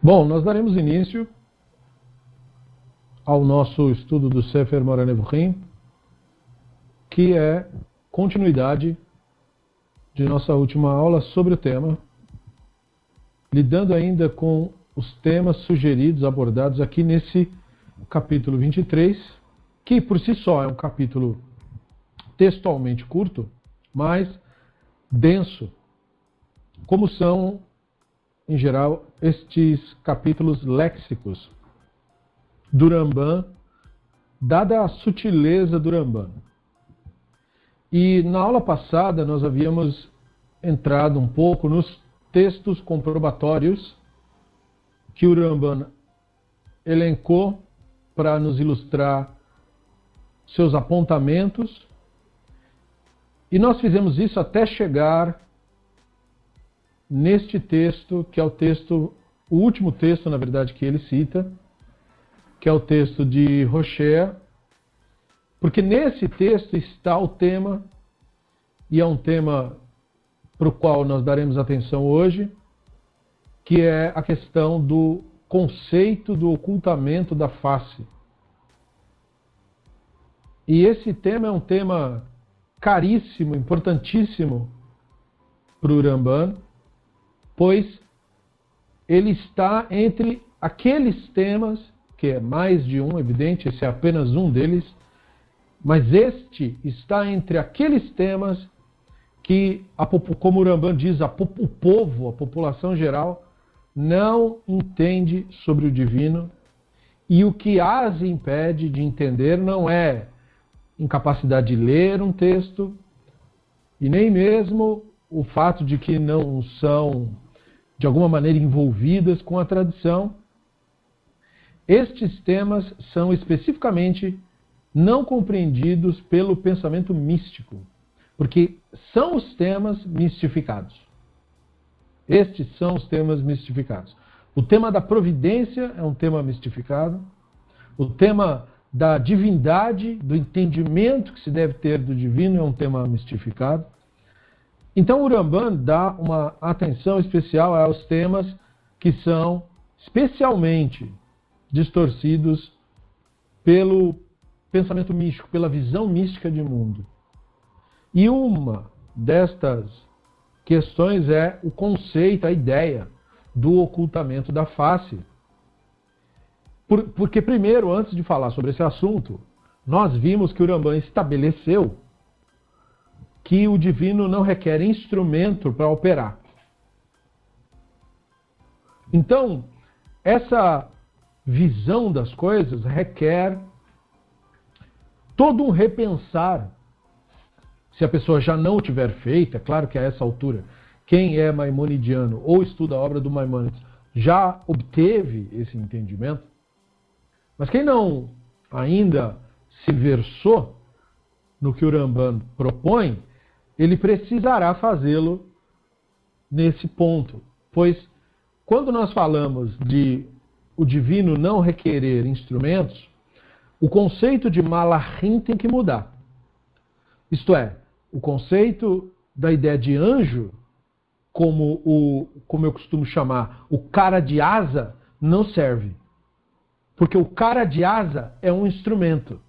Bom, nós daremos início ao nosso estudo do Sefer Moranevuchim, que é continuidade de nossa última aula sobre o tema, lidando ainda com os temas sugeridos, abordados aqui nesse capítulo 23, que por si só é um capítulo textualmente curto, mas denso, como são em geral, estes capítulos léxicos do Ramban, dada a sutileza do Ramban. E na aula passada nós havíamos entrado um pouco nos textos comprobatórios que o Ramban elencou para nos ilustrar seus apontamentos. E nós fizemos isso até chegar neste texto, que é o texto, o último texto, na verdade, que ele cita, que é o texto de Rocher, porque nesse texto está o tema, e é um tema para o qual nós daremos atenção hoje, que é a questão do conceito do ocultamento da face. E esse tema é um tema caríssimo, importantíssimo para o Ramban, pois ele está entre aqueles temas, que é mais de um, evidente, esse é apenas um deles, mas este está entre aqueles temas que, como o Ramban diz, a, o povo, a população geral, não entende sobre o divino e o que as impede de entender não é incapacidade de ler um texto e nem mesmo o fato de que não são de alguma maneira envolvidas com a tradição. Estes temas são especificamente não compreendidos pelo pensamento místico, porque são os temas mistificados. Estes são os temas mistificados. O tema da providência é um tema mistificado. O tema da divindade, do entendimento que se deve ter do divino é um tema mistificado. Então o Ramban dá uma atenção especial aos temas que são especialmente distorcidos pelo pensamento místico, pela visão mística de mundo. E uma destas questões é o conceito, a ideia do ocultamento da face. Por, porque, primeiro, antes de falar sobre esse assunto, nós vimos que o Ramban estabeleceu que o divino não requer instrumento para operar. Então, essa visão das coisas requer todo um repensar. Se a pessoa já não tiver feito, é claro que a essa altura, quem é maimonidiano ou estuda a obra do Maimonides já obteve esse entendimento. Mas quem não ainda se versou no que o Ramban propõe, ele precisará fazê-lo nesse ponto. Pois quando nós falamos de o divino não requerer instrumentos, o conceito de malachim tem que mudar. Isto é, o conceito da ideia de anjo, como, o, como eu costumo chamar, o cara de asa, não serve. Porque o cara de asa é um instrumento.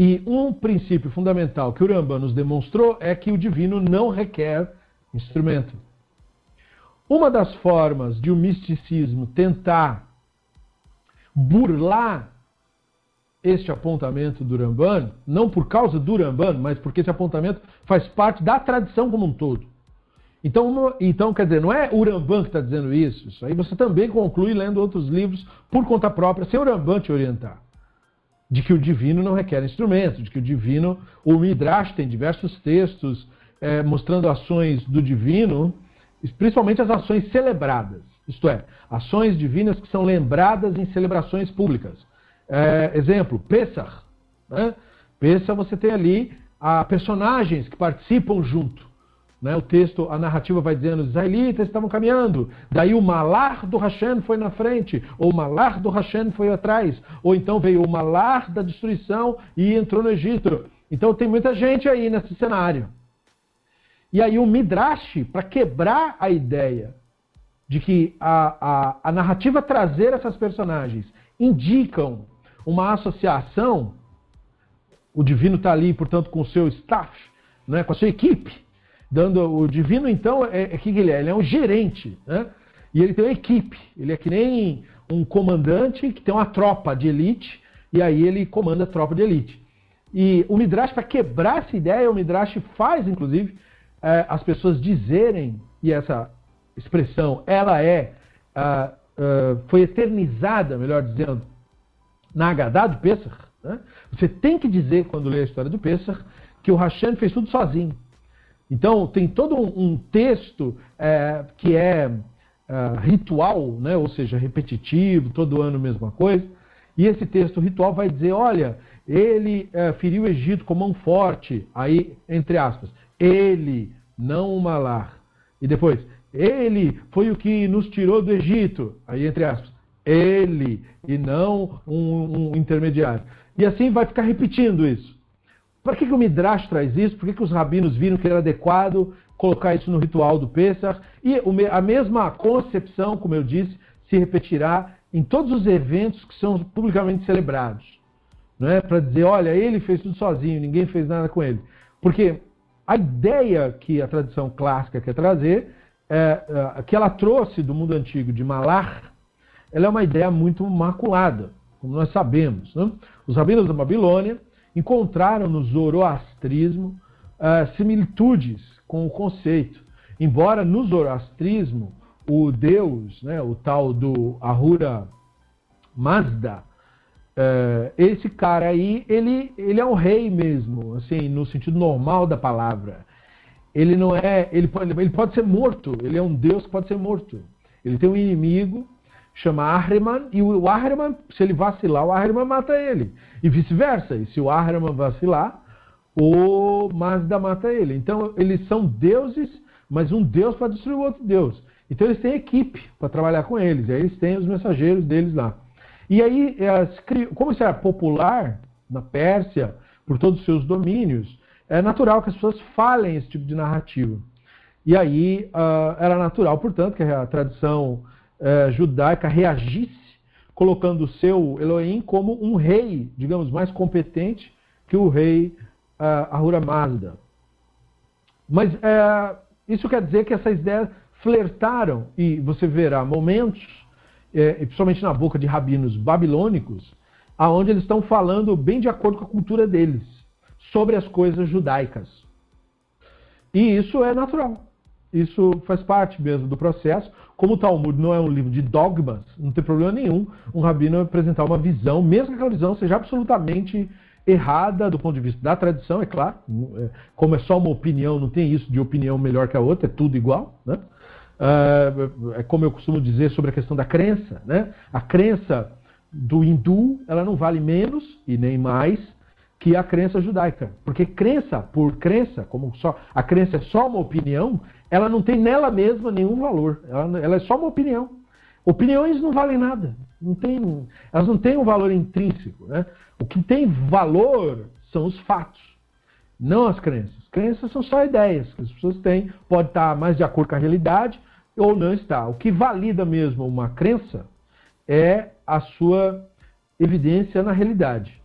E um princípio fundamental que o Rambam nos demonstrou é que o divino não requer instrumento. Uma das formas de o misticismo tentar burlar este apontamento do Ramban, não por causa do Ramban, mas porque esse apontamento faz parte da tradição como um todo. Então, então quer dizer, não é o Ramban que está dizendo isso, isso aí você também conclui lendo outros livros por conta própria, sem o Ramban te orientar de que o divino não requer instrumento, de que o divino, o Midrash tem diversos textos é, mostrando ações do divino, principalmente as ações celebradas, isto é, ações divinas que são lembradas em celebrações públicas. É, exemplo, Pesach. Né? Você tem ali a personagens que participam junto. Né? O texto, a narrativa vai dizendo, os israelitas estavam caminhando, daí o malar do Hashem foi na frente, ou o malar do Hashem foi atrás, ou então veio o malar da destruição e entrou no Egito. Então tem muita gente aí nesse cenário. E aí o Midrash, para quebrar a ideia de que a, a, a narrativa trazer essas personagens indicam uma associação, o divino está ali, portanto, com o seu staff, né, com a sua equipe, dando o divino, então, é, é que ele é? Ele é um gerente, né? E ele tem uma equipe, ele é que nem um comandante que tem uma tropa de elite, e aí ele comanda a tropa de elite. E o Midrash, para quebrar essa ideia, o Midrash faz, inclusive, é, as pessoas dizerem, e essa expressão, ela é, foi eternizada, melhor dizendo, na Haggadah do Pesach. Né? Você tem que dizer, quando lê a história do Pesach, que o Hashem fez tudo sozinho. Então, tem todo um, texto é, que é uh, ritual, né? ou seja, repetitivo, todo ano a mesma coisa. E esse texto ritual vai dizer: olha, ele uh, feriu o Egito com mão forte, aí, entre aspas, ele, não o malar. E depois, ele foi o que nos tirou do Egito, aí, entre aspas, ele, e não um, um intermediário. E assim vai ficar repetindo isso. Para que, que o Midrash traz isso? Por que, que os rabinos viram que era adequado colocar isso no ritual do Pesach? E a mesma concepção, como eu disse, se repetirá em todos os eventos que são publicamente celebrados. Não é? Para dizer, olha, ele fez tudo sozinho, ninguém fez nada com ele. Porque a ideia que a tradição clássica quer trazer, é, é, que ela trouxe do mundo antigo de Malar, ela é uma ideia muito maculada, como nós sabemos. Né? Os rabinos da Babilônia encontraram no zoroastrismo uh, similitudes com o conceito. Embora no zoroastrismo o deus, né, o tal do Ahura Mazda, uh, esse cara aí, ele, ele é um rei mesmo, assim, no sentido normal da palavra. Ele não é, ele pode, ele pode ser morto, ele é um deus que pode ser morto. Ele tem um inimigo chama Ahriman, e o Ahriman, se ele vacilar, o Ahriman mata ele. E vice-versa. E se o Ahriman vacilar, o Mazda mata ele. Então, eles são deuses, mas um deus para destruir o outro deus. Então, eles têm equipe para trabalhar com eles. E aí, eles têm os mensageiros deles lá. E aí, como isso era popular na Pérsia, por todos os seus domínios, é natural que as pessoas falem esse tipo de narrativa. E aí, uh, era natural, portanto, que a tradição eh, judaica reagisse, colocando o seu Elohim como um rei, digamos, mais competente que o rei uh, Ahura Mazda. Mas uh, isso quer dizer que essas ideias flertaram, e você verá momentos, eh, principalmente na boca de rabinos babilônicos, aonde eles estão falando bem de acordo com a cultura deles, sobre as coisas judaicas. E isso é natural. Isso faz parte mesmo do processo. Como o Talmud não é um livro de dogmas, não tem problema nenhum um rabino apresentar uma visão, mesmo que aquela visão seja absolutamente errada do ponto de vista da tradição, é claro. É, como é só uma opinião, não tem isso de opinião melhor que a outra, é tudo igual. Né? É, é como eu costumo dizer sobre a questão da crença. Né? A crença do hindu ela não vale menos e nem mais que a crença judaica. Porque crença por crença, como só a crença é só uma opinião, ela não tem nela mesma nenhum valor. Ela, ela é só uma opinião. Opiniões não valem nada. Não tem, elas não têm um valor intrínseco. Né? O que tem valor são os fatos, não as crenças. Crenças são só ideias que as pessoas têm, pode estar mais de acordo com a realidade ou não está. O que valida mesmo uma crença é a sua evidência na realidade.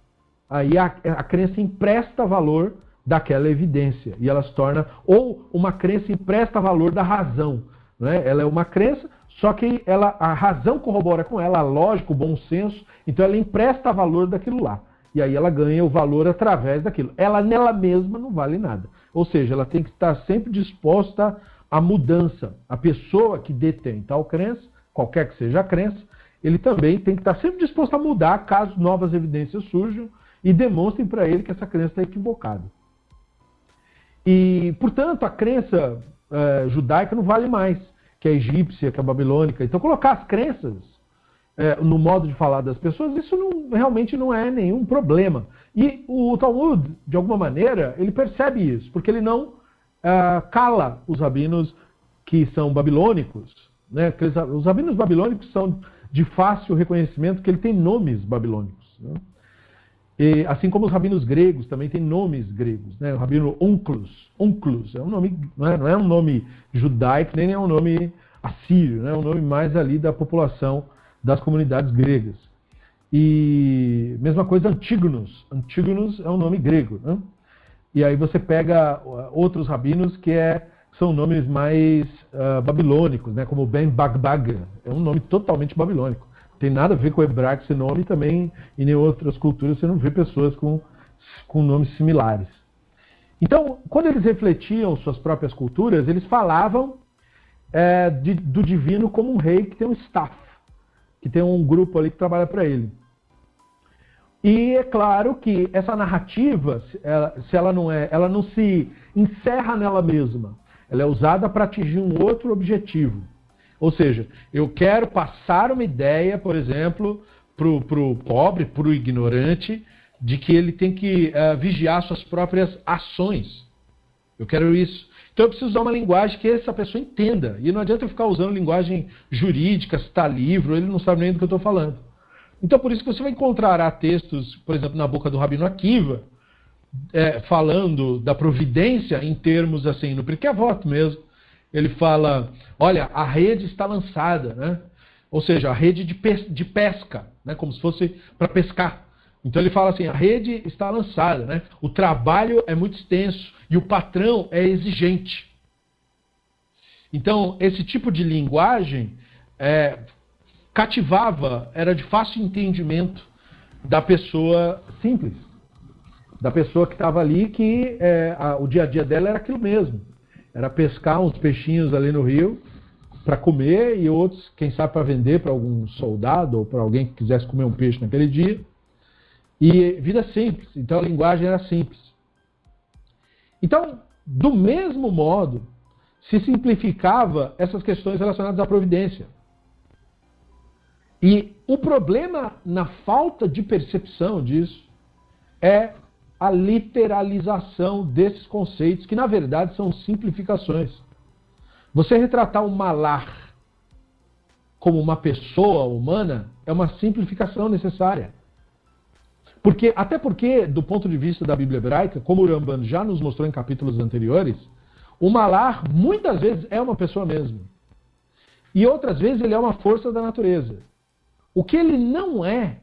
Aí a, a crença empresta valor daquela evidência. E ela se torna, ou uma crença empresta valor da razão. Né? Ela é uma crença, só que ela, a razão corrobora com ela, a lógica, o bom senso, então ela empresta valor daquilo lá. E aí ela ganha o valor através daquilo. Ela nela mesma não vale nada. Ou seja, ela tem que estar sempre disposta à mudança. A pessoa que detém tal crença, qualquer que seja a crença, ele também tem que estar sempre disposto a mudar caso novas evidências surjam e demonstrem para ele que essa crença está equivocada. E, portanto, a crença é, judaica não vale mais que a egípcia, que a babilônica. Então, colocar as crenças é, no modo de falar das pessoas, isso não, realmente não é nenhum problema. E o Talmud, de alguma maneira, ele percebe isso, porque ele não é, cala os rabinos que são babilônicos. Né? Os rabinos babilônicos são de fácil reconhecimento que ele tem nomes babilônicos. Né? E, assim como os rabinos gregos também têm nomes gregos. Né? O rabino Onkelos, Onkelos é um nome, não é, não é um nome judaico, nem é um nome assírio, né? um nome mais ali da população das comunidades gregas. E mesma coisa Antígonos. Antígonos é um nome grego. Né? E aí você pega uh, outros rabinos que é, são nomes mais uh, babilônicos, né? como Ben Bagbag. É um nome totalmente babilônico. Tem nada a ver com o hebraico esse nome também em nem outras culturas você não vê pessoas com, com nomes similares. Então, quando eles refletiam suas próprias culturas, eles falavam é, de, do divino como um rei que tem um staff, que tem um grupo ali que trabalha para ele. E é claro que essa narrativa, se ela não é, ela não se encerra nela mesma. Ela é usada para atingir um outro objetivo. Ou seja, eu quero passar uma ideia, por exemplo, para o pobre, para o ignorante, de que ele tem que uh, vigiar suas próprias ações. Eu quero isso. Então eu preciso usar uma linguagem que essa pessoa entenda. E não adianta eu ficar usando linguagem jurídica, citar livro, ele não sabe nem do que eu estou falando. Então, por isso que você vai encontrar textos, por exemplo, na boca do Rabino Akiva, é, falando da providência em termos assim, no porque é voto mesmo. Ele fala: olha, a rede está lançada, né? Ou seja, a rede de, pes de pesca, né? como se fosse para pescar. Então ele fala assim: a rede está lançada, né? o trabalho é muito extenso e o patrão é exigente. Então, esse tipo de linguagem é, cativava, era de fácil entendimento da pessoa simples, da pessoa que estava ali, que é, a, o dia a dia dela era aquilo mesmo. Era pescar uns peixinhos ali no rio para comer e outros, quem sabe, para vender para algum soldado ou para alguém que quisesse comer um peixe naquele dia. E vida simples, então a linguagem era simples. Então, do mesmo modo, se simplificava essas questões relacionadas à providência. E o problema na falta de percepção disso é a literalização desses conceitos, que na verdade são simplificações. Você retratar o malar como uma pessoa humana é uma simplificação necessária. Porque, até porque, do ponto de vista da Bíblia hebraica, como o Ramban já nos mostrou em capítulos anteriores, o malar muitas vezes é uma pessoa mesmo. E outras vezes ele é uma força da natureza. O que ele não é,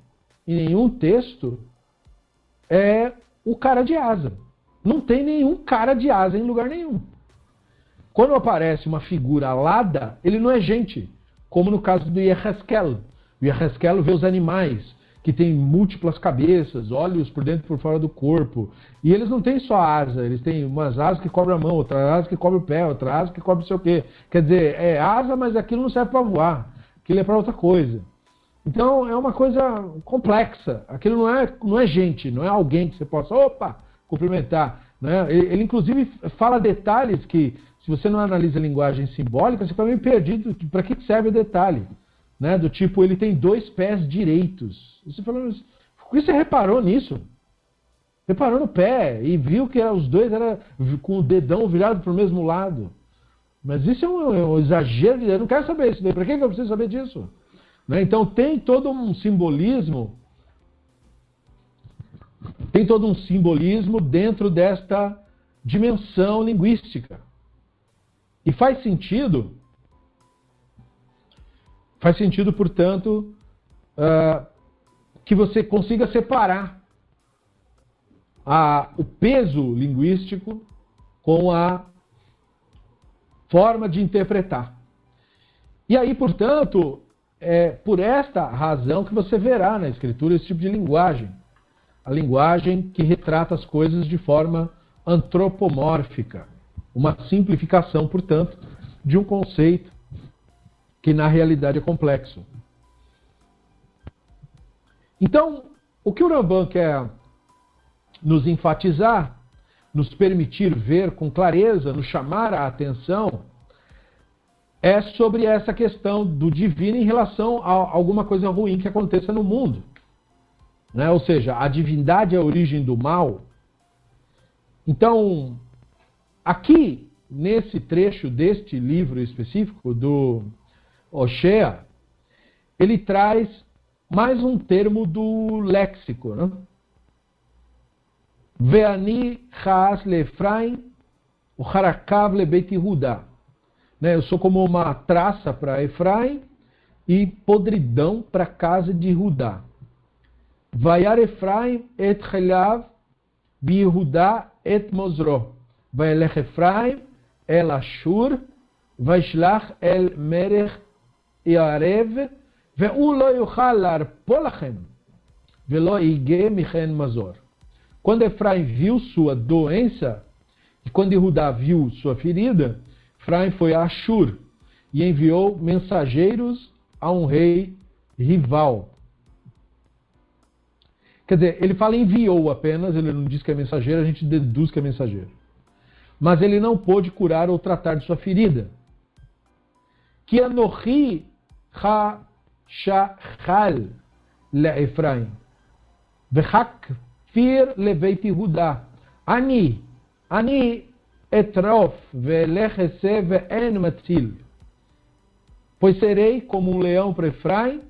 em nenhum texto, é o cara de asa. Não tem nenhum cara de asa em lugar nenhum. Quando aparece uma figura alada, ele não é gente, como no caso do Yeheskel. O Yeheskel vê os animais, que têm múltiplas cabeças, olhos por dentro e por fora do corpo. E eles não têm só asa, eles têm umas asas que cobrem a mão, outras asas que cobrem o pé, outras asas que cobrem não sei o quê. Quer dizer, é asa, mas aquilo não serve para voar. Aquilo é para outra coisa. Então é uma coisa complexa. Aquilo não é, não é gente, não é alguém que você possa, opa, cumprimentar. Né? Ele, ele, inclusive fala detalhes que, se você não analisa a linguagem simbólica, você fica meio perdido. Para que serve o detalhe? Né? Do tipo, ele tem dois pés direitos. Você falou, você reparou nisso? Reparou no pé e viu que os dois eram com o dedão virado para o mesmo lado. Mas isso é um, é um exagero. Eu não quero saber isso. Para que eu preciso saber disso? Né? Então tem todo um simbolismo, tem todo um simbolismo dentro desta dimensão linguística. E faz sentido, faz sentido, portanto, uh, que você consiga separar a, o peso linguístico com a forma de interpretar. E aí, portanto, é por esta razão que você verá na Escritura esse tipo de linguagem. A linguagem que retrata as coisas de forma antropomórfica. Uma simplificação, portanto, de um conceito que na realidade é complexo. Então, o que o Ramban quer nos enfatizar, nos permitir ver com clareza, nos chamar a atenção, é sobre essa questão do divino em relação a alguma coisa ruim que aconteça no mundo. Né? Ou seja, a divindade é a origem do mal. Então, aqui, nesse trecho deste livro específico, do Oshea, ele traz mais um termo do léxico. Né? Veani Haas Lefraim, o Harakav Lebeit Yehuda. Né? Eu sou como uma traça para Efraim e podridão para a casa de Judá. Vaiar Efraim et Helav, bi Judá et Mozró. Vaelech Efraim el Ashur, vaishlach el Merech Iarev, ve'u lo yuchal larpolachem, velo ige michen mazor. Quando Efraim viu sua doença, e quando Judá viu sua ferida, Efraim foi a Ashur e enviou mensageiros a um rei rival. Quer dizer, ele fala enviou apenas, ele não diz que é mensageiro, a gente deduz que é mensageiro. Mas ele não pôde curar ou tratar de sua ferida. Que é Anohi ha shachal le Efraim. Vehak fir leveit Ani, ani Etrof velechese ve'en matil. Pois serei como um leão para Efraim,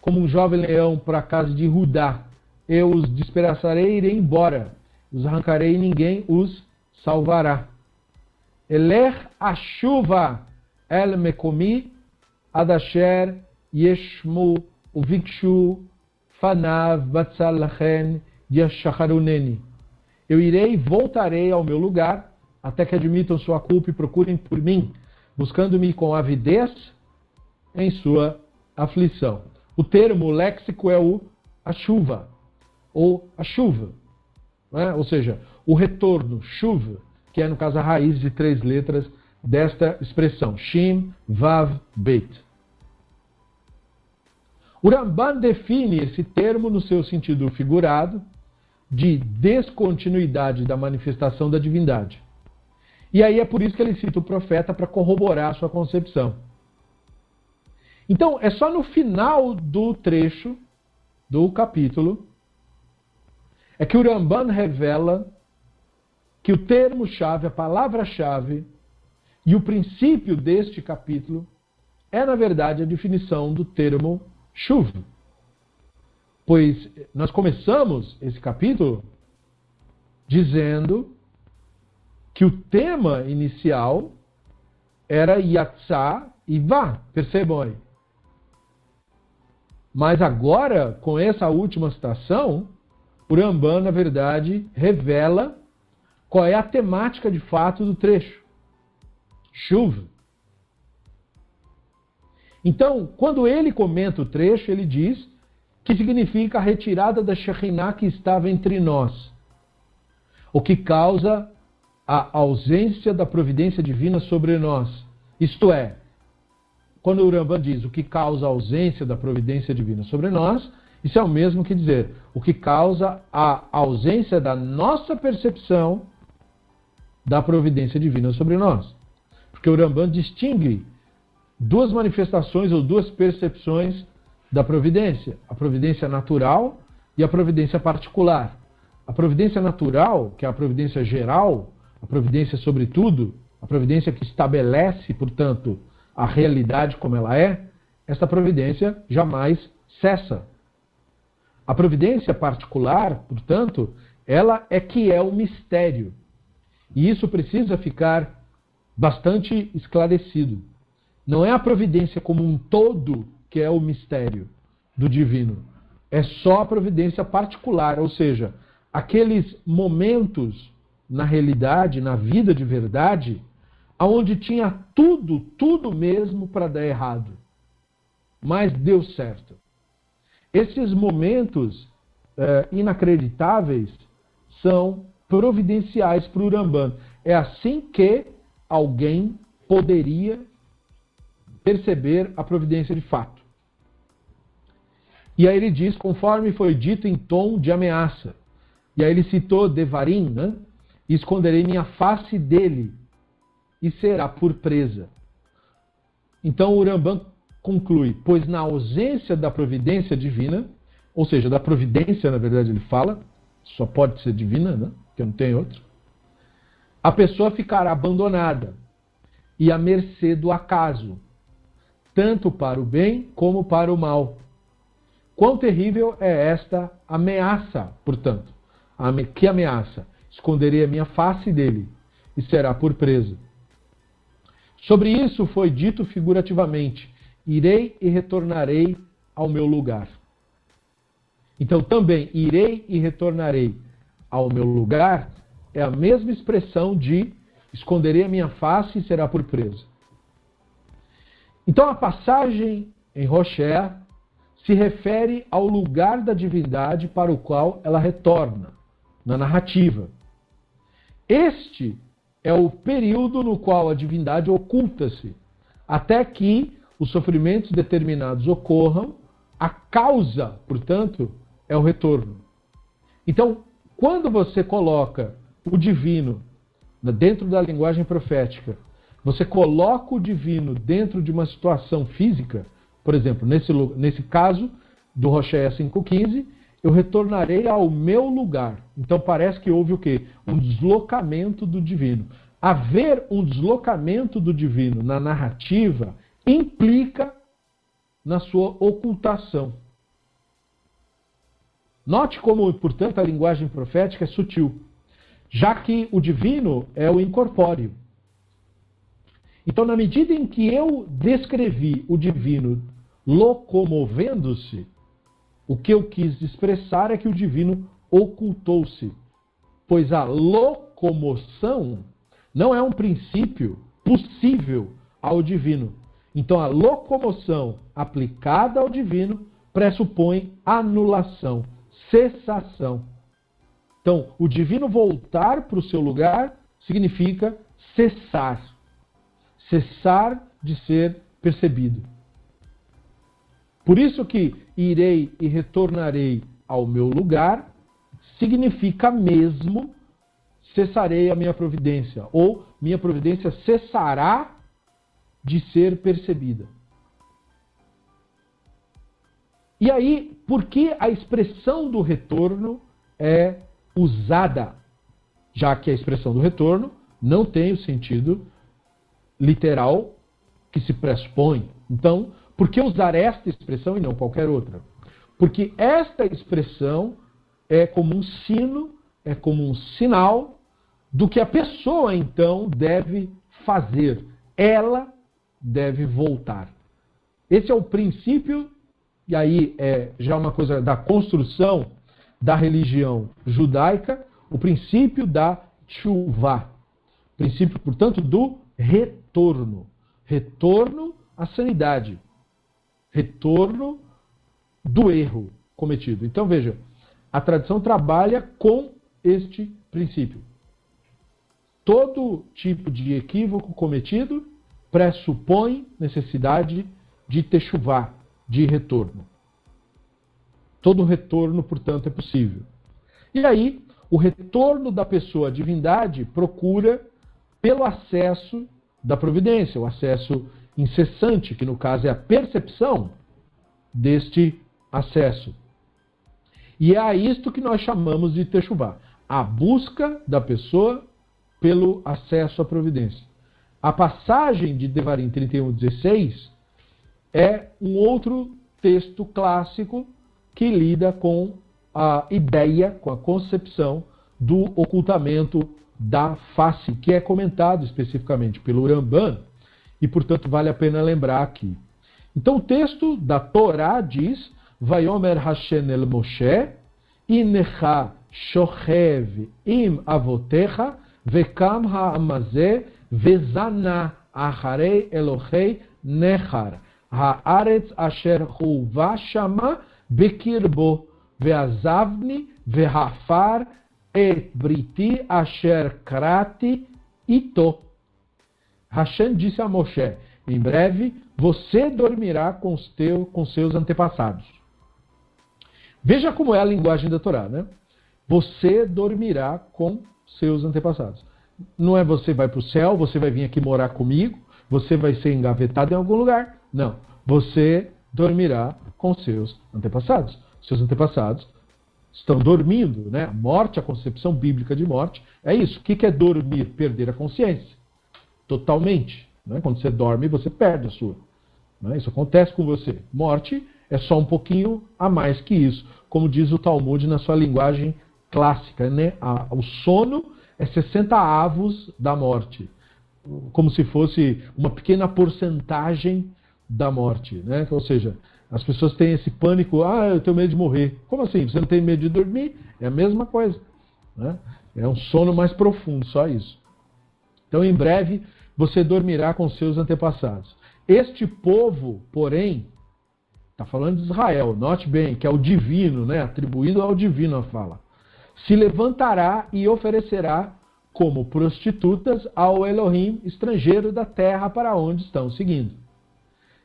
como um jovem leão para a casa de Rudá. Eu os despedaçarei e irei embora. Os arrancarei e ninguém os salvará. Eler a chuva el mekomi adasher yeshmu uvikshu fanav batzalachen yashacharuneni. Eu irei e voltarei ao meu lugar até que admitam sua culpa e procurem por mim, buscando-me com avidez em sua aflição. O termo léxico é o a chuva, ou a chuva, né? ou seja, o retorno, chuva, que é no caso a raiz de três letras desta expressão, Shim, Vav, Beit. O Ramban define esse termo no seu sentido figurado, de descontinuidade da manifestação da divindade. E aí é por isso que ele cita o profeta para corroborar a sua concepção. Então, é só no final do trecho do capítulo é que o Ramban revela que o termo-chave, a palavra-chave e o princípio deste capítulo é, na verdade, a definição do termo chuva pois nós começamos esse capítulo dizendo que o tema inicial era Yatsá e Vá, percebam aí. Mas agora, com essa última citação, o Ramban, na verdade, revela qual é a temática de fato do trecho. Chuva. Então, quando ele comenta o trecho, ele diz que significa a retirada da Shekhinah que estava entre nós, o que causa a ausência da providência divina sobre nós. Isto é, quando o Rambam diz o que causa a ausência da providência divina sobre nós, isso é o mesmo que dizer o que causa a ausência da nossa percepção da providência divina sobre nós. Porque o Rambam distingue duas manifestações ou duas percepções da providência, a providência natural e a providência particular. A providência natural, que é a providência geral, a providência sobre tudo, a providência que estabelece, portanto, a realidade como ela é, esta providência jamais cessa. A providência particular, portanto, ela é que é o mistério. E isso precisa ficar bastante esclarecido. Não é a providência como um todo que é o mistério do divino. É só a providência particular, ou seja, aqueles momentos na realidade, na vida de verdade, aonde tinha tudo, tudo mesmo para dar errado, mas deu certo. Esses momentos é, inacreditáveis são providenciais para o Uramban. É assim que alguém poderia perceber a providência de fato. E aí ele diz, conforme foi dito em tom de ameaça. E aí ele citou Devarim, né? Esconderei minha face dele e será por presa. Então o Rambam conclui, pois na ausência da providência divina, ou seja, da providência, na verdade ele fala, só pode ser divina, né? Porque não tem outro. A pessoa ficará abandonada e à mercê do acaso, tanto para o bem como para o mal. Quão terrível é esta ameaça, portanto? Que ameaça? Esconderei a minha face dele e será por preso. Sobre isso foi dito figurativamente: irei e retornarei ao meu lugar. Então também irei e retornarei ao meu lugar é a mesma expressão de esconderei a minha face e será por preso. Então a passagem em Rocher se refere ao lugar da divindade para o qual ela retorna, na narrativa. Este é o período no qual a divindade oculta-se, até que os sofrimentos determinados ocorram, a causa, portanto, é o retorno. Então, quando você coloca o divino dentro da linguagem profética, você coloca o divino dentro de uma situação física, por exemplo, nesse, nesse caso do Rocher 5.15, eu retornarei ao meu lugar. Então parece que houve o quê? Um deslocamento do divino. Haver um deslocamento do divino na narrativa implica na sua ocultação. Note como, portanto, a linguagem profética é sutil, já que o divino é o incorpóreo. Então, na medida em que eu descrevi o divino locomovendo-se, o que eu quis expressar é que o divino ocultou-se, pois a locomoção não é um princípio possível ao divino. Então, a locomoção aplicada ao divino pressupõe anulação, cessação. Então, o divino voltar para o seu lugar significa cessar. Cessar de ser percebido. Por isso que irei e retornarei ao meu lugar significa mesmo cessarei a minha providência, ou minha providência cessará de ser percebida. E aí, por que a expressão do retorno é usada? Já que a expressão do retorno não tem o sentido literal que se pressupõe. Então, por que usar esta expressão e não qualquer outra? Porque esta expressão é como um sino, é como um sinal do que a pessoa então deve fazer. Ela deve voltar. Esse é o princípio e aí é já uma coisa da construção da religião judaica, o princípio da chuva, princípio, portanto, do retorno, retorno à sanidade, retorno do erro cometido. Então veja, a tradição trabalha com este princípio. Todo tipo de equívoco cometido pressupõe necessidade de techuvá, de retorno. Todo retorno, portanto, é possível. E aí, o retorno da pessoa à divindade procura pelo acesso da providência, o acesso incessante, que no caso é a percepção deste acesso. E é a isto que nós chamamos de Techuvá, a busca da pessoa pelo acesso à providência. A passagem de Devarim 31:16 é um outro texto clássico que lida com a ideia, com a concepção do ocultamento da face, que é comentado especificamente pelo Ramban, e, portanto, vale a pena lembrar aqui. Então, o texto da Torá diz: Vayomer Hashem el Moshe, Inecha shochev im avotecha, vekam ha'amazeh vezana aharei Elohei nechar, ha'aretz asher huva shama bekirbo, veazavni ve'hafar et briti asher krati ito. Hashem disse a Moshe: Em breve você dormirá com, os teu, com seus antepassados. Veja como é a linguagem da Torá, né? Você dormirá com seus antepassados. Não é você vai para o céu, você vai vir aqui morar comigo, você vai ser engavetado em algum lugar. Não. Você dormirá com seus antepassados. Seus antepassados estão dormindo, né? A morte, a concepção bíblica de morte, é isso. O que é dormir? Perder a consciência. Totalmente. Né? Quando você dorme, você perde a sua. Né? Isso acontece com você. Morte é só um pouquinho a mais que isso. Como diz o Talmud na sua linguagem clássica, né? o sono é 60 avos da morte. como se fosse uma pequena porcentagem da morte, né? Ou seja, as pessoas têm esse pânico, ah, eu tenho medo de morrer. Como assim? Você não tem medo de dormir? É a mesma coisa. Né? É um sono mais profundo, só isso. Então, em breve, você dormirá com seus antepassados. Este povo, porém, está falando de Israel, note bem, que é o divino, né? atribuído ao divino a fala, se levantará e oferecerá como prostitutas ao Elohim estrangeiro da terra para onde estão seguindo.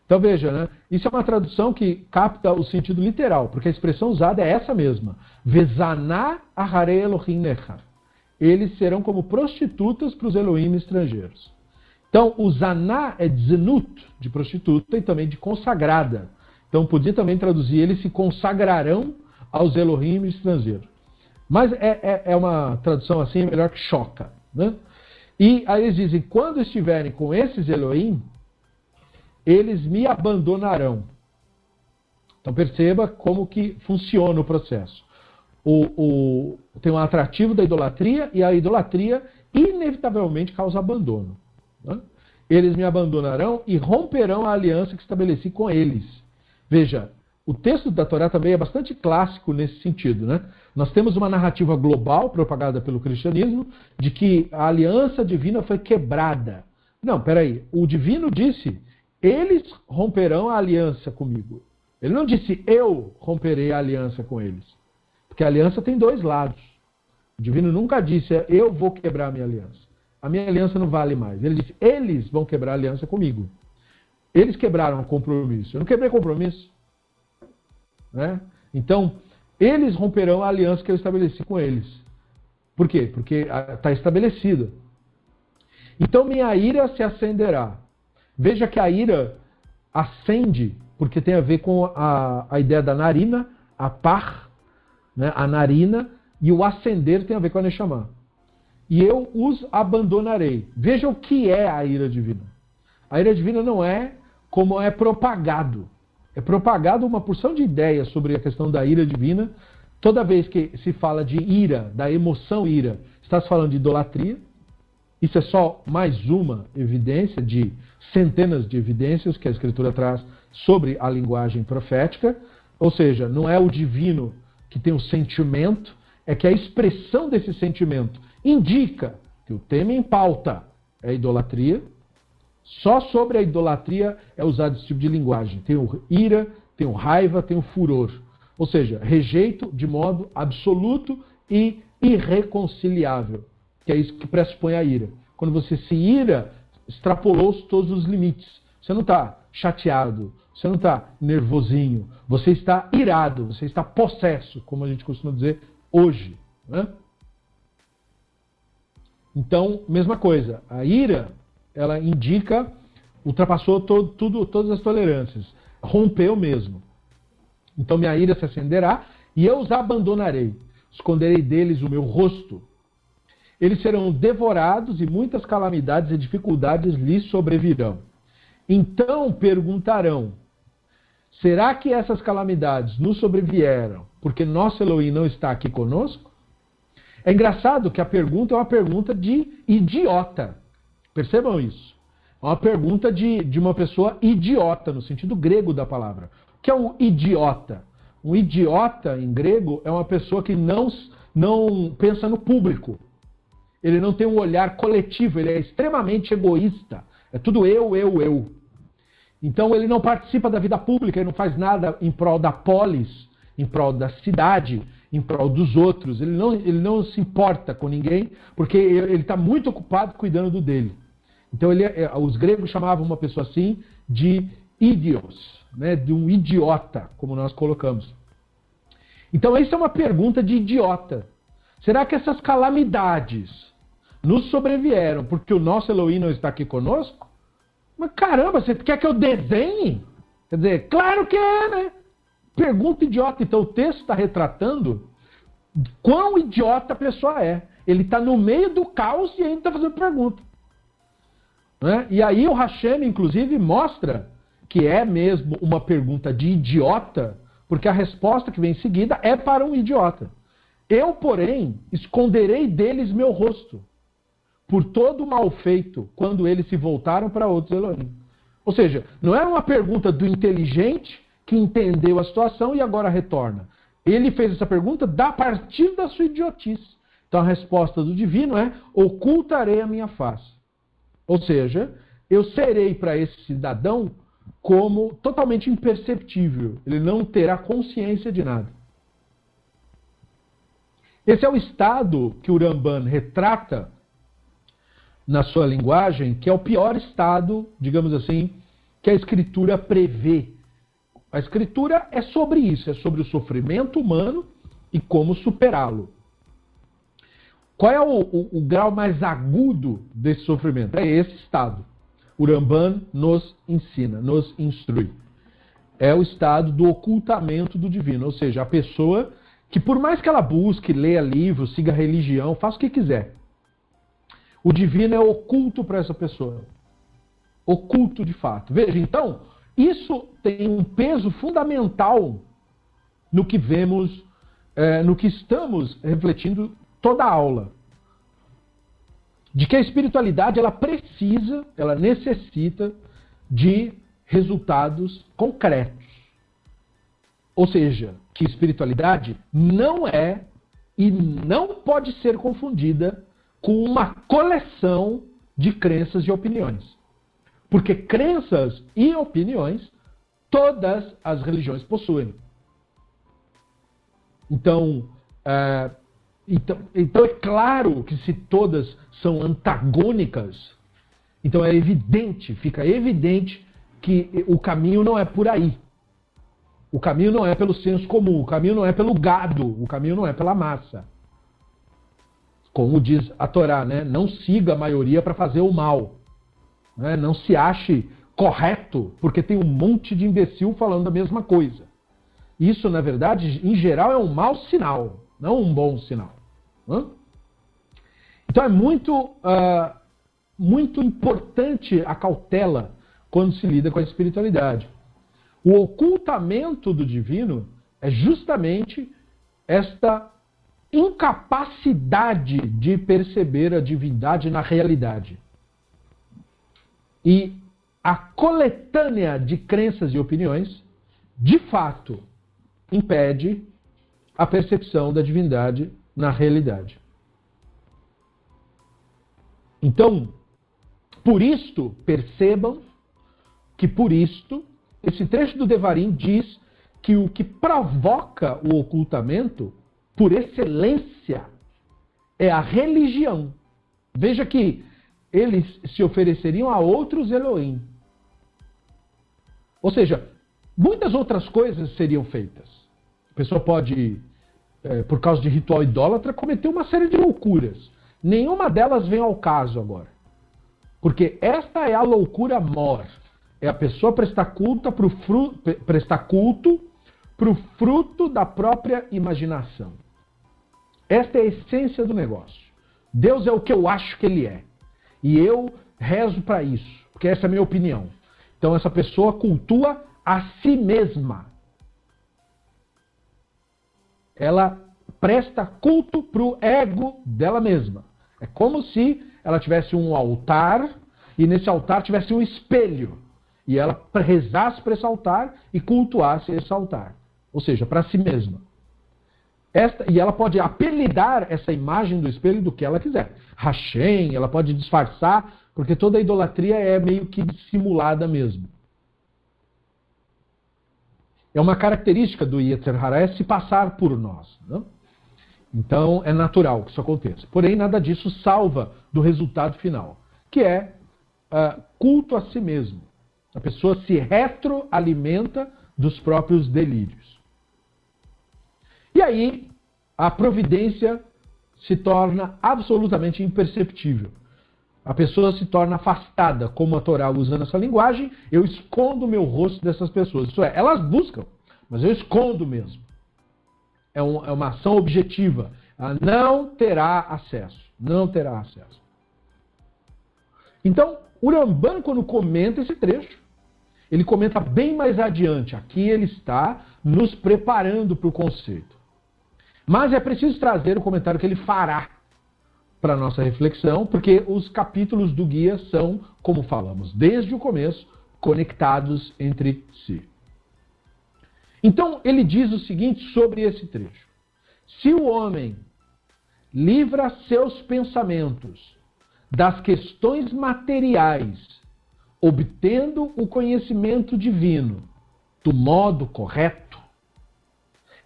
Então veja, né? isso é uma tradução que capta o sentido literal, porque a expressão usada é essa mesma. Vezaná ahare Elohim nechar. Eles serão como prostitutas para os Elohim estrangeiros. Então, o zaná é zenut, de prostituta, e também de consagrada. Então, podia também traduzir, eles se consagrarão aos Elohim estrangeiros. Mas é, é, é uma tradução assim, melhor que choca. Né? E aí eles dizem, quando estiverem com esses Elohim, eles me abandonarão. Então perceba como que funciona o processo. O, o, tem um atrativo da idolatria e a idolatria inevitavelmente causa abandono. Eles me abandonarão e romperão a aliança que estabeleci com eles. Veja, o texto da Torá também é bastante clássico nesse sentido. Né? Nós temos uma narrativa global propagada pelo cristianismo de que a aliança divina foi quebrada. Não, peraí. O divino disse eles romperão a aliança comigo. Ele não disse eu romperei a aliança com eles. Porque a aliança tem dois lados. O divino nunca disse eu vou quebrar a minha aliança. A minha aliança não vale mais. Ele disse eles vão quebrar a aliança comigo. Eles quebraram o compromisso. Eu não quebrei compromisso. Né? Então, eles romperão a aliança que eu estabeleci com eles. Por quê? Porque está estabelecido. Então minha ira se acenderá Veja que a ira acende, porque tem a ver com a, a ideia da narina, a par, né, a narina, e o acender tem a ver com a Neshama. E eu os abandonarei. Veja o que é a ira divina. A ira divina não é como é propagado. É propagado uma porção de ideias sobre a questão da ira divina. Toda vez que se fala de ira, da emoção ira, está se falando de idolatria. Isso é só mais uma evidência de centenas de evidências que a Escritura traz sobre a linguagem profética, ou seja, não é o divino que tem o sentimento, é que a expressão desse sentimento indica que o tema em pauta é idolatria. Só sobre a idolatria é usado esse tipo de linguagem. Tem o ira, tem o raiva, tem o furor. Ou seja, rejeito de modo absoluto e irreconciliável, que é isso que pressupõe a ira. Quando você se ira, extrapolou todos os limites. Você não está chateado, você não está nervosinho, você está irado, você está possesso, como a gente costuma dizer hoje. Né? Então, mesma coisa, a ira, ela indica, ultrapassou tudo, todas as tolerâncias, rompeu mesmo. Então minha ira se acenderá e eu os abandonarei, esconderei deles o meu rosto eles serão devorados e muitas calamidades e dificuldades lhes sobrevirão. Então perguntarão: será que essas calamidades nos sobrevieram porque nosso Elohim não está aqui conosco? É engraçado que a pergunta é uma pergunta de idiota. Percebam isso. É uma pergunta de, de uma pessoa idiota, no sentido grego da palavra. O que é um idiota? Um idiota, em grego, é uma pessoa que não, não pensa no público ele não tem um olhar coletivo, ele é extremamente egoísta. É tudo eu, eu, eu. Então ele não participa da vida pública, ele não faz nada em prol da polis, em prol da cidade, em prol dos outros. Ele não, ele não se importa com ninguém, porque ele está muito ocupado cuidando do dele. Então ele, é, os gregos chamavam uma pessoa assim de idios, né, de um idiota, como nós colocamos. Então essa é uma pergunta de idiota. Será que essas calamidades nos sobrevieram porque o nosso Elohim não está aqui conosco? Mas caramba, você quer que eu desenhe? Quer dizer, claro que é, né? Pergunta idiota. Então o texto está retratando quão idiota a pessoa é. Ele está no meio do caos e ainda está fazendo pergunta. Né? E aí o Hashem, inclusive, mostra que é mesmo uma pergunta de idiota, porque a resposta que vem em seguida é para um idiota. Eu, porém, esconderei deles meu rosto por todo o mal feito quando eles se voltaram para outros Elohim. Ou seja, não era uma pergunta do inteligente que entendeu a situação e agora retorna. Ele fez essa pergunta a partir da sua idiotice. Então a resposta do divino é: ocultarei a minha face. Ou seja, eu serei para esse cidadão como totalmente imperceptível. Ele não terá consciência de nada. Esse é o estado que o Ramban retrata na sua linguagem, que é o pior estado, digamos assim, que a escritura prevê. A escritura é sobre isso, é sobre o sofrimento humano e como superá-lo. Qual é o, o, o, grau mais agudo desse sofrimento? É esse estado. O Ramban nos ensina, nos instrui. É o estado do ocultamento do divino, ou seja, a pessoa que por mais que ela busque, leia livros, siga religião, faça o que quiser, o divino é oculto para essa pessoa. Oculto de fato. Veja, então, isso tem um peso fundamental no que vemos, é, no que estamos refletindo toda a aula. De que a espiritualidade ela precisa, ela necessita de resultados concretos. Ou seja, que espiritualidade não é e não pode ser confundida com uma coleção de crenças e opiniões. Porque crenças e opiniões todas as religiões possuem. Então, é, então, então é claro que se todas são antagônicas, então é evidente, fica evidente que o caminho não é por aí. O caminho não é pelo senso comum, o caminho não é pelo gado, o caminho não é pela massa como diz a Torá, né? não siga a maioria para fazer o mal. Né? Não se ache correto, porque tem um monte de imbecil falando a mesma coisa. Isso, na verdade, em geral, é um mau sinal, não um bom sinal. Então é muito, uh, muito importante a cautela quando se lida com a espiritualidade. O ocultamento do divino é justamente esta incapacidade de perceber a divindade na realidade. E a coletânea de crenças e opiniões, de fato, impede a percepção da divindade na realidade. Então, por isto, percebam que por isto, esse trecho do Devarim diz que o que provoca o ocultamento por excelência, é a religião. Veja que eles se ofereceriam a outros Elohim. Ou seja, muitas outras coisas seriam feitas. A pessoa pode, é, por causa de ritual idólatra, cometer uma série de loucuras. Nenhuma delas vem ao caso agora. Porque esta é a loucura mor. É a pessoa prestar culto para o prestar culto para o fruto da própria imaginação. Esta é a essência do negócio. Deus é o que eu acho que ele é. E eu rezo para isso, porque essa é a minha opinião. Então essa pessoa cultua a si mesma. Ela presta culto para o ego dela mesma. É como se ela tivesse um altar e nesse altar tivesse um espelho. E ela rezasse para esse altar e cultuasse esse altar. Ou seja, para si mesma. Esta, e ela pode apelidar essa imagem do espelho do que ela quiser. Hashem, ela pode disfarçar, porque toda idolatria é meio que dissimulada mesmo. É uma característica do Yetzer Hara é se passar por nós. Não? Então é natural que isso aconteça. Porém, nada disso salva do resultado final, que é uh, culto a si mesmo. A pessoa se retroalimenta dos próprios delírios. E aí a providência se torna absolutamente imperceptível. A pessoa se torna afastada, como a Torá usando essa linguagem, eu escondo o meu rosto dessas pessoas. Isso é, elas buscam, mas eu escondo mesmo. É, um, é uma ação objetiva. Ela não terá acesso. Não terá acesso. Então, o Ramban, quando comenta esse trecho, ele comenta bem mais adiante. Aqui ele está nos preparando para o conceito. Mas é preciso trazer o comentário que ele fará para a nossa reflexão, porque os capítulos do guia são, como falamos desde o começo, conectados entre si. Então, ele diz o seguinte sobre esse trecho: Se o homem livra seus pensamentos das questões materiais, obtendo o conhecimento divino do modo correto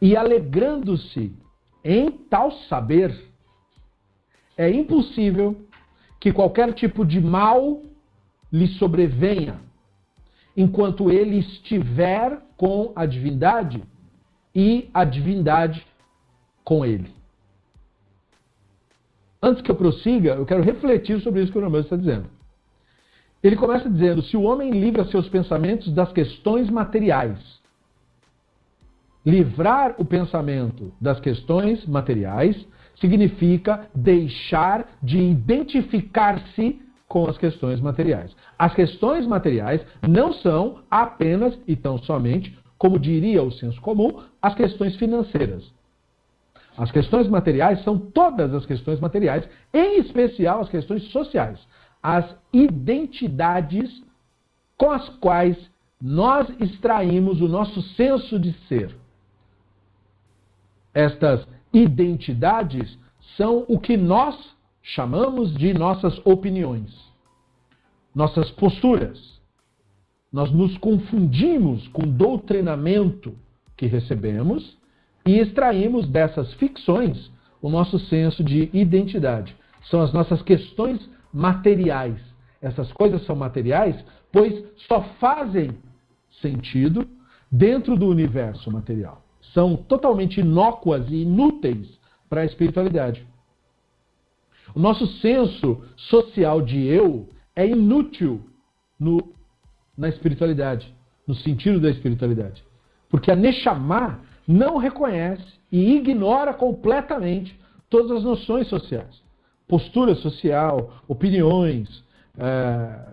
e alegrando-se em tal saber, é impossível que qualquer tipo de mal lhe sobrevenha enquanto ele estiver com a divindade e a divindade com ele. Antes que eu prossiga, eu quero refletir sobre isso que o Romano está dizendo. Ele começa dizendo: se o homem livra seus pensamentos das questões materiais, livrar o pensamento das questões materiais significa deixar de identificar-se com as questões materiais. As questões materiais não são apenas e tão somente, como diria o senso comum, as questões financeiras. As questões materiais são todas as questões materiais, em especial as questões sociais, as identidades com as quais nós extraímos o nosso senso de ser. Estas identidades são o que nós chamamos de nossas opiniões, nossas posturas. Nós nos confundimos com o doutrinamento que recebemos e extraímos dessas ficções o nosso senso de identidade. São as nossas questões materiais. Essas coisas são materiais, pois só fazem sentido dentro do universo material. São totalmente inócuas e inúteis para a espiritualidade. O nosso senso social de eu é inútil no, na espiritualidade, no sentido da espiritualidade. Porque a Neshama não reconhece e ignora completamente todas as noções sociais. Postura social, opiniões, é,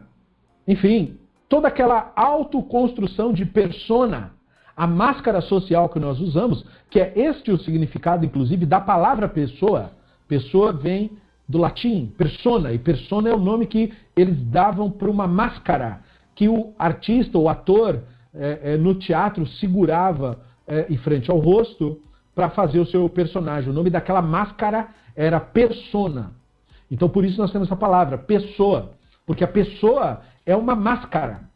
enfim, toda aquela autoconstrução de persona, a máscara social que nós usamos, que é este o significado, inclusive, da palavra pessoa. Pessoa vem do latim, persona, e persona é o nome que eles davam para uma máscara que o artista, o ator, é, é, no teatro segurava é, em frente ao rosto para fazer o seu personagem. O nome daquela máscara era persona. Então por isso nós temos essa palavra, pessoa, porque a pessoa é uma máscara,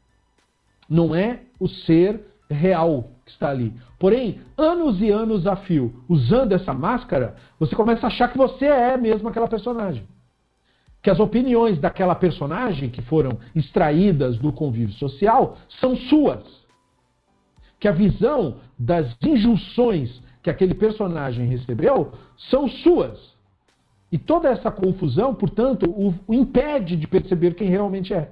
não é o ser real que está ali. Porém, anos e anos a fio, usando essa máscara, você começa a achar que você é mesmo aquela personagem. Que as opiniões daquela personagem que foram extraídas do convívio social são suas. Que a visão das injunções que aquele personagem recebeu são suas. E toda essa confusão, portanto, o, o impede de perceber quem realmente é.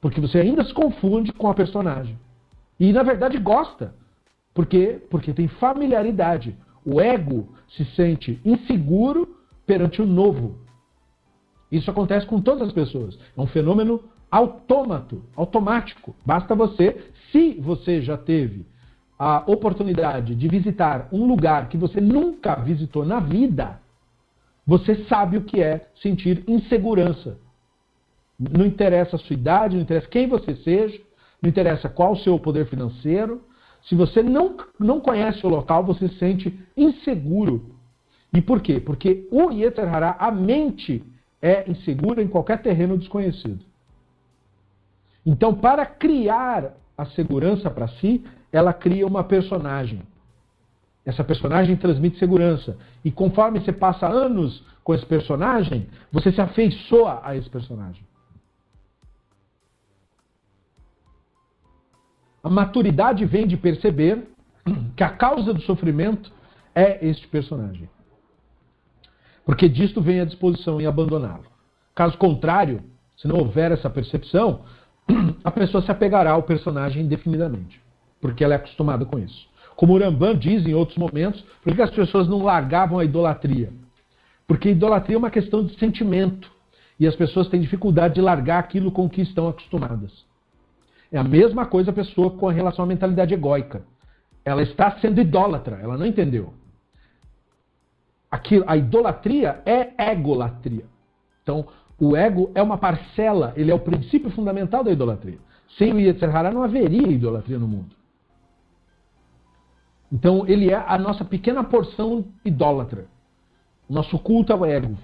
Porque você ainda se confunde com a personagem. E na verdade gosta. Por quê? Porque tem familiaridade. O ego se sente inseguro perante o novo. Isso acontece com todas as pessoas. É um fenômeno autômato, automático. Basta você, se você já teve a oportunidade de visitar um lugar que você nunca visitou na vida, você sabe o que é sentir insegurança. Não interessa a sua idade, não interessa quem você seja, não interessa qual o seu poder financeiro. Se você não, não conhece o local, você se sente inseguro. E por quê? Porque o Yeter Hará, a mente, é insegura em qualquer terreno desconhecido. Então, para criar a segurança para si, ela cria uma personagem. Essa personagem transmite segurança. E conforme você passa anos com esse personagem, você se afeiçoa a esse personagem. A maturidade vem de perceber que a causa do sofrimento é este personagem. Porque disto vem a disposição em abandoná-lo. Caso contrário, se não houver essa percepção, a pessoa se apegará ao personagem indefinidamente, porque ela é acostumada com isso. Como o Rambam diz em outros momentos, por que as pessoas não largavam a idolatria? Porque idolatria é uma questão de sentimento. E as pessoas têm dificuldade de largar aquilo com que estão acostumadas. É a mesma coisa a pessoa com relação à mentalidade egóica. Ela está sendo idólatra, ela não entendeu. aquilo, a idolatria é egolatria. Então, o ego é uma parcela, ele é o princípio fundamental da idolatria. Sem o Yetzer Hará não haveria idolatria no mundo. Então, ele é a nossa pequena porção idólatra. O nosso culto ao ego.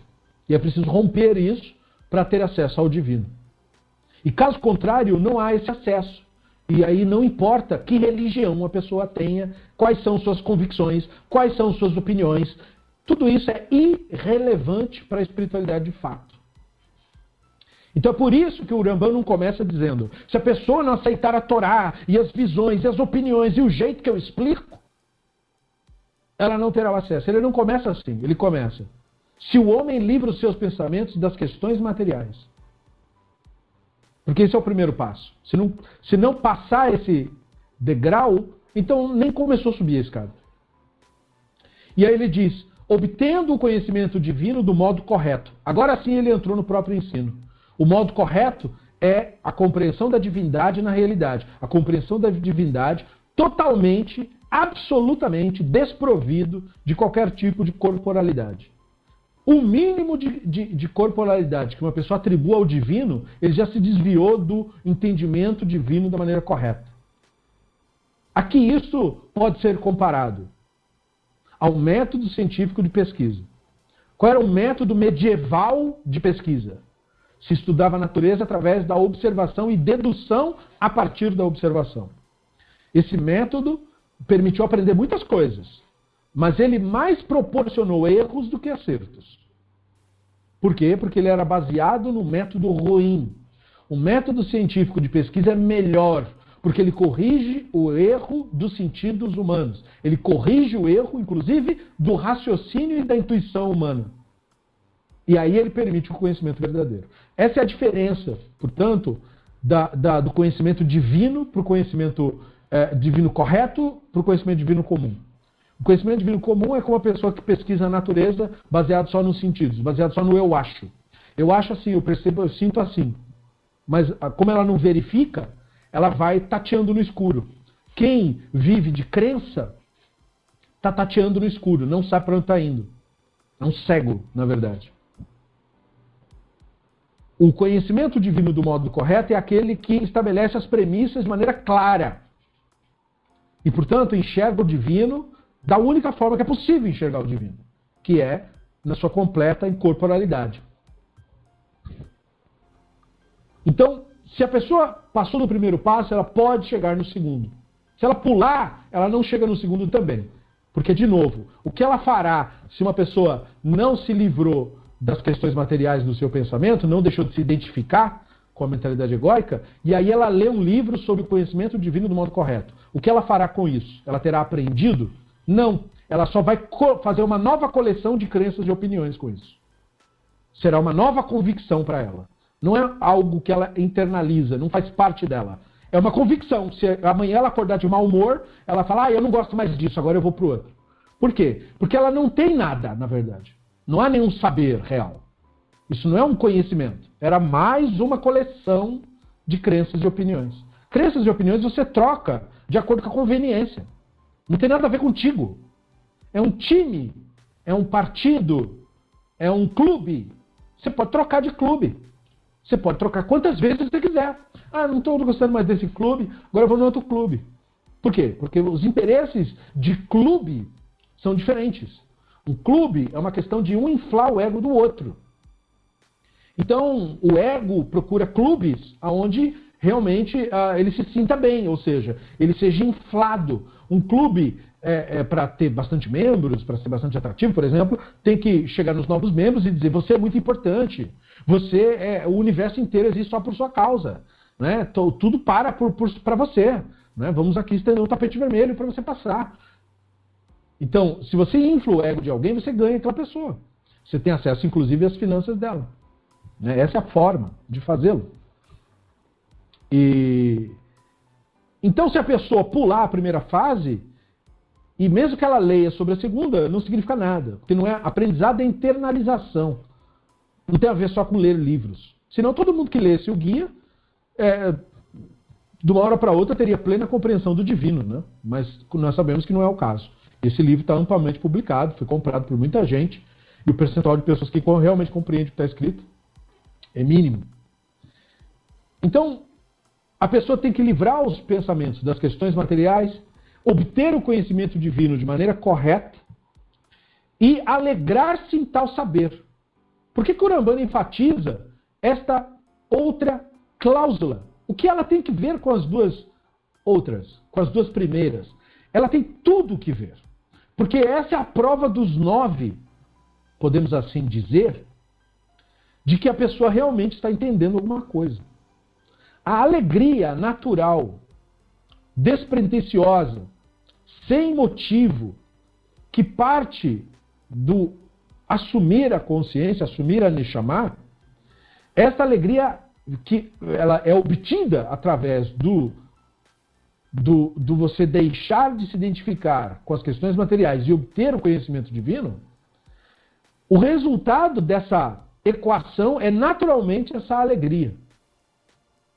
E é preciso romper isso para ter acesso ao divino. E caso contrário, não há esse acesso. E aí não importa que religião a pessoa tenha, quais são suas convicções, quais são suas opiniões, tudo isso é irrelevante para a espiritualidade de fato. Então é por isso que o Rambam não começa dizendo: se a pessoa não aceitar a Torá e as visões e as opiniões e o jeito que eu explico, ela não terá o acesso. Ele não começa assim, ele começa. Se o homem livra os seus pensamentos das questões materiais. Porque esse é o primeiro passo. Se não, se não passar esse degrau, então nem começou a subir a escada. E aí ele diz: obtendo o conhecimento divino do modo correto. Agora sim ele entrou no próprio ensino. O modo correto é a compreensão da divindade na realidade. A compreensão da divindade totalmente, absolutamente desprovido de qualquer tipo de corporalidade. O mínimo de, de, de, corporalidade que uma pessoa atribua ao divino, ele já se desviou do entendimento divino da maneira correta. Aqui isso pode ser comparado ao método científico de pesquisa. Qual era o método medieval de pesquisa? Se estudava a natureza através da observação e dedução a partir da observação. Esse método permitiu aprender muitas coisas, mas ele mais proporcionou erros do que acertos. Por quê? Porque ele era baseado no método ruim. O método científico de pesquisa é melhor, porque ele corrige o erro dos sentidos humanos. Ele corrige o erro, inclusive, do raciocínio e da intuição humana. E aí ele permite o conhecimento verdadeiro. Essa é a diferença, portanto, da, da, do conhecimento divino para o conhecimento é, divino correto para o conhecimento divino comum. O conhecimento divino comum é como a pessoa que pesquisa a natureza baseado só nos sentidos, baseado só no eu acho. Eu acho assim, eu percebo, eu sinto assim. Mas ah, como ela não verifica, ela vai tateando no escuro. Quem vive de crença está tateando no escuro, não sabe para onde está indo. É um cego, na verdade. O conhecimento divino do modo correto é aquele que estabelece as premissas de maneira clara. E, portanto, enxerga o divino da única forma que é possível enxergar o divino, que é na sua completa incorporalidade. Então, se a pessoa passou no primeiro passo, ela pode chegar no segundo. Se ela pular, ela não chega no segundo também. Porque, de novo, o que ela fará se uma pessoa não se livrou das questões materiais do seu pensamento, não deixou de se identificar com a mentalidade egóica, e aí ela lê um livro sobre o conhecimento divino do modo correto. O que ela fará com isso? Ela terá aprendido? Não. Ela só vai fazer uma nova coleção de crenças e opiniões com isso. Será uma nova convicção para ela. Não é algo que ela internaliza, não faz parte dela. É uma convicção. Se amanhã ela acordar de mau humor, ela fala: Ah, eu não gosto mais disso, agora eu vou pro outro. Por quê? Porque ela não tem nada, na verdade. Não há nenhum saber real. Isso não é um conhecimento. Era mais uma coleção de crenças e opiniões. Crenças e opiniões você troca de acordo com a conveniência. Não tem nada a ver contigo. É um time, é um partido, é um clube. Você pode trocar de clube. Você pode trocar quantas vezes você quiser. Ah, não estou gostando mais desse clube, agora eu vou no outro clube. Por quê? Porque os interesses de clube são diferentes. Um clube é uma questão de um inflar o ego do outro. Então, o ego procura clubes onde realmente uh, ele se sinta bem, ou seja, ele seja inflado. Um clube, é, é, para ter bastante membros, para ser bastante atrativo, por exemplo, tem que chegar nos novos membros e dizer: você é muito importante, você é, o universo inteiro existe só por sua causa, né? tudo para para você. Né? Vamos aqui estender um tapete vermelho para você passar. Então, se você infla o ego de alguém, você ganha aquela pessoa. Você tem acesso, inclusive, às finanças dela. Né? Essa é a forma de fazê-lo. E então, se a pessoa pular a primeira fase, e mesmo que ela leia sobre a segunda, não significa nada, porque não é aprendizado é internalização. Não tem a ver só com ler livros. Senão todo mundo que lesse o guia, é, de uma hora para outra, teria plena compreensão do divino, né? Mas nós sabemos que não é o caso. Esse livro está amplamente publicado, foi comprado por muita gente, e o percentual de pessoas que realmente compreende o que está escrito é mínimo. Então, a pessoa tem que livrar os pensamentos das questões materiais, obter o conhecimento divino de maneira correta e alegrar-se em tal saber. Por que Kurambana enfatiza esta outra cláusula? O que ela tem que ver com as duas outras, com as duas primeiras? Ela tem tudo que ver. Porque essa é a prova dos nove, podemos assim dizer, de que a pessoa realmente está entendendo alguma coisa. A alegria natural, despretensiosa, sem motivo, que parte do assumir a consciência, assumir a Neshama, essa alegria que ela é obtida através do, do, do você deixar de se identificar com as questões materiais e obter o conhecimento divino, o resultado dessa equação é naturalmente essa alegria.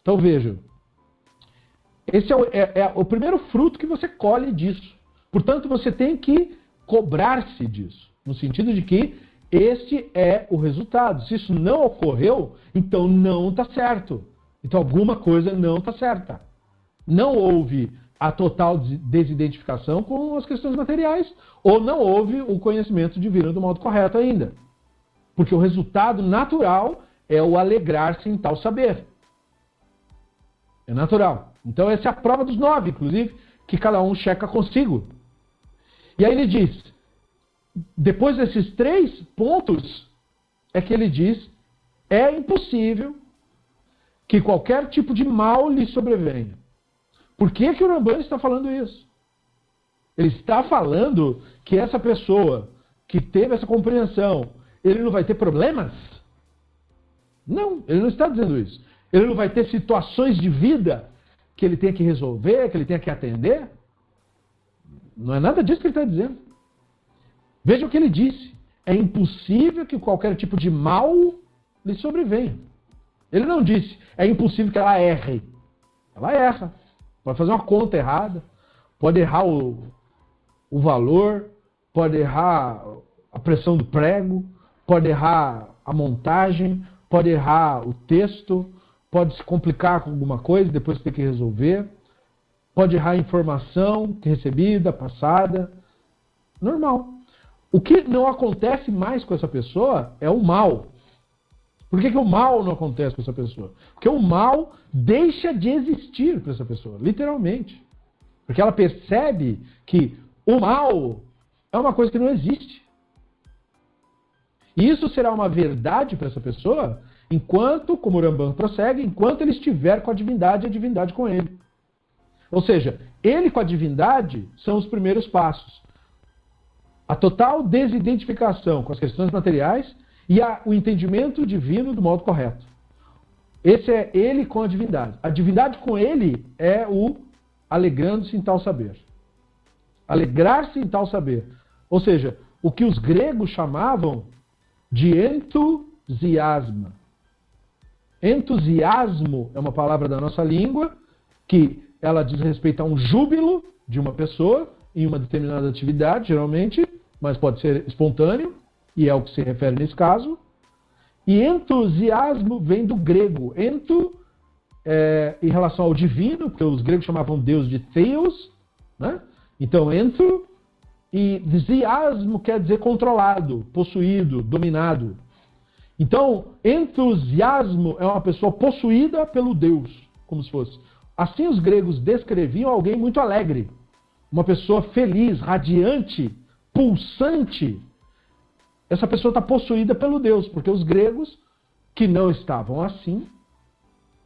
Então veja, esse é o, é, é o primeiro fruto que você colhe disso. Portanto, você tem que cobrar-se disso, no sentido de que este é o resultado. Se isso não ocorreu, então não está certo. Então alguma coisa não está certa. Não houve a total desidentificação com as questões materiais, ou não houve o conhecimento divino do modo correto ainda. Porque o resultado natural é o alegrar-se em tal saber. É natural. Então essa é a prova dos nove, inclusive, que cada um checa consigo. E aí ele diz, depois desses três pontos, é que ele diz: é impossível que qualquer tipo de mal lhe sobrevenha. Por que, que o Rambam está falando isso? Ele está falando que essa pessoa que teve essa compreensão, ele não vai ter problemas? Não, ele não está dizendo isso. Ele não vai ter situações de vida que ele tenha que resolver, que ele tenha que atender? Não é nada disso que ele está dizendo. Veja o que ele disse. É impossível que qualquer tipo de mal lhe sobrevenha. Ele não disse, é impossível que ela erre. Ela erra. Pode fazer uma conta errada, pode errar o, o valor, pode errar a pressão do prego, pode errar a montagem, pode errar o texto, pode se complicar com alguma coisa, depois ter que resolver, pode errar a informação recebida, passada. Normal. O que não acontece mais com essa pessoa é o mal. Por que, que o mal não acontece com essa pessoa? Porque o mal deixa de existir para essa pessoa, literalmente. Porque ela percebe que o mal é uma coisa que não existe. E isso será uma verdade para essa pessoa enquanto, como o Rambam prossegue, enquanto ele estiver com a divindade a divindade com ele. Ou seja, ele com a divindade são os primeiros passos a total desidentificação com as questões materiais e a, o entendimento divino do modo correto. Esse é ele com a divindade. A divindade com ele é o alegrando-se em tal saber. Alegrar-se em tal saber. Ou seja, o que os gregos chamavam de entusiasmo. Entusiasmo é uma palavra da nossa língua que ela diz respeito a um júbilo de uma pessoa em uma determinada atividade, geralmente, mas pode ser espontâneo, e é o que se refere nesse caso. E entusiasmo vem do grego. Ento, é, em relação ao divino, porque os gregos chamavam Deus de Theos, né? Então, ento, e entusiasmo quer dizer controlado, possuído, dominado. Então, entusiasmo é uma pessoa possuída pelo Deus, como se fosse. Assim os gregos descreviam alguém muito alegre, uma pessoa feliz, radiante, pulsante, essa pessoa está possuída pelo Deus, porque os gregos, que não estavam assim,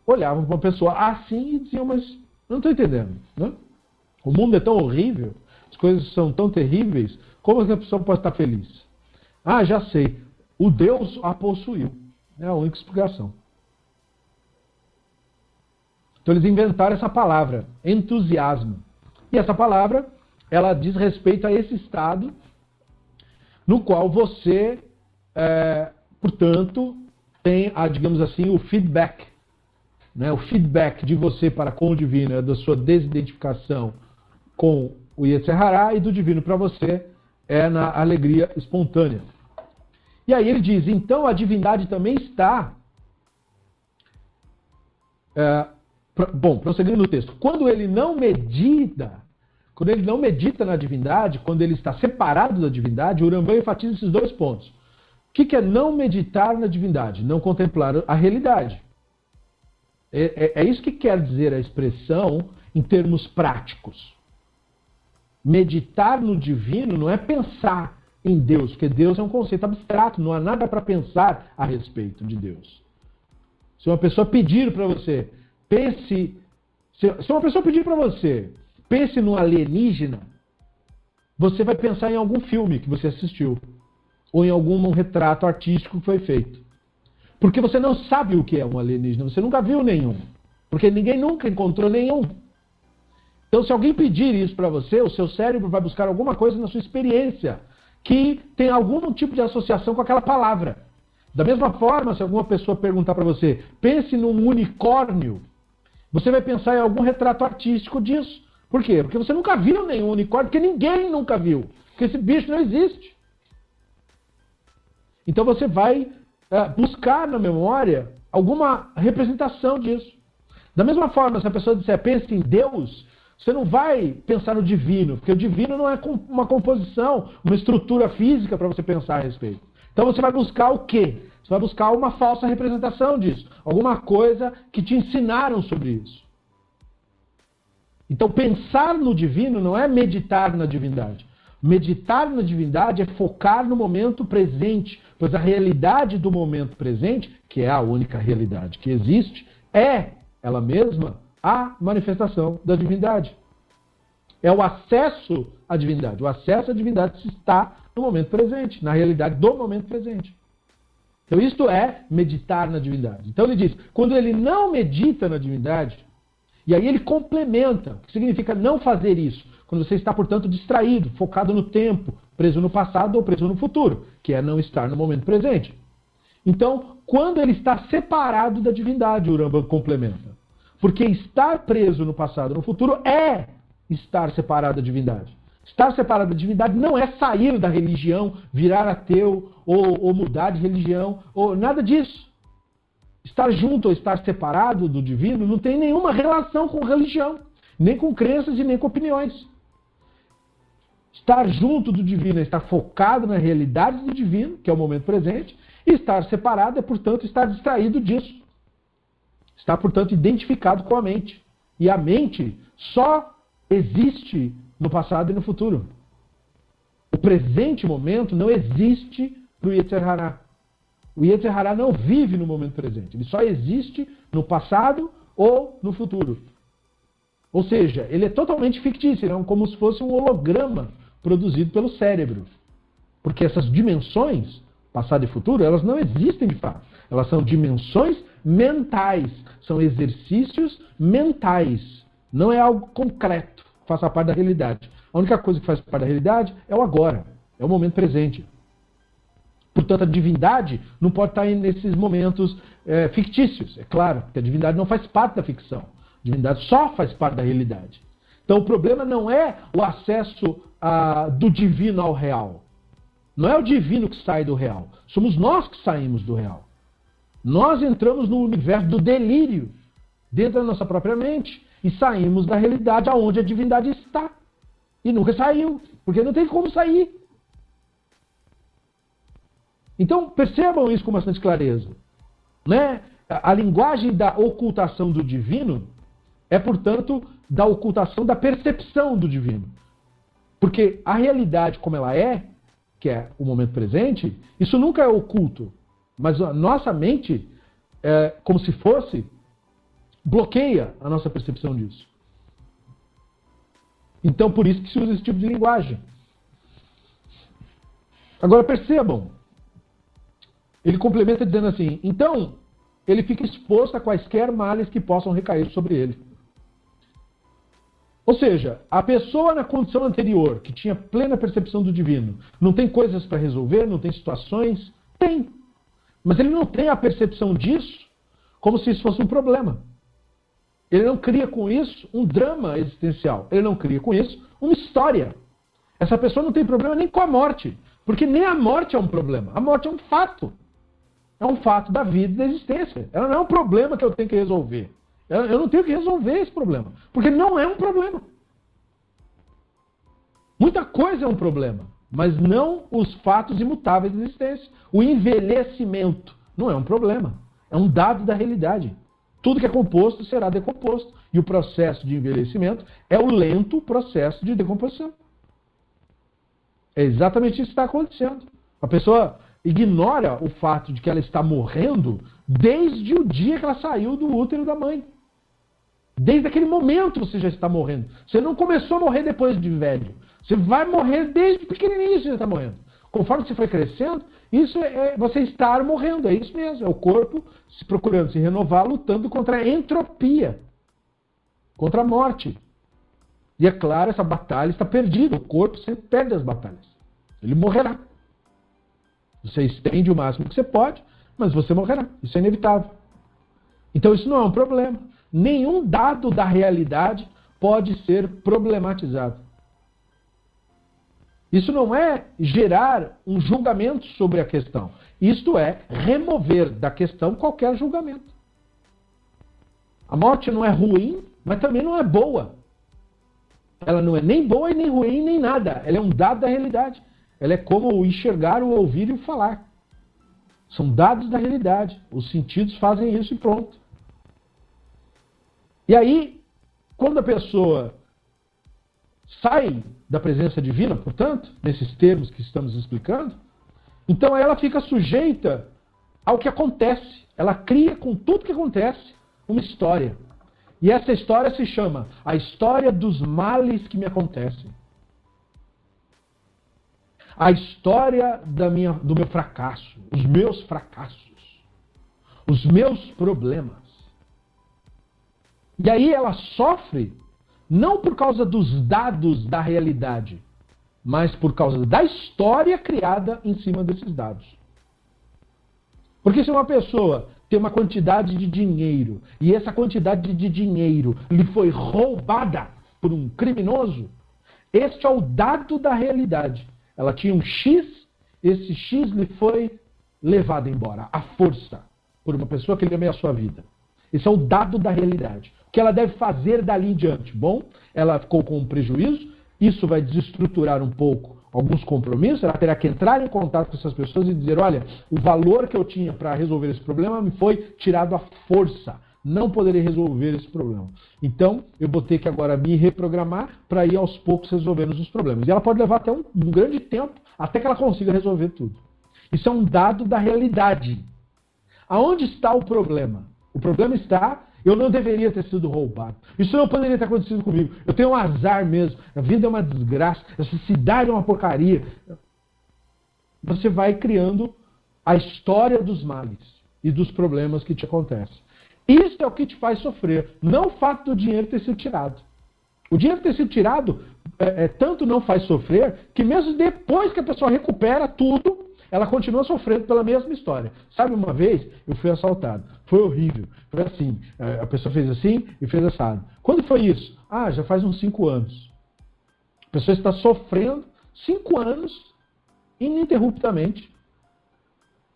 olhavam para uma pessoa assim e diziam, mas não estou entendendo. Né? O mundo é tão horrível, as coisas são tão terríveis, como é que a pessoa pode estar feliz? Ah, já sei, o Deus a possuiu. É a única explicação. Então eles inventaram essa palavra, entusiasmo. E essa palavra, ela diz respeito a esse estado no qual você, é, portanto, tem, a, digamos assim, o feedback. Né? O feedback de você para com o divino é da sua desidentificação com o Yetzirah, e do divino para você é na alegria espontânea. E aí ele diz: então a divindade também está. É, bom, prosseguindo no texto. Quando ele não medita, quando ele não medita na divindade, quando ele está separado da divindade, o Urambá enfatiza esses dois pontos. O que é não meditar na divindade? Não contemplar a realidade. É, é, é isso que quer dizer a expressão em termos práticos. Meditar no divino não é pensar em Deus, porque Deus é um conceito abstrato, não há nada para pensar a respeito de Deus. Se uma pessoa pedir para você, pense. Se uma pessoa pedir para você, pense no alienígena, você vai pensar em algum filme que você assistiu, ou em algum retrato artístico que foi feito. Porque você não sabe o que é um alienígena, você nunca viu nenhum. Porque ninguém nunca encontrou nenhum. Então, se alguém pedir isso para você, o seu cérebro vai buscar alguma coisa na sua experiência que tem algum tipo de associação com aquela palavra. Da mesma forma, se alguma pessoa perguntar para você, pense num unicórnio, você vai pensar em algum retrato artístico disso. Por quê? Porque você nunca viu nenhum unicórnio, porque ninguém nunca viu. Porque esse bicho não existe. Então você vai é, buscar na memória alguma representação disso. Da mesma forma, se a pessoa disser pense em Deus, você não vai pensar no divino, porque o divino não é uma composição, uma estrutura física para você pensar a respeito. Então você vai buscar o quê? Você vai buscar uma falsa representação disso, alguma coisa que te ensinaram sobre isso. Então pensar no divino não é meditar na divindade. Meditar na divindade é focar no momento presente, pois a realidade do momento presente, que é a única realidade que existe, é ela mesma a manifestação da divindade. É o acesso à divindade. O acesso à divindade está no momento presente, na realidade do momento presente. Então, isto é meditar na divindade. Então, ele diz: quando ele não medita na divindade, e aí ele complementa, o que significa não fazer isso? Quando você está, portanto, distraído, focado no tempo, preso no passado ou preso no futuro, que é não estar no momento presente. Então, quando ele está separado da divindade, o Rambam complementa. Porque estar preso no passado no futuro é estar separado da divindade. Estar separado da divindade não é sair da religião, virar ateu ou, ou mudar de religião, ou nada disso. Estar junto ou estar separado do divino não tem nenhuma relação com religião, nem com crenças e nem com opiniões. Estar junto do divino é estar focado na realidade do divino, que é o momento presente, e estar separado é, portanto, estar distraído disso. Está, portanto, identificado com a mente. E a mente só existe no passado e no futuro. O presente momento não existe para o Hará. O Yetzer Hará não vive no momento presente. Ele só existe no passado ou no futuro. Ou seja, ele é totalmente fictício, é como se fosse um holograma produzido pelo cérebro. Porque essas dimensões, passado e futuro, elas não existem de fato. Elas são dimensões mentais, são exercícios mentais. Não é algo concreto, faça parte da realidade. A única coisa que faz parte da realidade é o agora, é o momento presente. Portanto, a divindade não pode estar nesses momentos é, fictícios, é claro, porque a divindade não faz parte da ficção. A divindade só faz parte da realidade. Então, o problema não é o acesso a, do divino ao real. Não é o divino que sai do real. Somos nós que saímos do real. Nós entramos no universo do delírio, dentro da nossa própria mente, e saímos da realidade aonde a divindade está. E nunca saiu, porque não tem como sair. Então percebam isso com bastante clareza. Né? A linguagem da ocultação do divino é, portanto, da ocultação da percepção do divino. Porque a realidade como ela é, que é o momento presente, isso nunca é oculto. Mas a nossa mente, é, como se fosse, bloqueia a nossa percepção disso. Então, por isso que se usa esse tipo de linguagem. Agora, percebam. Ele complementa dizendo assim: então, ele fica exposto a quaisquer males que possam recair sobre ele. Ou seja, a pessoa na condição anterior, que tinha plena percepção do divino, não tem coisas para resolver, não tem situações? Tem. Mas ele não tem a percepção disso como se isso fosse um problema. Ele não cria com isso um drama existencial. Ele não cria com isso uma história. Essa pessoa não tem problema nem com a morte. Porque nem a morte é um problema. A morte é um fato. É um fato da vida e da existência. Ela não é um problema que eu tenho que resolver. Eu não tenho que resolver esse problema. Porque não é um problema. Muita coisa é um problema, mas não os fatos imutáveis da existência. O envelhecimento não é um problema. É um dado da realidade. Tudo que é composto será decomposto. E o processo de envelhecimento é o lento processo de decomposição. É exatamente isso que está acontecendo. A pessoa ignora o fato de que ela está morrendo desde o dia que ela saiu do útero da mãe. Desde aquele momento você já está morrendo. Você não começou a morrer depois de velho. Você vai morrer desde pequenininho você está morrendo. Conforme você foi crescendo, isso é, é você estar morrendo. É isso mesmo. É o corpo se procurando se renovar, lutando contra a entropia, contra a morte. E é claro, essa batalha está perdida. O corpo sempre perde as batalhas. Ele morrerá. Você estende o máximo que você pode, mas você morrerá. Isso é inevitável. Então isso não é um problema. Nenhum dado da realidade pode ser problematizado. Isso não é gerar um julgamento sobre a questão. Isto é remover da questão qualquer julgamento. A morte não é ruim, mas também não é boa. Ela não é nem boa nem ruim, nem nada. Ela é um dado da realidade. Ela é como o enxergar, o ouvir e o falar. São dados da realidade. Os sentidos fazem isso e pronto. E aí, quando a pessoa sai da presença divina, portanto, nesses termos que estamos explicando, então ela fica sujeita ao que acontece. Ela cria com tudo que acontece uma história. E essa história se chama a história dos males que me acontecem. A história da minha, do meu fracasso, os meus fracassos, os meus problemas. E aí ela sofre não por causa dos dados da realidade, mas por causa da história criada em cima desses dados. Porque se uma pessoa tem uma quantidade de dinheiro e essa quantidade de dinheiro lhe foi roubada por um criminoso, este é o dado da realidade. Ela tinha um X, esse X lhe foi levado embora, à força, por uma pessoa que lhe ameaçou a vida. Esse é o dado da realidade. Que ela deve fazer dali em diante? Bom, ela ficou com um prejuízo, isso vai desestruturar um pouco alguns compromissos, ela terá que entrar em contato com essas pessoas e dizer: olha, o valor que eu tinha para resolver esse problema me foi tirado à força. Não poderei resolver esse problema. Então, eu vou ter que agora me reprogramar para ir aos poucos resolvendo os problemas. E ela pode levar até um, um grande tempo até que ela consiga resolver tudo. Isso é um dado da realidade. Aonde está o problema? O problema está eu não deveria ter sido roubado. Isso não poderia ter acontecido comigo. Eu tenho um azar mesmo. A vida é uma desgraça. Essa cidade é uma porcaria. Você vai criando a história dos males e dos problemas que te acontecem. Isso é o que te faz sofrer, não o fato do dinheiro ter sido tirado. O dinheiro ter sido tirado é, é, tanto não faz sofrer que mesmo depois que a pessoa recupera tudo, ela continua sofrendo pela mesma história. Sabe, uma vez eu fui assaltado. Foi horrível. Foi assim. É, a pessoa fez assim e fez assado. Quando foi isso? Ah, já faz uns cinco anos. A pessoa está sofrendo cinco anos ininterruptamente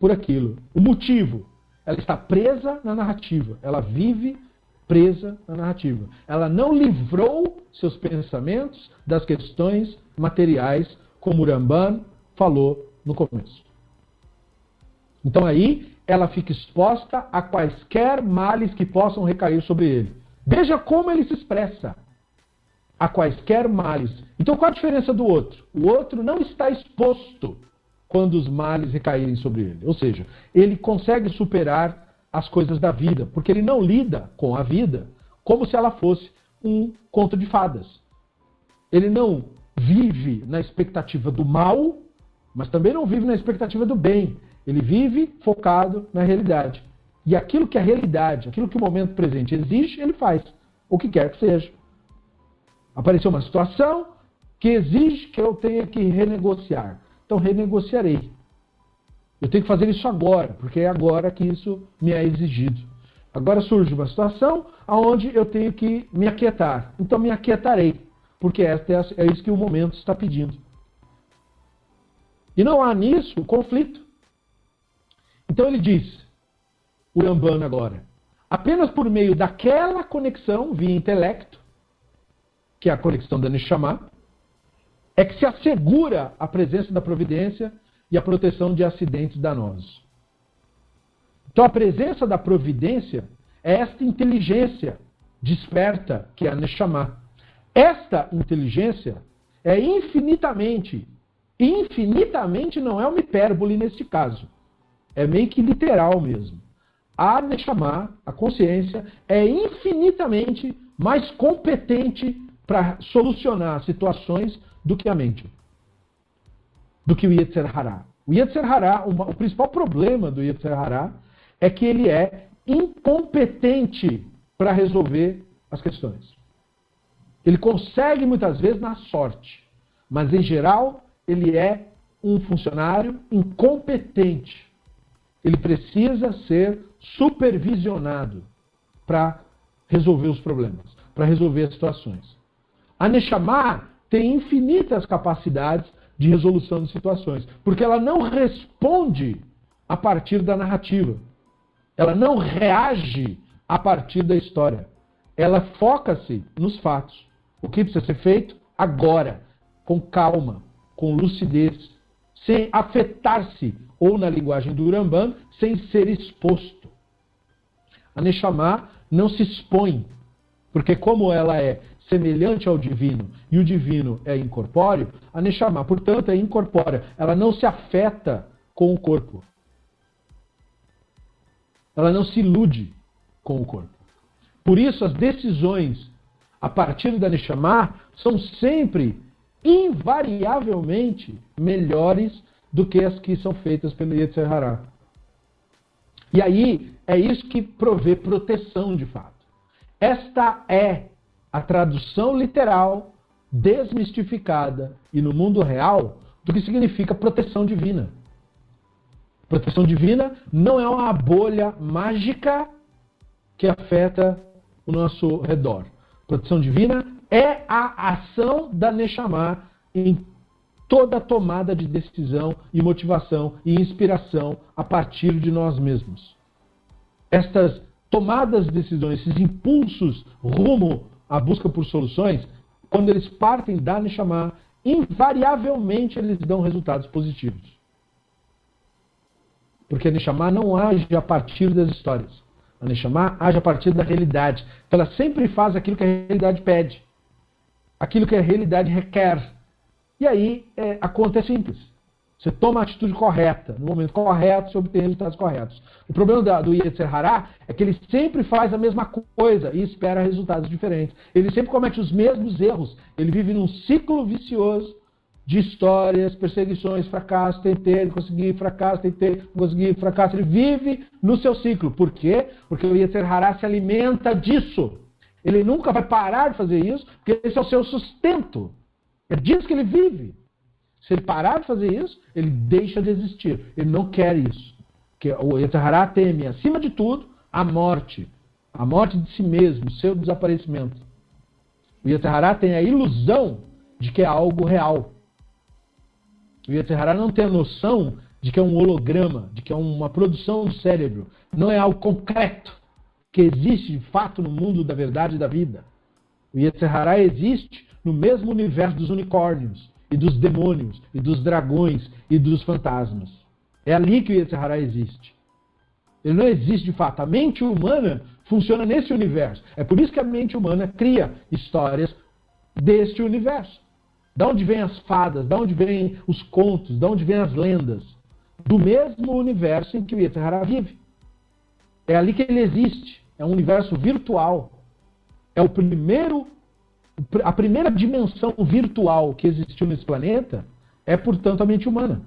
por aquilo. O motivo? Ela está presa na narrativa. Ela vive presa na narrativa. Ela não livrou seus pensamentos das questões materiais, como Ramban falou no começo. Então aí ela fica exposta a quaisquer males que possam recair sobre ele. Veja como ele se expressa. A quaisquer males. Então qual a diferença do outro? O outro não está exposto quando os males recaírem sobre ele. Ou seja, ele consegue superar as coisas da vida, porque ele não lida com a vida como se ela fosse um conto de fadas. Ele não vive na expectativa do mal, mas também não vive na expectativa do bem. Ele vive focado na realidade. E aquilo que a realidade, aquilo que o momento presente exige, ele faz. O que quer que seja. Apareceu uma situação que exige que eu tenha que renegociar. Então renegociarei. Eu tenho que fazer isso agora, porque é agora que isso me é exigido. Agora surge uma situação onde eu tenho que me aquietar. Então me aquietarei, porque é, é isso que o momento está pedindo. E não há nisso conflito. Então ele diz, o Rambam agora, apenas por meio daquela conexão via intelecto, que é a conexão da Neshama, é que se assegura a presença da providência e a proteção de acidentes danosos. Então a presença da providência é esta inteligência desperta que é a Neshama. Esta inteligência é infinitamente, infinitamente não é uma hipérbole neste caso. É meio que literal mesmo. A Neshama, a consciência, é infinitamente mais competente para solucionar situações do que a mente, do que o Yetzer Hará. O Yetzer Hará, o principal problema do Yetzer Hará é que ele é incompetente para resolver as questões. Ele consegue muitas vezes na sorte, mas em geral ele é um funcionário incompetente. Ele precisa ser supervisionado para resolver os problemas, para resolver as situações. A Neshama tem infinitas capacidades de resolução de situações, porque ela não responde a partir da narrativa. Ela não reage a partir da história. Ela foca-se nos fatos. O que precisa ser feito agora, com calma, com lucidez, sem afetar-se, ou na linguagem do Urambam, sem ser exposto. A Neshama não se expõe, porque como ela é semelhante ao divino e o divino é incorpóreo, a Neshama, portanto, é incorpórea. Ela não se afeta com o corpo. Ela não se ilude com o corpo. Por isso, as decisões a partir da Neshama são sempre, invariavelmente, melhores do que as que são feitas pelo Yetzer Hará. E aí, é isso que provê proteção de fato. Esta é a tradução literal, desmistificada e no mundo real do que significa proteção divina. Proteção divina não é uma bolha mágica que afeta o nosso redor. Proteção divina é a ação da Neshama em toda tomada de decisão e motivação e inspiração a partir de nós mesmos. Estas tomadas de decisões, esses impulsos rumo a busca por soluções, quando eles partem da Neshama, invariavelmente eles dão resultados positivos. Porque a Neshama não age a partir das histórias. A Neshama age a partir da realidade. Então ela sempre faz aquilo que a realidade pede. Aquilo que a realidade requer. E aí é, a conta é simples. Você toma a atitude correta, no momento correto, você obtém resultados corretos. O problema da, do Yetzer Hará é que ele sempre faz a mesma coisa e espera resultados diferentes. Ele sempre comete os mesmos erros. Ele vive num ciclo vicioso de histórias, perseguições, fracasso, tentei, consegui, fracasso, tentei, consegui, fracasso. Ele vive no seu ciclo. Por quê? Porque o Yetzer Hará se alimenta disso. Ele nunca vai parar de fazer isso, porque esse é o seu sustento. É disso que ele vive. Se ele parar de fazer isso, ele deixa de existir. Ele não quer isso. Porque o Yetzirah teme, acima de tudo, a morte. A morte de si mesmo, seu desaparecimento. O Yetzirah tem a ilusão de que é algo real. O Yetzirah não tem a noção de que é um holograma, de que é uma produção do cérebro. Não é algo concreto que existe de fato no mundo da verdade e da vida. O Yetzirah existe no mesmo universo dos unicórnios, e dos demônios, e dos dragões, e dos fantasmas. É ali que o Yetzirah existe. Ele não existe de fato. A mente humana funciona nesse universo. É por isso que a mente humana cria histórias deste universo. Da onde vêm as fadas, da onde vêm os contos, da onde vêm as lendas. Do mesmo universo em que o Yetzirah vive. É ali que ele existe. É um universo virtual. É o primeiro a primeira dimensão virtual que existiu nesse planeta é, portanto, a mente humana.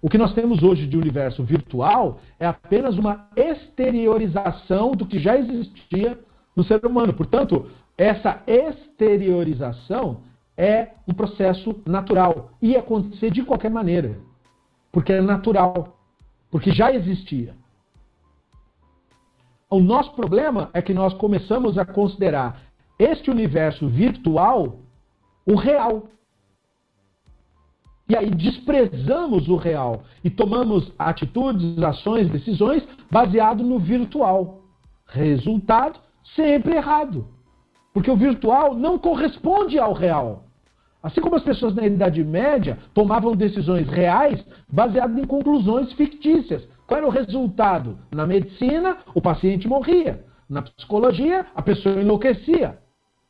O que nós temos hoje de universo virtual é apenas uma exteriorização do que já existia no ser humano. Portanto, essa exteriorização é um processo natural. Ia acontecer de qualquer maneira. Porque é natural. Porque já existia. O nosso problema é que nós começamos a considerar este universo virtual o real. E aí desprezamos o real e tomamos atitudes, ações, decisões baseado no virtual. Resultado sempre errado. Porque o virtual não corresponde ao real. Assim como as pessoas na Idade Média tomavam decisões reais baseadas em conclusões fictícias. Qual era o resultado? Na medicina, o paciente morria. Na psicologia, a pessoa enlouquecia.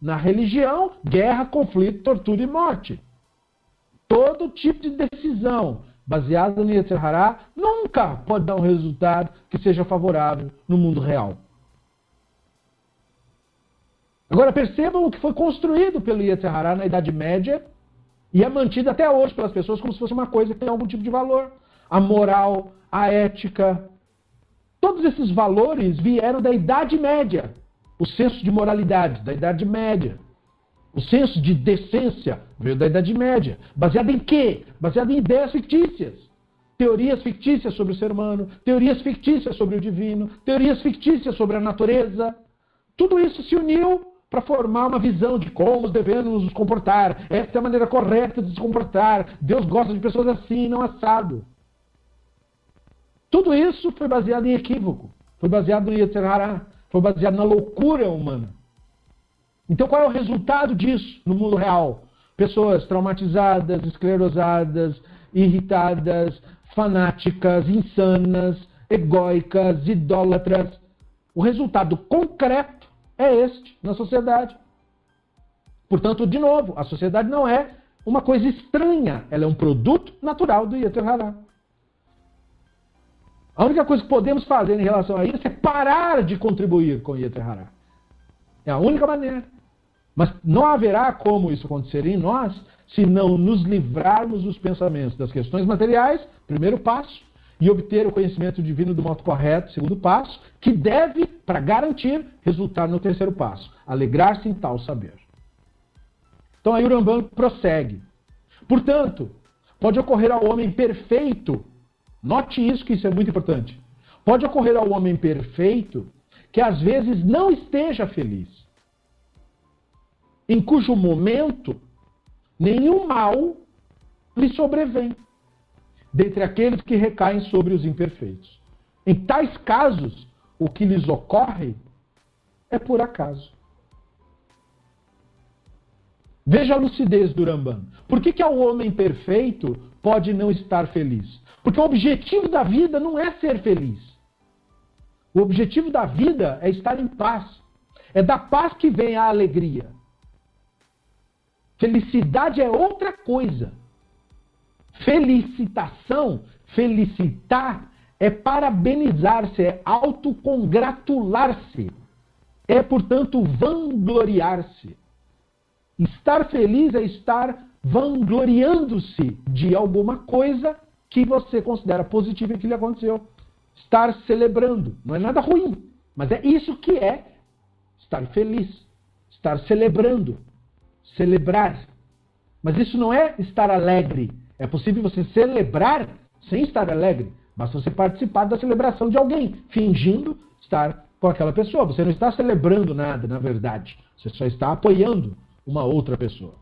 Na religião, guerra, conflito, tortura e morte. Todo tipo de decisão baseada no Yetzer Hará nunca pode dar um resultado que seja favorável no mundo real. Agora percebam o que foi construído pelo Yetzer Hará na Idade Média e é mantido até hoje pelas pessoas como se fosse uma coisa que tem algum tipo de valor. A moral, a ética, todos esses valores vieram da Idade Média. O senso de moralidade da Idade Média. O senso de decência veio da Idade Média. Baseado em quê? Baseado em ideias fictícias. Teorias fictícias sobre o ser humano, teorias fictícias sobre o divino, teorias fictícias sobre a natureza. Tudo isso se uniu para formar uma visão de como devemos nos comportar. Essa é a maneira correta de se comportar. Deus gosta de pessoas assim, não assado. Tudo isso foi baseado em equívoco. Foi baseado no Yetzer Hará. Foi baseado na loucura humana. Então qual é o resultado disso no mundo real? Pessoas traumatizadas, esclerosadas, irritadas, fanáticas, insanas, egóicas, idólatras. O resultado concreto é este na sociedade. Portanto, de novo, a sociedade não é uma coisa estranha, ela é um produto natural do Yeter Hará. A única coisa que podemos fazer em relação a isso é parar de contribuir com o Yeter Hará. É a única maneira. Mas não haverá como isso acontecer em nós se não nos livrarmos dos pensamentos das questões materiais, primeiro passo, e obter o conhecimento divino do modo correto, segundo passo, que deve, para garantir, resultar no terceiro passo, alegrar-se em tal saber. Então aí o prossegue. Portanto, pode ocorrer ao homem perfeito Note isso, que isso é muito importante. Pode ocorrer ao homem perfeito que às vezes não esteja feliz, em cujo momento nenhum mal lhe sobrevém, dentre aqueles que recaem sobre os imperfeitos. Em tais casos, o que lhes ocorre é por acaso. Veja a lucidez do Rambam. Por que, que ao homem perfeito pode não estar feliz? Porque o objetivo da vida não é ser feliz. O objetivo da vida é estar em paz. É da paz que vem a alegria. Felicidade é outra coisa. Felicitação, felicitar, é parabenizar-se, é autocongratular-se. É, portanto, vangloriar-se. Estar feliz é estar vangloriando-se de alguma coisa que você considera positivo e que lhe aconteceu. Estar celebrando. Não é nada ruim, mas é isso que é estar feliz. Estar celebrando. Celebrar. Mas isso não é estar alegre. É possível você celebrar sem estar alegre. Basta você participar da celebração de alguém, fingindo estar com aquela pessoa. Você não está celebrando nada, na verdade. Você só está apoiando uma outra pessoa.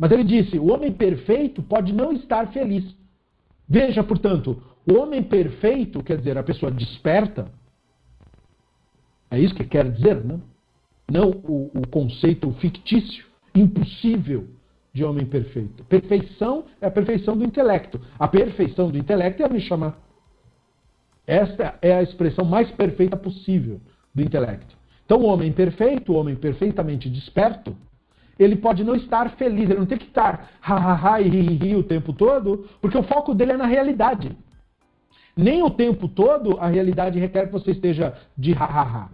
Mas ele disse: o homem perfeito pode não estar feliz. Veja, portanto, o homem perfeito, quer dizer, a pessoa desperta, é isso que quer dizer, não? Não o, o conceito fictício, impossível de homem perfeito. Perfeição é a perfeição do intelecto. A perfeição do intelecto é a me chamar. Esta é a expressão mais perfeita possível do intelecto. Então, o homem perfeito, o homem perfeitamente desperto, ele pode não estar feliz, ele não tem que estar ha, ha, ha e ri, ri, o tempo todo, porque o foco dele é na realidade. Nem o tempo todo a realidade requer que você esteja de ha, ha, ha.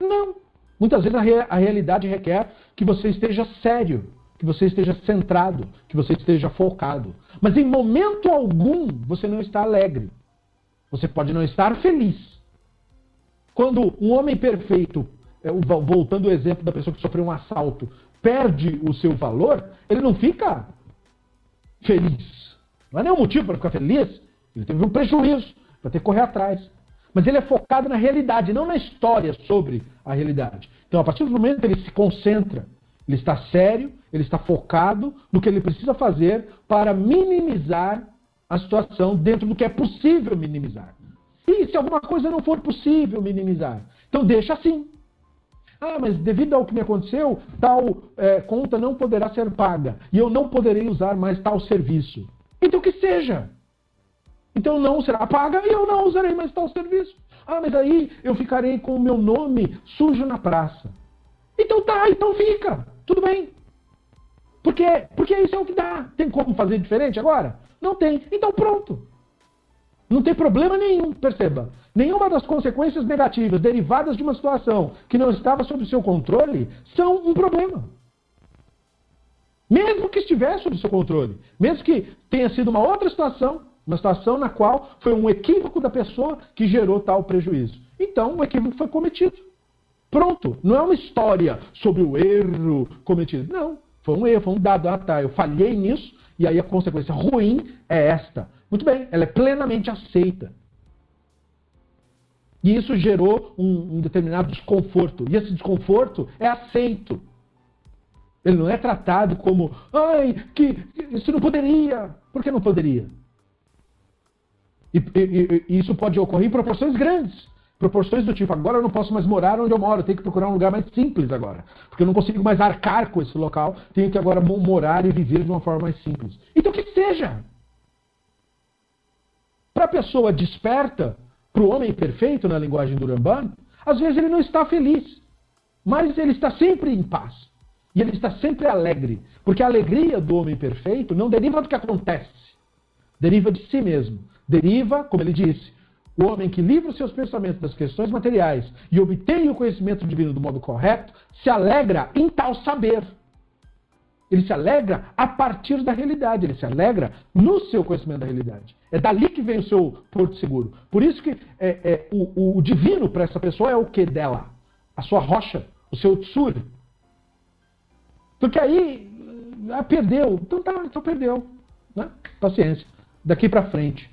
Não. Muitas vezes a, rea, a realidade requer que você esteja sério, que você esteja centrado, que você esteja focado. Mas em momento algum você não está alegre. Você pode não estar feliz. Quando um homem perfeito é, voltando ao exemplo da pessoa que sofreu um assalto, perde o seu valor, ele não fica feliz. Não há nenhum motivo para ficar feliz. Ele teve um prejuízo, para ter que correr atrás. Mas ele é focado na realidade, não na história sobre a realidade. Então, a partir do momento que ele se concentra, ele está sério, ele está focado no que ele precisa fazer para minimizar a situação dentro do que é possível minimizar. E se alguma coisa não for possível minimizar, então deixa assim. Ah, mas devido ao que me aconteceu, tal é, conta não poderá ser paga e eu não poderei usar mais tal serviço. Então que seja. Então não será paga e eu não usarei mais tal serviço. Ah, mas aí eu ficarei com o meu nome sujo na praça. Então tá, então fica. Tudo bem. Porque, porque isso é o que dá. Tem como fazer diferente agora? Não tem. Então pronto. Não tem problema nenhum, perceba. Nenhuma das consequências negativas derivadas de uma situação que não estava sob seu controle são um problema. Mesmo que estivesse sob seu controle, mesmo que tenha sido uma outra situação, uma situação na qual foi um equívoco da pessoa que gerou tal prejuízo. Então, o equívoco foi cometido. Pronto. Não é uma história sobre o erro cometido. Não. Foi um erro, foi um dado. Ah, tá. Eu falhei nisso e aí a consequência ruim é esta. Muito bem, ela é plenamente aceita. E isso gerou um, um determinado desconforto. E esse desconforto é aceito. Ele não é tratado como, ai, que isso não poderia. Por que não poderia? E, e, e, isso pode ocorrer em proporções grandes. Proporções do tipo, agora eu não posso mais morar onde eu moro, eu tenho que procurar um lugar mais simples agora. Porque eu não consigo mais arcar com esse local, tenho que agora morar e viver de uma forma mais simples. Então que seja. Para a pessoa desperta, para o homem perfeito, na linguagem do Ramban, às vezes ele não está feliz, mas ele está sempre em paz. E ele está sempre alegre. Porque a alegria do homem perfeito não deriva do que acontece, deriva de si mesmo. Deriva, como ele disse, o homem que livra os seus pensamentos das questões materiais e obtém o conhecimento divino do modo correto, se alegra em tal saber. Ele se alegra a partir da realidade, ele se alegra no seu conhecimento da realidade. É dali que vem o seu porto seguro. Por isso que é, é, o, o, divino para essa pessoa é o que dela? A sua rocha, o seu tsur. Porque aí ah, perdeu. Então tá, então perdeu. Né? Paciência. Daqui para frente.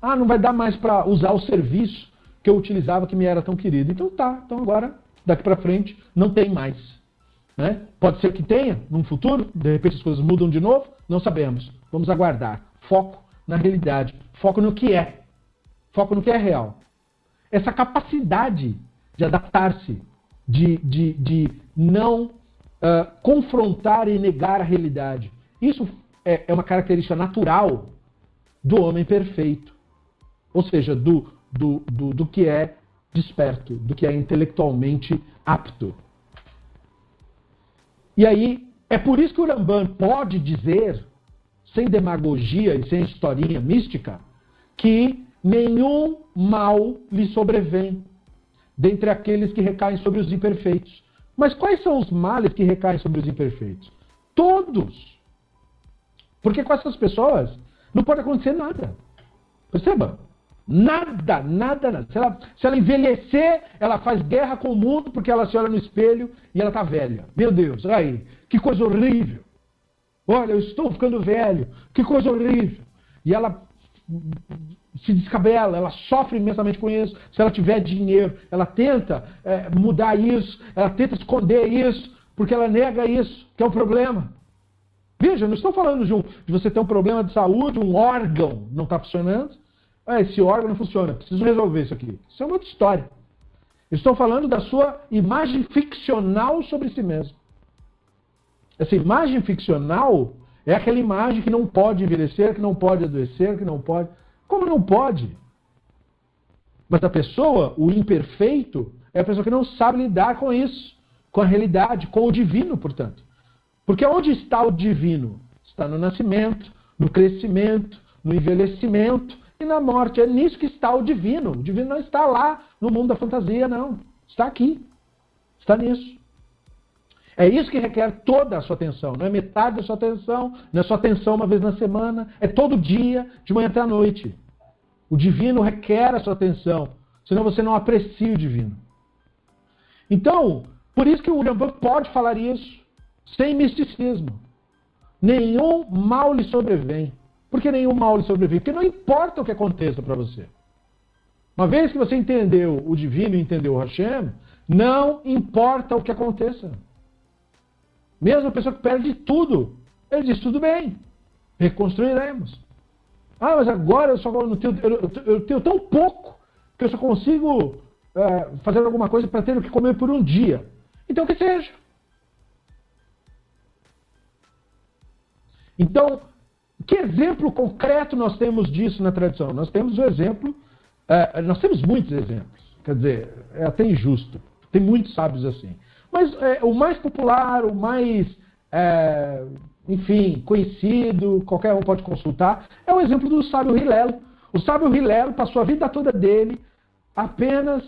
Ah, não vai dar mais para usar o serviço que eu utilizava que me era tão querido. Então tá, então agora, daqui para frente, não tem mais. Né? Pode ser que tenha num futuro, de repente as coisas mudam de novo, não sabemos. Vamos aguardar. Foco na realidade, foco no que é, foco no que é real. Essa capacidade de adaptar-se, de, de, de não uh, confrontar e negar a realidade, isso é, é uma característica natural do homem perfeito. Ou seja, do, do, do, do que é desperto, do que é intelectualmente apto. E aí, é por isso que o Ramban pode dizer, sem demagogia e sem historinha mística, que nenhum mal lhe sobrevém dentre aqueles que recaem sobre os imperfeitos. Mas quais são os males que recaem sobre os imperfeitos? Todos. Porque com essas pessoas não pode acontecer nada. Perceba? Nada, nada, nada. Se ela, se ela envelhecer, ela faz guerra com o mundo porque ela se olha no espelho e ela está velha. Meu Deus, aí, que coisa horrível. Olha, eu estou ficando velho, que coisa horrível. E ela se descabela, ela sofre imensamente com isso. Se ela tiver dinheiro, ela tenta é, mudar isso, ela tenta esconder isso, porque ela nega isso, que é o problema. Veja, não estou falando de, um, de você ter um problema de saúde, um órgão não está funcionando. Ah, esse órgão não funciona, preciso resolver isso aqui. Isso é uma outra história. Estou falando da sua imagem ficcional sobre si mesmo. Essa imagem ficcional é aquela imagem que não pode envelhecer, que não pode adoecer, que não pode. Como não pode? Mas a pessoa, o imperfeito, é a pessoa que não sabe lidar com isso, com a realidade, com o divino, portanto. Porque onde está o divino? Está no nascimento, no crescimento, no envelhecimento, e na morte. É nisso que está o divino. O divino não está lá no mundo da fantasia, não. Está aqui. Está nisso. É isso que requer toda a sua atenção. Não é metade da sua atenção, não é só atenção uma vez na semana, é todo dia, de manhã até a noite. O divino requer a sua atenção, senão você não aprecia o divino. Então, por isso que o William pode falar isso, sem misticismo. Nenhum mal lhe sobrevém. Por que nenhum mal lhe sobrevive? Porque não importa o que aconteça para você. Uma vez que você entendeu o divino e entendeu o Hashem, não importa o que aconteça. Mesmo a pessoa que perde tudo, ele diz: tudo bem, reconstruiremos. Ah, mas agora eu só não tenho, eu, eu tenho tão pouco que eu só consigo é, fazer alguma coisa para ter o que comer por um dia. Então que seja. Então, que exemplo concreto nós temos disso na tradição? Nós temos o exemplo, é, nós temos muitos exemplos. Quer dizer, é até injusto. Tem muitos sábios assim. Mas é, o mais popular, o mais, é, enfim, conhecido, qualquer um pode consultar, é o exemplo do sábio Hilelo. O sábio Hilelo passou a vida toda dele apenas.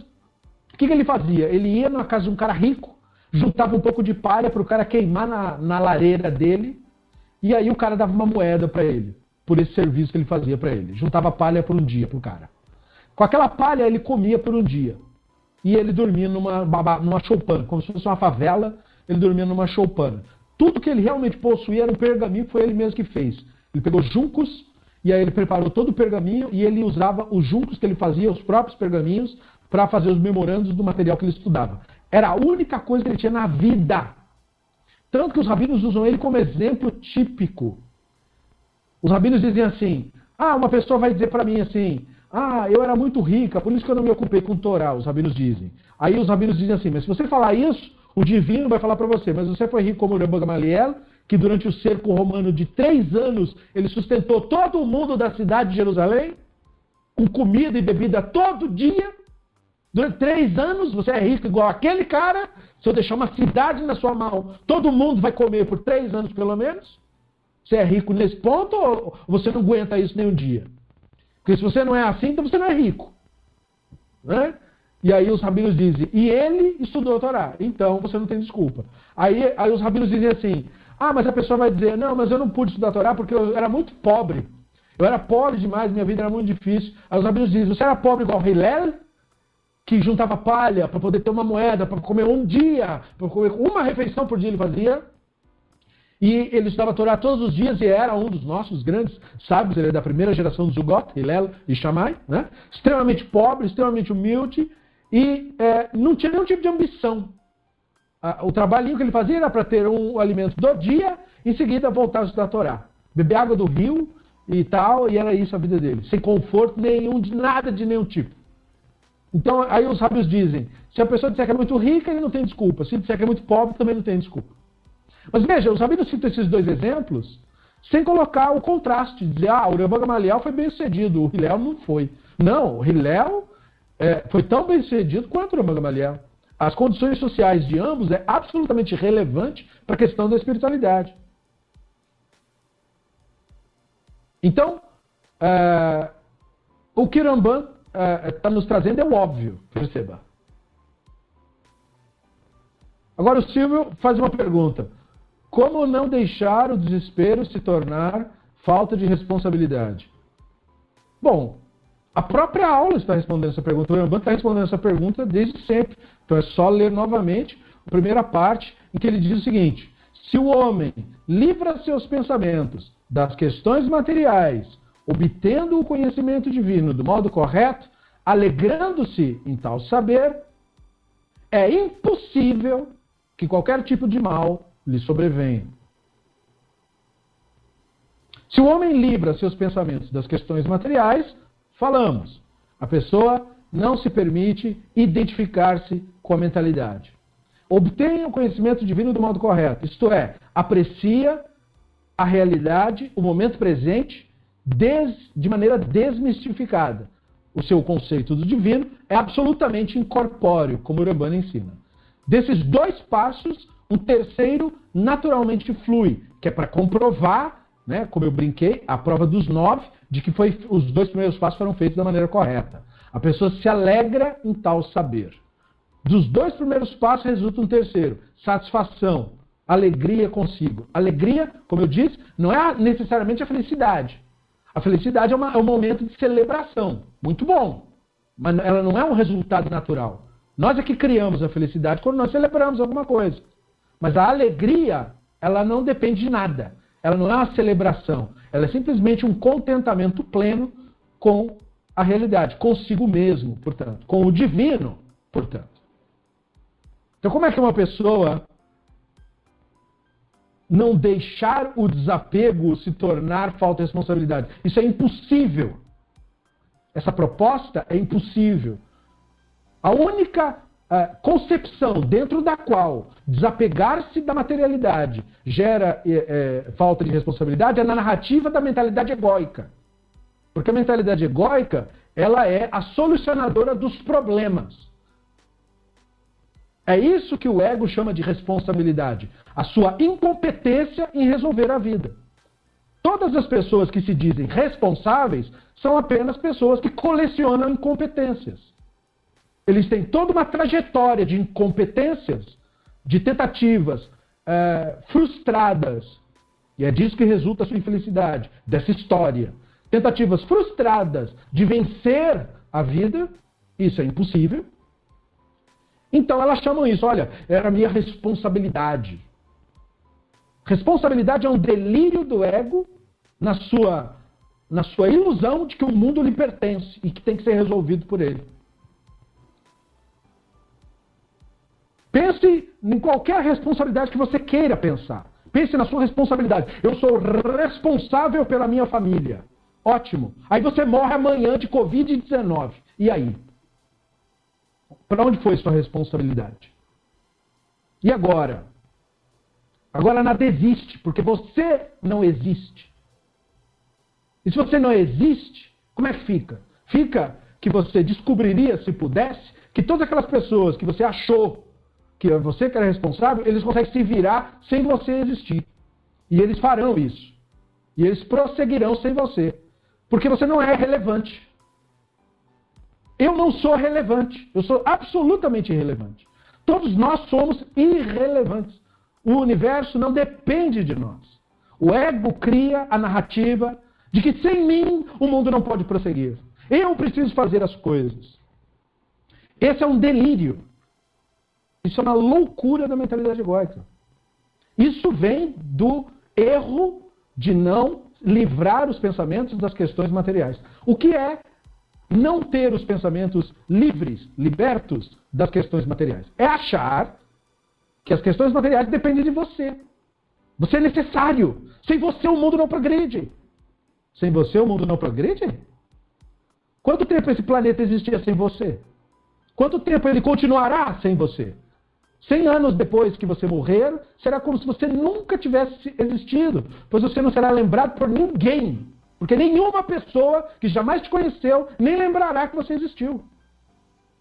O que, que ele fazia? Ele ia na casa de um cara rico, juntava um pouco de palha para o cara queimar na, na lareira dele, e aí o cara dava uma moeda para ele, por esse serviço que ele fazia para ele. Juntava palha por um dia para o cara. Com aquela palha ele comia por um dia e ele dormia numa, numa choupana, como se fosse uma favela, ele dormia numa choupana. Tudo que ele realmente possuía era um pergaminho que foi ele mesmo que fez. Ele pegou juncos e aí ele preparou todo o pergaminho e ele usava os juncos que ele fazia, os próprios pergaminhos, para fazer os memorandos do material que ele estudava. Era a única coisa que ele tinha na vida. Tanto que os rabinos usam ele como exemplo típico. Os rabinos dizem assim: ah, uma pessoa vai dizer para mim assim, ah, eu era muito rica, por isso que eu não me ocupei com Torá, os rabinos dizem. Aí os rabinos dizem assim, mas se você falar isso, o divino vai falar para você, mas você foi rico como o Rabban Gamaliel, que durante o cerco romano de três anos, ele sustentou todo o mundo da cidade de Jerusalém, com comida e bebida todo dia. Durante três anos, você é rico igual aquele cara. Se eu deixar uma cidade na sua mão, todo mundo vai comer por três anos pelo menos. Você é rico nesse ponto ou você não aguenta isso nem um dia? Porque se você não é assim, então você não é rico. Né? E aí os rabinos dizem, e ele estudou a Torá, então você não tem desculpa. Aí, aí os rabinos dizem assim, ah, mas a pessoa vai dizer, não, mas eu não pude estudar a Torá porque eu era muito pobre. Eu era pobre demais, minha vida era muito difícil. Aí os rabinos dizem, você era pobre igual Hillel, que juntava palha para poder ter uma moeda, para comer um dia, para comer uma refeição por dia ele fazia. E ele estudava a Torá todos os dias e era um dos nossos grandes sábios, ele é da primeira geração do Zugot, Hillel e Shammai, né? extremamente pobre, extremamente humilde e é, não tinha nenhum tipo de ambição. O trabalhinho que ele fazia era para ter um alimento do dia, em seguida voltar a estudar a Torá. Beber água do rio e tal, e era isso a vida dele. Sem conforto nenhum, de nada de nenhum tipo. Então, aí os sábios dizem: se a pessoa disser que é muito rica, ele não tem desculpa. Se disser que é muito pobre, também não tem desculpa. Mas veja, os rabinos citam esses dois exemplos sem colocar o contraste, dizer, ah, o Rebbe Gamaliel foi bem sucedido, o Hillel não foi. Não, o Hillel é, foi tão bem sucedido quanto o Rebbe Gamaliel. As condições sociais de ambos é absolutamente relevante para a questão da espiritualidade. Então, é, o que Ramban está é, nos trazendo é o óbvio, perceba. Agora o Silvio faz uma pergunta. Como não deixar o desespero se tornar falta de responsabilidade? Bom, a própria aula está respondendo essa pergunta. O Rambam está respondendo essa pergunta desde sempre. Então é só ler novamente a primeira parte, em que ele diz o seguinte: se o homem livra seus pensamentos das questões materiais, obtendo o conhecimento divino do modo correto, alegrando-se em tal saber, é impossível que qualquer tipo de mal lhe sobrevém. Se o homem livra seus pensamentos das questões materiais, falamos, a pessoa não se permite identificar-se com a mentalidade. Obtenha o conhecimento divino do modo correto, isto é, aprecia a realidade, o momento presente, des, de maneira desmistificada. O seu conceito do divino é absolutamente incorpóreo, como o Urbano ensina. Desses dois passos, um terceiro naturalmente flui, que é para comprovar, né, como eu brinquei, a prova dos nove, de que foi, os dois primeiros passos foram feitos da maneira correta. A pessoa se alegra em tal saber. Dos dois primeiros passos resulta um terceiro, satisfação, alegria consigo. Alegria, como eu disse, não é necessariamente a felicidade. A felicidade é, uma, é um momento de celebração, muito bom, mas ela não é um resultado natural. Nós é que criamos a felicidade quando nós celebramos alguma coisa. Mas a alegria, ela não depende de nada. Ela não é uma celebração. Ela é simplesmente um contentamento pleno com a realidade, consigo mesmo, portanto, com o divino, portanto. Então, como é que uma pessoa não deixar o desapego se tornar falta de responsabilidade? Isso é impossível. Essa proposta é impossível. A única uh, concepção dentro da qual desapegar-se da materialidade gera é, falta de responsabilidade é na narrativa da mentalidade egóica. Porque a mentalidade egóica ela é a solucionadora dos problemas. É isso que o ego chama de responsabilidade. A sua incompetência em resolver a vida. Todas as pessoas que se dizem responsáveis são apenas pessoas que colecionam incompetências. Eles têm toda uma trajetória de incompetências, de tentativas é, frustradas. E é disso que resulta a sua infelicidade, dessa história. Tentativas frustradas de vencer a vida, isso é impossível. Então elas chamam isso, olha, era a minha responsabilidade. Responsabilidade é um delírio do ego na sua, na sua ilusão de que o mundo lhe pertence e que tem que ser resolvido por ele. Pense em qualquer responsabilidade que você queira pensar. Pense na sua responsabilidade. Eu sou responsável pela minha família. Ótimo. Aí você morre amanhã de Covid-19. E aí? Para onde foi sua responsabilidade? E agora? Agora nada existe, porque você não existe. E se você não existe, como é que fica? Fica que você descobriria, se pudesse, que todas aquelas pessoas que você achou que você que era responsável, eles conseguem se virar sem você existir. E eles farão isso. E eles prosseguirão sem você. Porque você não é relevante. Eu não sou relevante. Eu sou absolutamente irrelevante. Todos nós somos irrelevantes. O universo não depende de nós. O ego cria a narrativa de que sem mim o mundo não pode prosseguir. Eu preciso fazer as coisas. Esse é um delírio. Isso é uma loucura da mentalidade egóica. Isso vem do erro de não livrar os pensamentos das questões materiais. O que é não ter os pensamentos livres, libertos das questões materiais. É achar que as questões materiais dependem de você. Você é necessário. Sem você o mundo não progride. Sem você o mundo não progride? Quanto tempo esse planeta existia sem você? Quanto tempo ele continuará sem você? Cem anos depois que você morrer, será como se você nunca tivesse existido, pois você não será lembrado por ninguém. Porque nenhuma pessoa que jamais te conheceu nem lembrará que você existiu.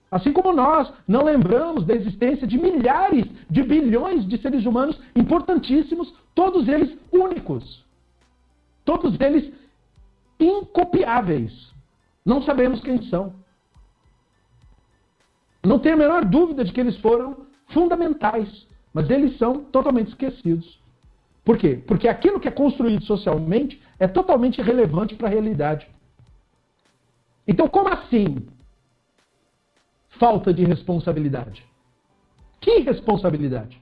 Assim como nós não lembramos da existência de milhares de bilhões de seres humanos importantíssimos, todos eles únicos. Todos eles incopiáveis. Não sabemos quem são. Não tenho a menor dúvida de que eles foram fundamentais, mas eles são totalmente esquecidos. Por quê? Porque aquilo que é construído socialmente é totalmente irrelevante para a realidade. Então, como assim falta de responsabilidade? Que responsabilidade?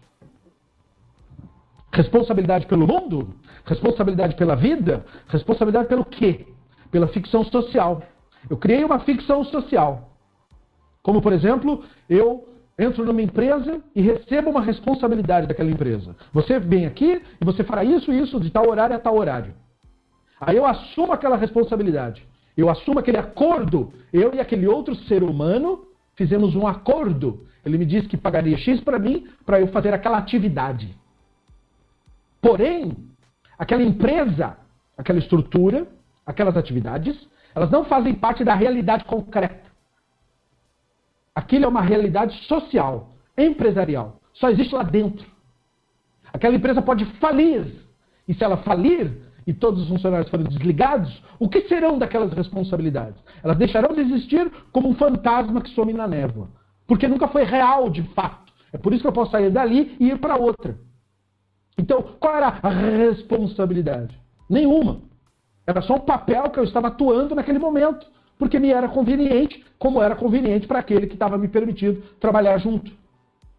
Responsabilidade pelo mundo? Responsabilidade pela vida? Responsabilidade pelo quê? Pela ficção social. Eu criei uma ficção social. Como, por exemplo, eu entro numa empresa e recebo uma responsabilidade daquela empresa. Você vem aqui e você fará isso e isso de tal horário a tal horário. Aí eu assumo aquela responsabilidade. Eu assumo aquele acordo. Eu e aquele outro ser humano fizemos um acordo. Ele me disse que pagaria X para mim para eu fazer aquela atividade. Porém, aquela empresa, aquela estrutura, aquelas atividades, elas não fazem parte da realidade concreta. Aquilo é uma realidade social, empresarial. Só existe lá dentro. Aquela empresa pode falir. E se ela falir e todos os funcionários forem desligados, o que serão daquelas responsabilidades? Elas deixarão de existir como um fantasma que some na névoa. Porque nunca foi real de fato. É por isso que eu posso sair dali e ir para outra. Então, qual era a responsabilidade? Nenhuma. Era só um papel que eu estava atuando naquele momento porque me era conveniente, como era conveniente para aquele que estava me permitindo trabalhar junto.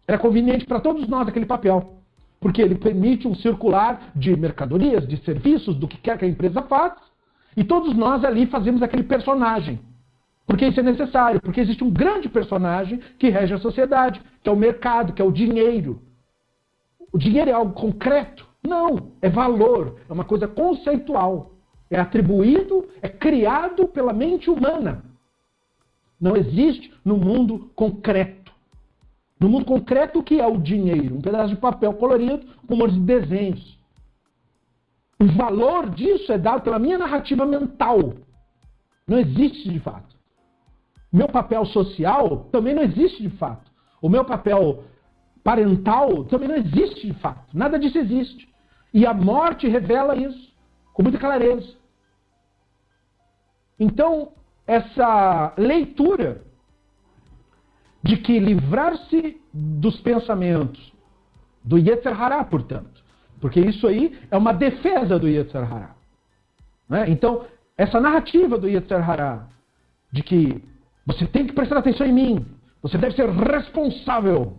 Era conveniente para todos nós aquele papel, porque ele permite um circular de mercadorias, de serviços, do que quer que a empresa faça, e todos nós ali fazemos aquele personagem. Porque isso é necessário, porque existe um grande personagem que rege a sociedade, que é o mercado, que é o dinheiro. O dinheiro é algo concreto? Não, é valor, é uma coisa conceitual. É atribuído, é criado pela mente humana. Não existe no mundo concreto. No mundo concreto, o que é o dinheiro? Um pedaço de papel colorido com um monte de desenhos. O valor disso é dado pela minha narrativa mental. Não existe de fato. Meu papel social também não existe de fato. O meu papel parental também não existe de fato. Nada disso existe. E a morte revela isso com muita clareza. Então, essa leitura de que livrar-se dos pensamentos do Yetzer Hará, portanto, porque isso aí é uma defesa do Yetzer Hará. Né? Então, essa narrativa do Yetzer Hará de que você tem que prestar atenção em mim. Você deve ser responsável.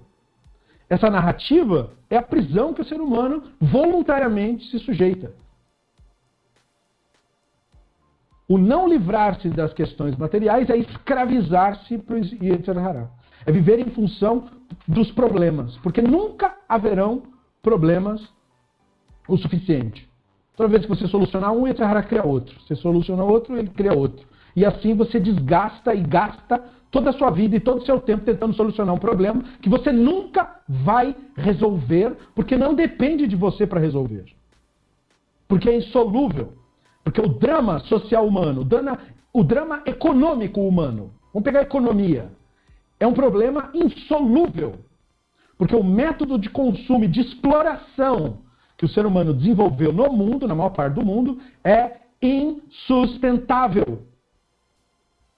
Essa narrativa é a prisão que o ser humano voluntariamente se sujeita. O não livrar-se das questões materiais é escravizar-se para o Yetzer Hará. É viver em função dos problemas. Porque nunca haverão problemas o suficiente. Toda vez que você solucionar um, Yetzer Hará cria outro. Você soluciona outro, ele cria outro. E assim você desgasta e gasta toda a sua vida e todo o seu tempo tentando solucionar um problema que você nunca vai resolver, porque não depende de você para resolver. Porque é insolúvel. Porque o drama social humano, o drama, o drama econômico humano, vamos pegar a economia, é um problema insolúvel. Porque o método de consumo e de exploração que o ser humano desenvolveu no mundo, na maior parte do mundo, é insustentável.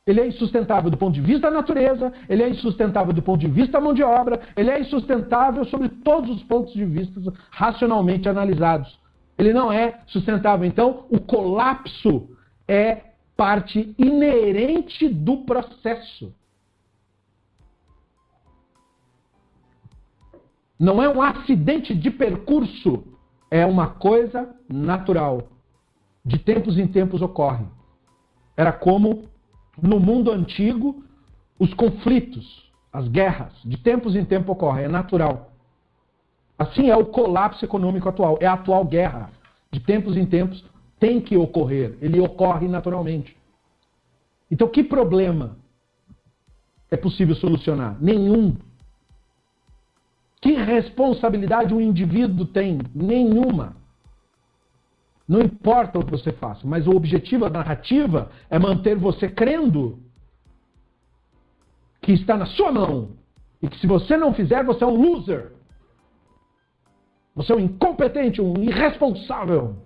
Ele é insustentável do ponto de vista da natureza, ele é insustentável do ponto de vista da mão de obra, ele é insustentável sobre todos os pontos de vista racionalmente analisados. Ele não é sustentável. Então, o colapso é parte inerente do processo. Não é um acidente de percurso, é uma coisa natural. De tempos em tempos ocorre. Era como no mundo antigo, os conflitos, as guerras, de tempos em tempos ocorrem, é natural. Assim é o colapso econômico atual, é a atual guerra. De tempos em tempos tem que ocorrer, ele ocorre naturalmente. Então, que problema é possível solucionar? Nenhum. Que responsabilidade um indivíduo tem? Nenhuma. Não importa o que você faça, mas o objetivo da narrativa é manter você crendo que está na sua mão e que se você não fizer, você é um loser. Você é um incompetente, um irresponsável.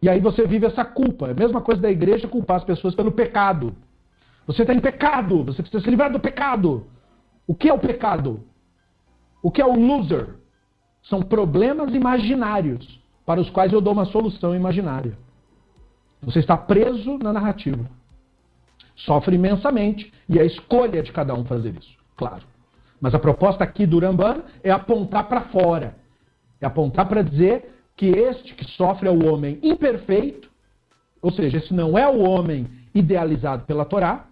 E aí você vive essa culpa. É a mesma coisa da igreja culpar as pessoas pelo pecado. Você está em pecado, você precisa se livrar do pecado. O que é o pecado? O que é o loser? São problemas imaginários para os quais eu dou uma solução imaginária. Você está preso na narrativa. Sofre imensamente e é a escolha de cada um fazer isso, claro. Mas a proposta aqui do Ramban é apontar para fora. É apontar para dizer que este que sofre é o homem imperfeito, ou seja, esse não é o homem idealizado pela Torá.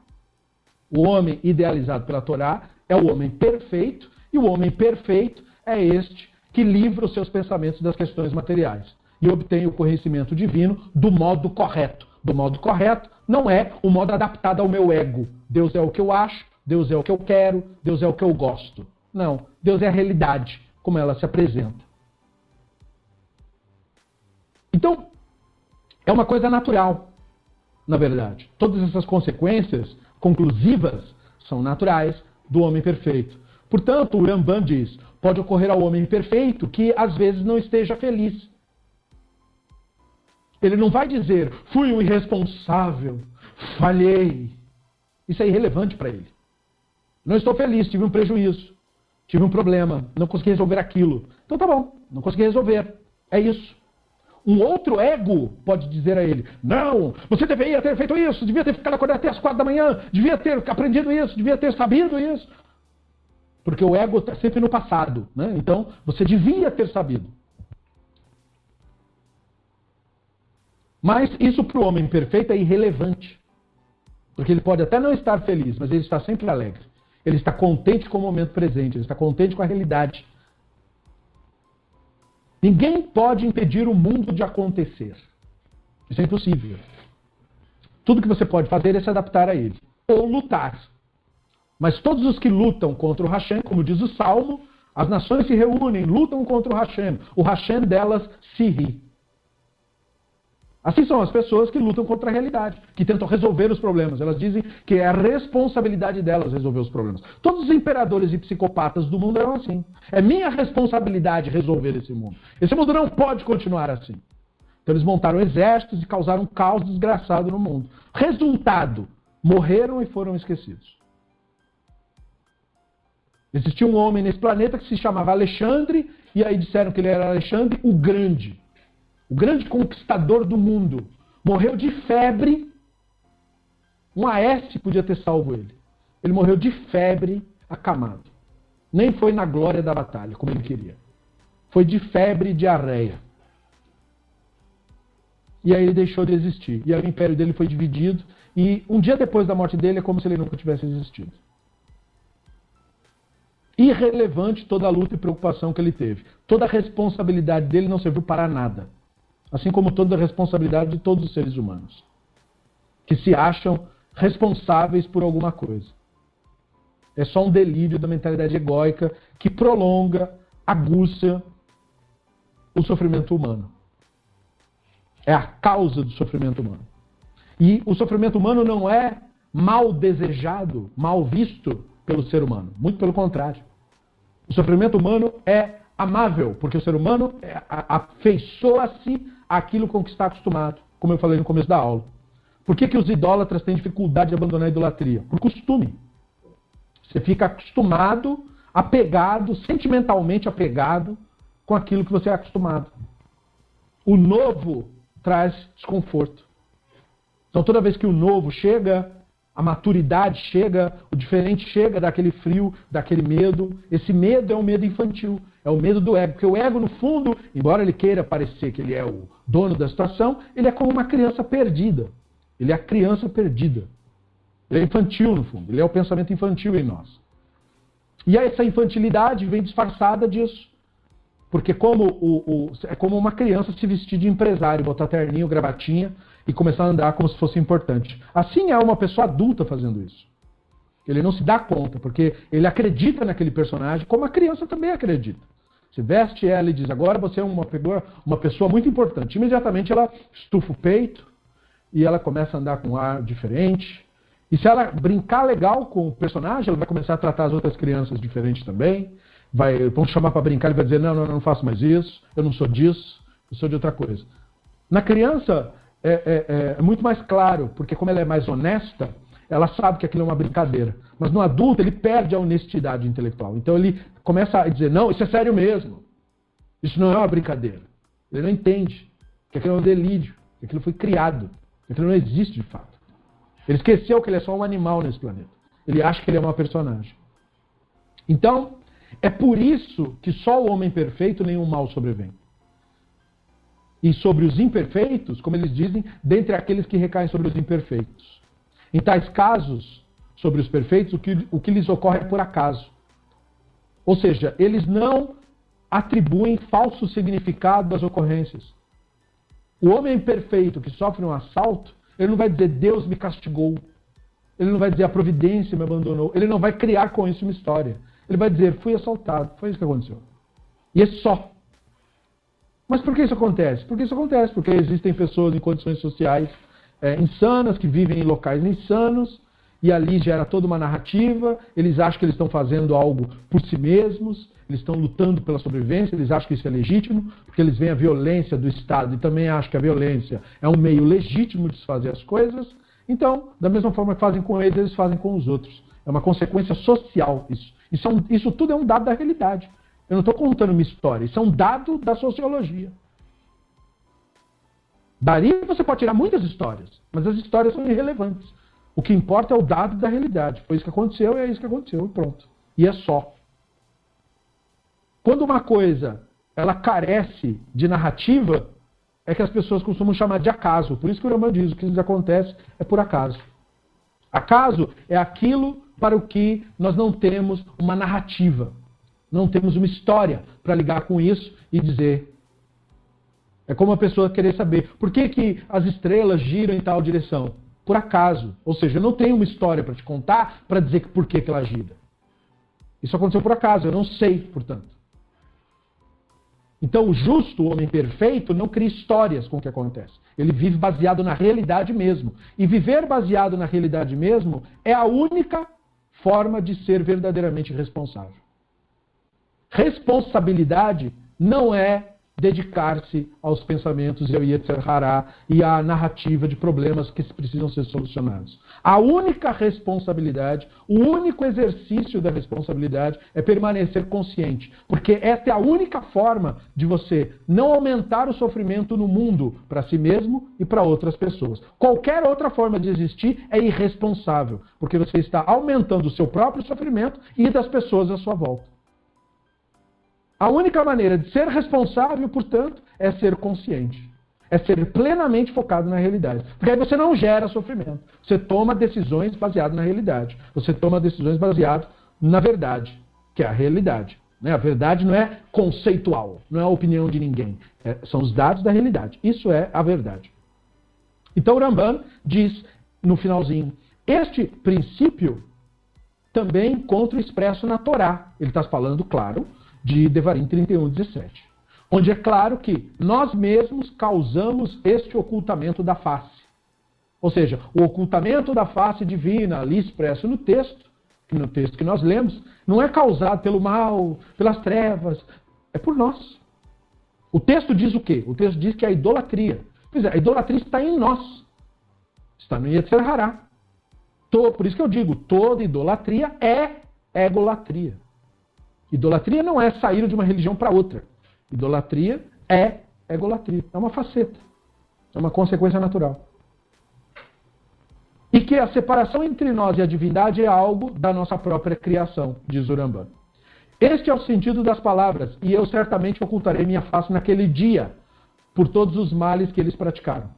O homem idealizado pela Torá é o homem perfeito, e o homem perfeito é este que livra os seus pensamentos das questões materiais e obtém o conhecimento divino do modo correto. Do modo correto não é o modo adaptado ao meu ego. Deus é o que eu acho, Deus é o que eu quero, Deus é o que eu gosto. Não, Deus é a realidade, como ela se apresenta. Então, é uma coisa natural, na verdade. Todas essas consequências conclusivas são naturais do homem perfeito. Portanto, o Rambam diz: pode ocorrer ao homem perfeito que às vezes não esteja feliz. Ele não vai dizer, fui um irresponsável, falhei. Isso é irrelevante para ele. Não estou feliz, tive um prejuízo, tive um problema, não consegui resolver aquilo. Então tá bom, não consegui resolver. É isso. Um outro ego pode dizer a ele: Não, você deveria ter feito isso, devia ter ficado acordado até as quatro da manhã, devia ter aprendido isso, devia ter sabido isso. Porque o ego está sempre no passado. Né? Então, você devia ter sabido. Mas isso para o homem perfeito é irrelevante. Porque ele pode até não estar feliz, mas ele está sempre alegre. Ele está contente com o momento presente, ele está contente com a realidade. Ninguém pode impedir o mundo de acontecer. Isso é impossível. Tudo que você pode fazer é se adaptar a ele. Ou lutar. Mas todos os que lutam contra o Hashem, como diz o Salmo, as nações se reúnem, lutam contra o Hashem. O Hashem delas se ri. Assim são as pessoas que lutam contra a realidade, que tentam resolver os problemas. Elas dizem que é a responsabilidade delas resolver os problemas. Todos os imperadores e psicopatas do mundo eram assim. É minha responsabilidade resolver esse mundo. Esse mundo não pode continuar assim. Então eles montaram exércitos e causaram um caos desgraçado no mundo. Resultado: morreram e foram esquecidos. Existia um homem nesse planeta que se chamava Alexandre, e aí disseram que ele era Alexandre o Grande o grande conquistador do mundo, morreu de febre. Um Aécio podia ter salvo ele. Ele morreu de febre, acamado. Nem foi na glória da batalha, como ele queria. Foi de febre e diarreia. E aí ele deixou de existir. E aí o império dele foi dividido. E um dia depois da morte dele é como se ele nunca tivesse existido. Irrelevante toda a luta e preocupação que ele teve. Toda a responsabilidade dele não serviu para nada assim como toda a responsabilidade de todos os seres humanos, que se acham responsáveis por alguma coisa. É só um delírio da mentalidade egóica que prolonga, aguça o sofrimento humano. É a causa do sofrimento humano. E o sofrimento humano não é mal desejado, mal visto pelo ser humano. Muito pelo contrário. O sofrimento humano é amável, porque o ser humano é, afeiçoa-se aquilo com que está acostumado, como eu falei no começo da aula. Por que, que os idólatras têm dificuldade de abandonar a idolatria? Por costume. Você fica acostumado, apegado, sentimentalmente apegado com aquilo que você é acostumado. O novo traz desconforto. Então, toda vez que o novo chega, a maturidade chega, o diferente chega daquele frio, daquele medo. Esse medo é um medo infantil. É o medo do ego. Porque o ego, no fundo, embora ele queira parecer que ele é o dono da situação, ele é como uma criança perdida. Ele é a criança perdida. Ele é infantil, no fundo. Ele é o pensamento infantil em nós. E essa infantilidade vem disfarçada disso. Porque como o, o, é como uma criança se vestir de empresário, botar terninho, gravatinha e começar a andar como se fosse importante. Assim é uma pessoa adulta fazendo isso. Ele não se dá conta, porque ele acredita naquele personagem, como a criança também acredita. Se veste ela e diz, agora você é uma, uma pessoa muito importante. Imediatamente ela estufa o peito e ela começa a andar com um ar diferente. E se ela brincar legal com o personagem, ela vai começar a tratar as outras crianças diferente também. Vai, vão chamar para brincar, ele vai dizer, não, não, não faço mais isso, eu não sou disso, eu sou de outra coisa. Na criança é, é, é, muito mais claro, porque como ela é mais honesta, ela sabe que aquilo é uma brincadeira. Mas no adulto ele perde a honestidade intelectual. Então ele começa a dizer: não, isso é sério mesmo. Isso não é uma brincadeira. Ele não entende que aquilo é um delírio, que aquilo foi criado, que aquilo não existe de fato. Ele esqueceu que ele é só um animal nesse planeta. Ele acha que ele é uma personagem. Então, é por isso que só o homem perfeito nenhum mal sobrevém. E sobre os imperfeitos, como eles dizem, dentre aqueles que recaem sobre os imperfeitos. Em tais casos, sobre os perfeitos, o que, o que lhes ocorre é por acaso. Ou seja, eles não atribuem falso significado às ocorrências. O homem perfeito que sofre um assalto, ele não vai dizer Deus me castigou. Ele não vai dizer a providência me abandonou. Ele não vai criar com isso uma história. Ele vai dizer fui assaltado. Foi isso que aconteceu. E é só. Mas por que isso acontece? Porque isso acontece porque existem pessoas em condições sociais é, insanas, que vivem em locais insanos, e ali gera toda uma narrativa. Eles acham que eles estão fazendo algo por si mesmos, eles estão lutando pela sobrevivência, eles acham que isso é legítimo, porque eles veem a violência do Estado e também acham que a violência é um meio legítimo de se fazer as coisas. Então, da mesma forma que fazem com eles, eles fazem com os outros. É uma consequência social isso. Isso, é um, isso tudo é um dado da realidade. Eu não estou contando uma história, isso é um dado da sociologia. Daria você pode tirar muitas histórias, mas as histórias são irrelevantes. O que importa é o dado da realidade. Foi isso que aconteceu e é isso que aconteceu e pronto. E é só. Quando uma coisa ela carece de narrativa, é que as pessoas costumam chamar de acaso. Por isso que o Rambam diz, o que acontece é por acaso. Acaso é aquilo para o que nós não temos uma narrativa, não temos uma história para ligar com isso e dizer. É como a pessoa querer saber por que, que as estrelas giram em tal direção. Por acaso. Ou seja, eu não tenho uma história para te contar para dizer por que, que ela gira. Isso aconteceu por acaso, eu não sei, portanto. Então, o justo, o homem perfeito, não cria histórias com o que acontece. Ele vive baseado na realidade mesmo. E viver baseado na realidade mesmo é a única forma de ser verdadeiramente responsável. Responsabilidade não é dedicar-se aos pensamentos e ao e à narrativa de problemas que precisam ser solucionados. A única responsabilidade, o único exercício da responsabilidade é permanecer consciente, porque essa é a única forma de você não aumentar o sofrimento no mundo para si mesmo e para outras pessoas. Qualquer outra forma de existir é irresponsável, porque você está aumentando o seu próprio sofrimento e das pessoas à sua volta. A única maneira de ser responsável, portanto, é ser consciente. É ser plenamente focado na realidade. Porque aí você não gera sofrimento. Você toma decisões baseadas na realidade. Você toma decisões baseadas na verdade, que é a realidade. Né? A verdade não é conceitual, não é a opinião de ninguém. É, são os dados da realidade. Isso é a verdade. Então o Ramban diz no finalzinho: este princípio também encontra expresso na Torá. Ele está falando, claro, de Devarim 31, 17. Onde é claro que nós mesmos causamos este ocultamento da face. Ou seja, o ocultamento da face divina, ali expresso no texto, no texto que nós lemos, não é causado pelo mal, pelas trevas, é por nós. O texto diz o quê? O texto diz que a idolatria. Pois é, a idolatria está em nós. Está no Yetzer Hará. Por isso que eu digo, toda idolatria é egolatria. Idolatria não é sair de uma religião para outra. Idolatria é egolatria. É uma faceta. É uma consequência natural. E que a separação entre nós e a divindade é algo da nossa própria criação, diz Uramban. Este é o sentido das palavras, e eu certamente ocultarei minha face naquele dia, por todos os males que eles praticaram.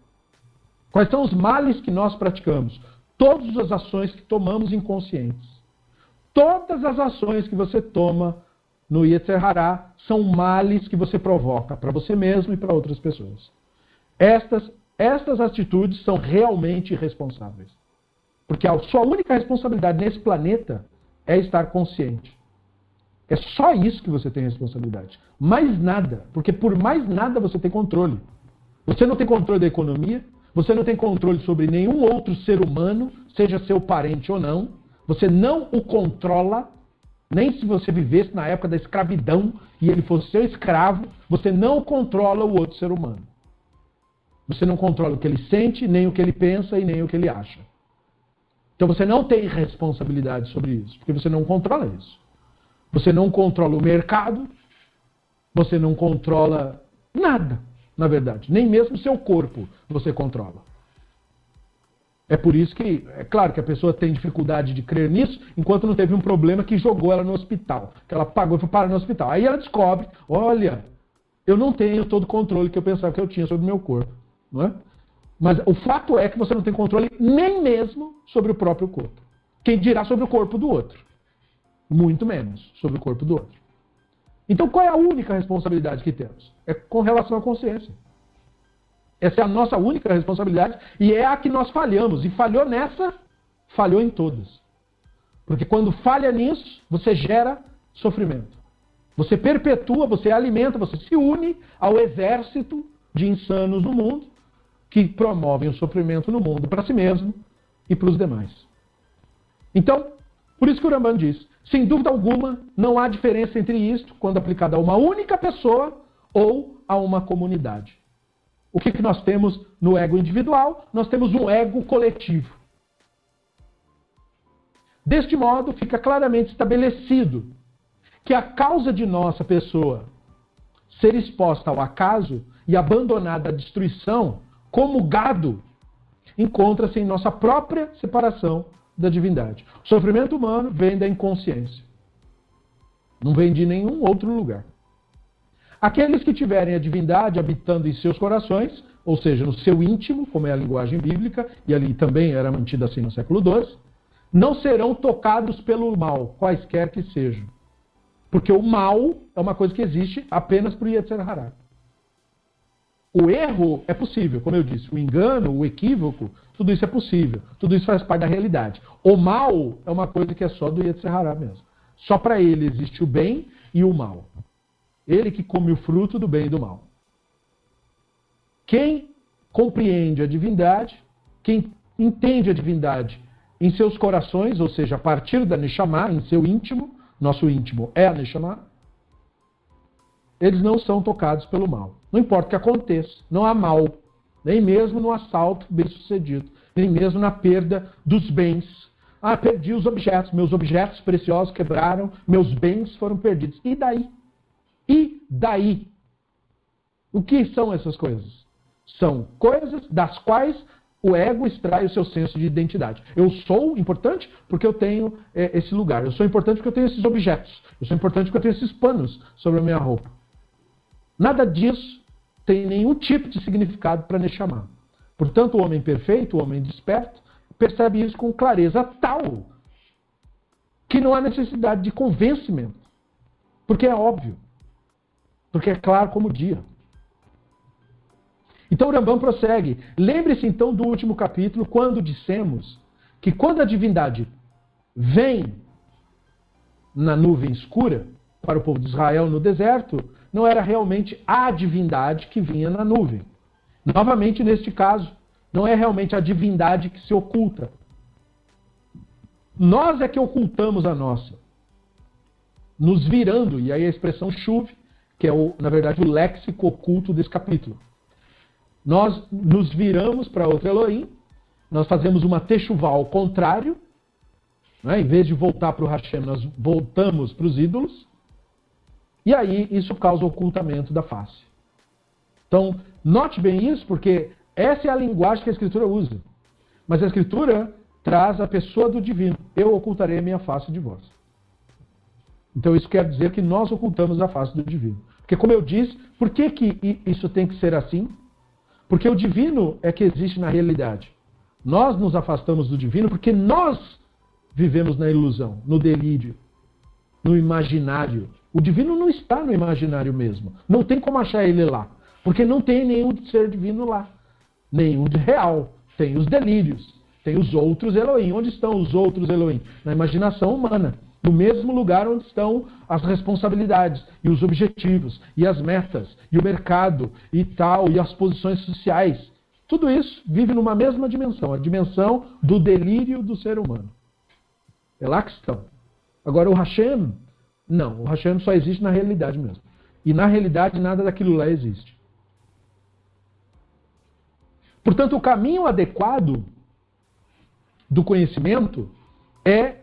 Quais são os males que nós praticamos? Todas as ações que tomamos inconscientes. Todas as ações que você toma no Yetzer Hará são males que você provoca para você mesmo e para outras pessoas. Estas, estas atitudes são realmente irresponsáveis. Porque a sua única responsabilidade nesse planeta é estar consciente. É só isso que você tem responsabilidade. Mais nada. Porque por mais nada você tem controle. Você não tem controle da economia, você não tem controle sobre nenhum outro ser humano, seja seu parente ou não. Você não o controla, nem se você vivesse na época da escravidão e ele fosse seu escravo, você não controla o outro ser humano. Você não controla o que ele sente, nem o que ele pensa e nem o que ele acha. Então você não tem responsabilidade sobre isso, porque você não controla isso. Você não controla o mercado, você não controla nada, na verdade. Nem mesmo seu corpo você controla. É por isso que, é claro que a pessoa tem dificuldade de crer nisso, enquanto não teve um problema que jogou ela no hospital, que ela pagou e foi parar no hospital. Aí ela descobre, olha, eu não tenho todo o controle que eu pensava que eu tinha sobre o meu corpo. Não é? Mas o fato é que você não tem controle nem mesmo sobre o próprio corpo. Quem dirá sobre o corpo do outro? Muito menos sobre o corpo do outro. Então qual é a única responsabilidade que temos? É com relação à consciência. Essa é a nossa única responsabilidade e é a que nós falhamos. E falhou nessa, falhou em todas. Porque quando falha nisso, você gera sofrimento. Você perpetua, você alimenta, você se une ao exército de insanos no mundo que promovem o sofrimento no mundo para si mesmo e para os demais. Então, por isso que o Ramban diz: sem dúvida alguma, não há diferença entre isto quando aplicado a uma única pessoa ou a uma comunidade. O que, que nós temos no ego individual? Nós temos um ego coletivo. Deste modo, fica claramente estabelecido que a causa de nossa pessoa ser exposta ao acaso e abandonada à destruição, como gado, encontra-se em nossa própria separação da divindade. O sofrimento humano vem da inconsciência. Não vem de nenhum outro lugar. Aqueles que tiverem a divindade habitando em seus corações, ou seja, no seu íntimo, como é a linguagem bíblica, e ali também era mantida assim no século XII, não serão tocados pelo mal, quaisquer que sejam. Porque o mal é uma coisa que existe apenas para o Yetzer Hará. O erro é possível, como eu disse, o engano, o equívoco, tudo isso é possível. Tudo isso faz parte da realidade. O mal é uma coisa que é só do Yetzer Hará mesmo. Só para ele existe o bem e o mal. Ele que come o fruto do bem e do mal. Quem compreende a divindade, quem entende a divindade em seus corações, ou seja, a partir da Neshama, em seu íntimo, nosso íntimo é a Neshama, eles não são tocados pelo mal. Não importa o que aconteça, não há mal, nem mesmo no assalto bem sucedido, nem mesmo na perda dos bens. Ah, perdi os objetos, meus objetos preciosos quebraram, meus bens foram perdidos. E daí? E daí? O que são essas coisas? São coisas das quais o ego extrai o seu senso de identidade. Eu sou importante porque eu tenho é, esse lugar. Eu sou importante porque eu tenho esses objetos. Eu sou importante porque eu tenho esses panos sobre a minha roupa. Nada disso tem nenhum tipo de significado para chamar. Portanto, o homem perfeito, o homem desperto, percebe isso com clareza tal que não há necessidade de convencimento. Porque é óbvio. Porque é claro como o dia. Então o Rambam prossegue. Lembre-se então do último capítulo, quando dissemos que quando a divindade vem na nuvem escura para o povo de Israel no deserto, não era realmente a divindade que vinha na nuvem. Novamente, neste caso, não é realmente a divindade que se oculta. Nós é que ocultamos a nossa. Nos virando, e aí a expressão chuve, que é, o, na verdade, o léxico oculto desse capítulo. Nós nos viramos para outro Elohim, nós fazemos uma techuvá ao contrário, né? em vez de voltar para o Hashem, nós voltamos para os ídolos, e aí isso causa ocultamento da face. Então, note bem isso, porque essa é a linguagem que a Escritura usa. Mas a Escritura traz a pessoa do divino. Eu ocultarei a minha face de vós. Então isso quer dizer que nós ocultamos a face do divino. Porque, como eu disse, por que, que isso tem que ser assim? Porque o divino é que existe na realidade. Nós nos afastamos do divino porque nós vivemos na ilusão, no delírio, no imaginário. O divino não está no imaginário mesmo. Não tem como achar ele lá. Porque não tem nenhum ser divino lá. Nenhum de real. Tem os delírios. Tem os outros Elohim. Onde estão os outros Elohim? Na imaginação humana. No mesmo lugar onde estão as responsabilidades e os objetivos e as metas e o mercado e tal e as posições sociais. Tudo isso vive numa mesma dimensão, a dimensão do delírio do ser humano. É lá que estão. Agora o Hashem não, o Hashem só existe na realidade mesmo. E na realidade nada daquilo lá existe. Portanto, o caminho adequado do conhecimento é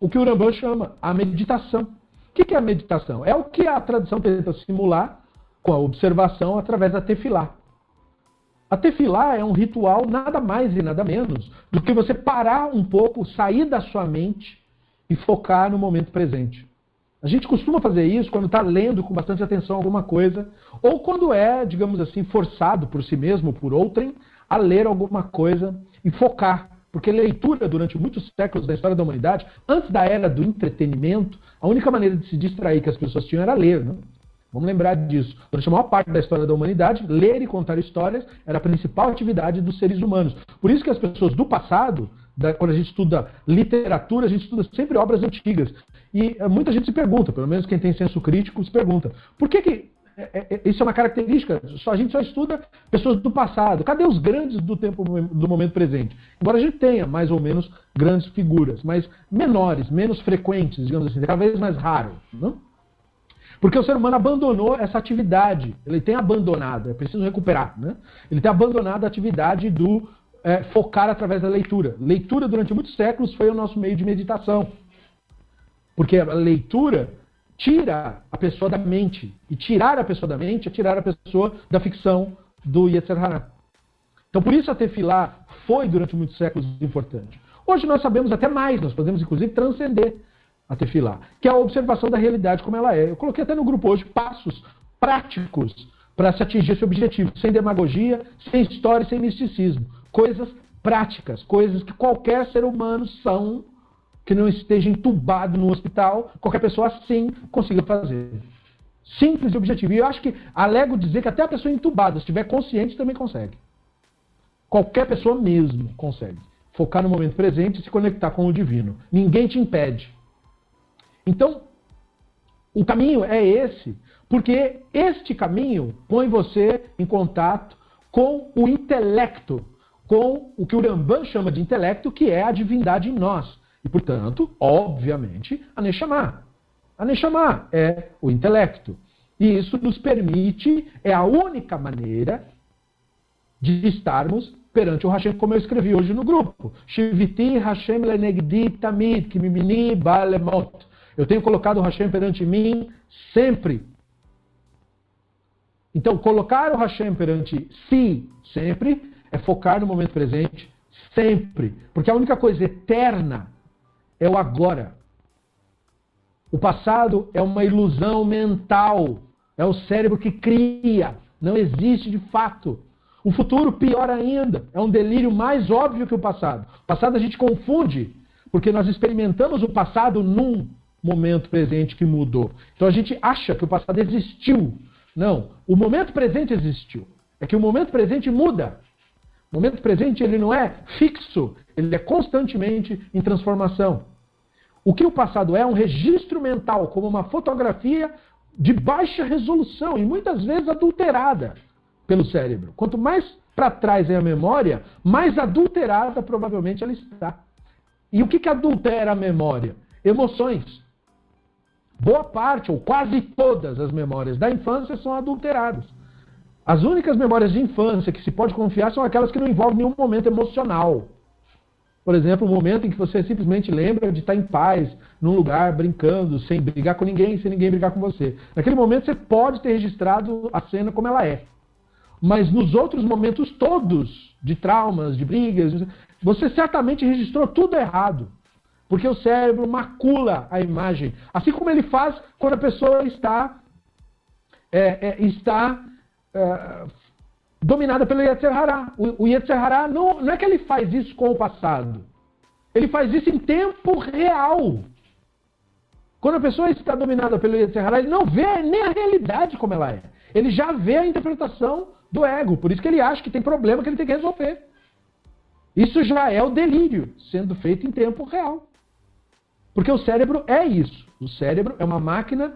o que o Rambam chama a meditação. O que é a meditação? É o que a tradição tenta simular com a observação através da tefilá. A tefilá é um ritual nada mais e nada menos do que você parar um pouco, sair da sua mente e focar no momento presente. A gente costuma fazer isso quando está lendo com bastante atenção alguma coisa, ou quando é, digamos assim, forçado por si mesmo, por outrem, a ler alguma coisa e focar. Porque leitura, durante muitos séculos da história da humanidade, antes da era do entretenimento, a única maneira de se distrair que as pessoas tinham era ler. Né? Vamos lembrar disso. Durante a maior parte da história da humanidade, ler e contar histórias era a principal atividade dos seres humanos. Por isso que as pessoas do passado, quando a gente estuda literatura, a gente estuda sempre obras antigas. E eh, muita gente se pergunta, pelo menos quem tem senso crítico se pergunta, por que, que isso é uma característica, só, a gente só estuda pessoas do passado. Cadê os grandes do tempo do momento presente? Embora a gente tenha mais ou menos grandes figuras, mas menores, menos frequentes, digamos assim, cada vez mais raro. Não? Porque o ser humano abandonou essa atividade. Ele tem abandonado, é preciso recuperar. Né? Ele tem abandonado a atividade do é, focar através da leitura. Leitura, durante muitos séculos, foi o nosso meio de meditação. Porque a leitura tira a pessoa da mente. E tirar a pessoa da mente é tirar a pessoa da ficção do Yetzer Hará. Então, por isso a tefilá foi, durante muitos séculos, importante. Hoje nós sabemos até mais, nós podemos, inclusive, transcender a tefilá, que é a observação da realidade como ela é. Eu coloquei até no grupo hoje passos práticos para se atingir esse objetivo, sem demagogia, sem história, sem misticismo. Coisas práticas, coisas que qualquer ser humano são, que não esteja entubado no hospital, qualquer pessoa assim consiga fazer. Simples e objetivo. E eu acho que alego dizer que até a pessoa entubada, se estiver consciente, também consegue. Qualquer pessoa mesmo consegue. Focar no momento presente e se conectar com o divino. Ninguém te impede. Então, o caminho é esse, porque este caminho põe você em contato com o intelecto, com o que o Rambam chama de intelecto, que é a divindade em nós. E, portanto, obviamente, a Neshama. A Neshama é o intelecto. E isso nos permite, é a única maneira de estarmos perante o Hashem, como eu escrevi hoje no grupo. Shiviti Hashem lenegdi tamid, kimimini balemot. Eu tenho colocado o Hashem perante mim sempre. Então, colocar o Hashem perante si sempre é focar no momento presente sempre. Porque a única coisa eterna é o agora. O passado é uma ilusão mental. É o cérebro que cria. Não existe de fato. O futuro, pior ainda, é um delírio mais óbvio que o passado. O passado a gente confunde, porque nós experimentamos o passado num momento presente que mudou. Então a gente acha que o passado existiu. Não, o momento presente existiu. É que o momento presente muda. O momento presente ele não é fixo, ele é constantemente em transformação. O que o passado é, um registro mental, como uma fotografia de baixa resolução e muitas vezes adulterada pelo cérebro. Quanto mais para trás é a memória, mais adulterada provavelmente ela está. E o que, que adultera a memória? Emoções. Boa parte, ou quase todas as memórias da infância são adulteradas. As únicas memórias de infância que se pode confiar são aquelas que não envolvem nenhum momento emocional. Por exemplo, o um momento em que você simplesmente lembra de estar em paz, num lugar, brincando, sem brigar com ninguém, sem ninguém brigar com você. Naquele momento você pode ter registrado a cena como ela é. Mas nos outros momentos todos, de traumas, de brigas, você certamente registrou tudo errado. Porque o cérebro macula a imagem. Assim como ele faz quando a pessoa está, é, é, está é, dominada pelo Yetzer Hará. O, o Yetzer Hará não, não é que ele faz isso com o passado. Ele faz isso em tempo real. Quando a pessoa está dominada pelo Yetzer Hará, ele não vê nem a realidade como ela é. Ele já vê a interpretação do ego. Por isso que ele acha que tem problema que ele tem que resolver. Isso já é o delírio sendo feito em tempo real. Porque o cérebro é isso. O cérebro é uma máquina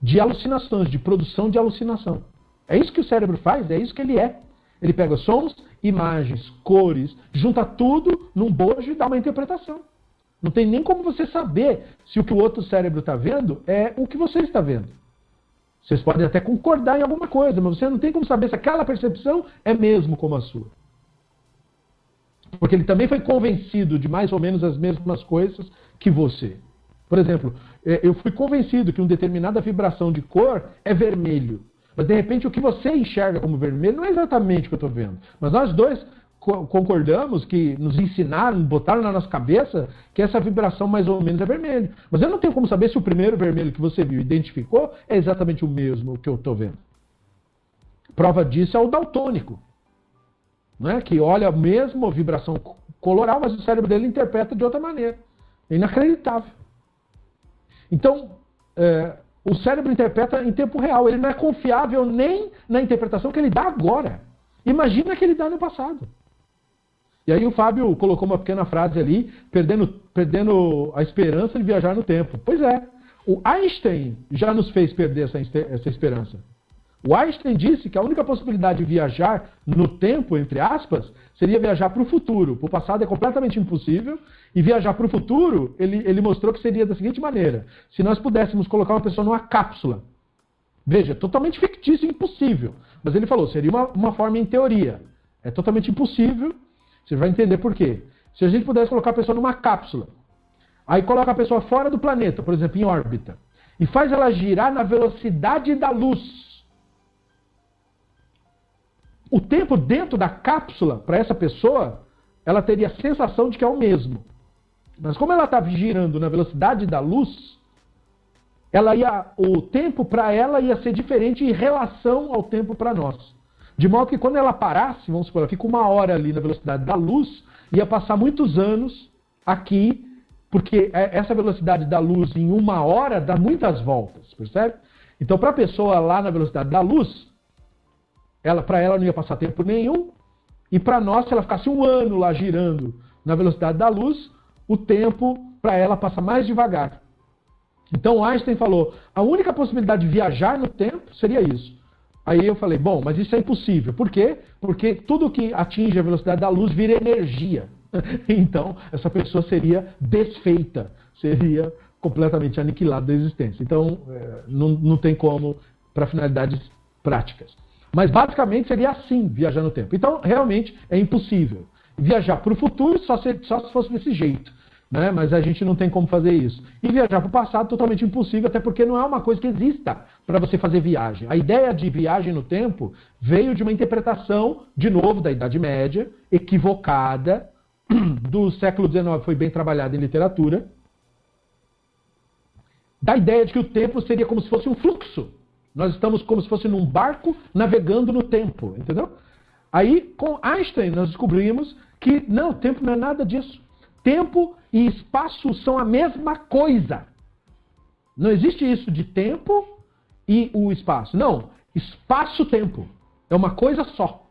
de alucinações, de produção de alucinação. É isso que o cérebro faz, é isso que ele é. Ele pega sons, imagens, cores, junta tudo num bojo e dá uma interpretação. Não tem nem como você saber se o que o outro cérebro está vendo é o que você está vendo. Vocês podem até concordar em alguma coisa, mas você não tem como saber se aquela percepção é mesmo como a sua. Porque ele também foi convencido de mais ou menos as mesmas coisas que você. Por exemplo, é, eu fui convencido que uma determinada vibração de cor é vermelho. Mas de repente o que você enxerga como vermelho não é exatamente o que eu estou vendo. Mas nós dois concordamos que nos ensinaram, botaram na nossa cabeça que essa vibração mais ou menos é vermelho. Mas eu não tenho como saber se o primeiro vermelho que você viu identificou é exatamente o mesmo que eu estou vendo. Prova disso é o daltônico, não é? que olha a mesma vibração coloral, mas o cérebro dele interpreta de outra maneira. É inacreditável. Então, é, o cérebro interpreta em tempo real. Ele não é confiável nem na interpretação que ele dá agora. Imagina que ele dá no passado. E aí o Fábio colocou uma pequena frase ali, perdendo, perdendo a esperança de viajar no tempo. Pois é, o Einstein já nos fez perder essa, essa esperança. O Einstein disse que a única possibilidade de viajar no tempo, entre aspas, seria viajar para o futuro. Para o passado é completamente impossível. E viajar para o futuro, ele, ele mostrou que seria da seguinte maneira: se nós pudéssemos colocar uma pessoa numa cápsula, veja, totalmente fictício impossível. Mas ele falou, seria uma, uma forma em teoria. É totalmente impossível. Você vai entender por quê. Se a gente pudesse colocar a pessoa numa cápsula, aí coloca a pessoa fora do planeta, por exemplo, em órbita, e faz ela girar na velocidade da luz o tempo dentro da cápsula, para essa pessoa, ela teria a sensação de que é o mesmo. Mas como ela está girando na velocidade da luz, ela ia, o tempo para ela ia ser diferente em relação ao tempo para nós. De modo que quando ela parasse, vamos supor, ela fica uma hora ali na velocidade da luz, ia passar muitos anos aqui, porque é, essa velocidade da luz em uma hora dá muitas voltas, percebe? Então, para a pessoa lá na velocidade da luz, ela, para ela não ia passar tempo nenhum, e para nós, se ela ficasse um ano lá girando na velocidade da luz, o tempo para ela passa mais devagar. Então Einstein falou: a única possibilidade de viajar no tempo seria isso. Aí eu falei: bom, mas isso é impossível. Por quê? Porque tudo que atinge a velocidade da luz vira energia. Então, essa pessoa seria desfeita, seria completamente aniquilada da existência. Então, é, não, não tem como para finalidades práticas. Mas basicamente seria assim viajar no tempo. Então, realmente é impossível. Viajar para o futuro só se, só se fosse desse jeito né? mas a gente não tem como fazer isso. E viajar para o passado totalmente impossível, até porque não é uma coisa que exista para você fazer viagem. A ideia de viagem no tempo veio de uma interpretação, de novo, da Idade Média, equivocada, do século XIX, foi bem trabalhada em literatura, da ideia de que o tempo seria como se fosse um fluxo. Nós estamos como se fosse num barco navegando no tempo, entendeu? Aí, com Einstein, nós descobrimos que não, tempo não é nada disso. Tempo e espaço são a mesma coisa. Não existe isso de tempo e o espaço. Não, espaço-tempo é uma coisa só.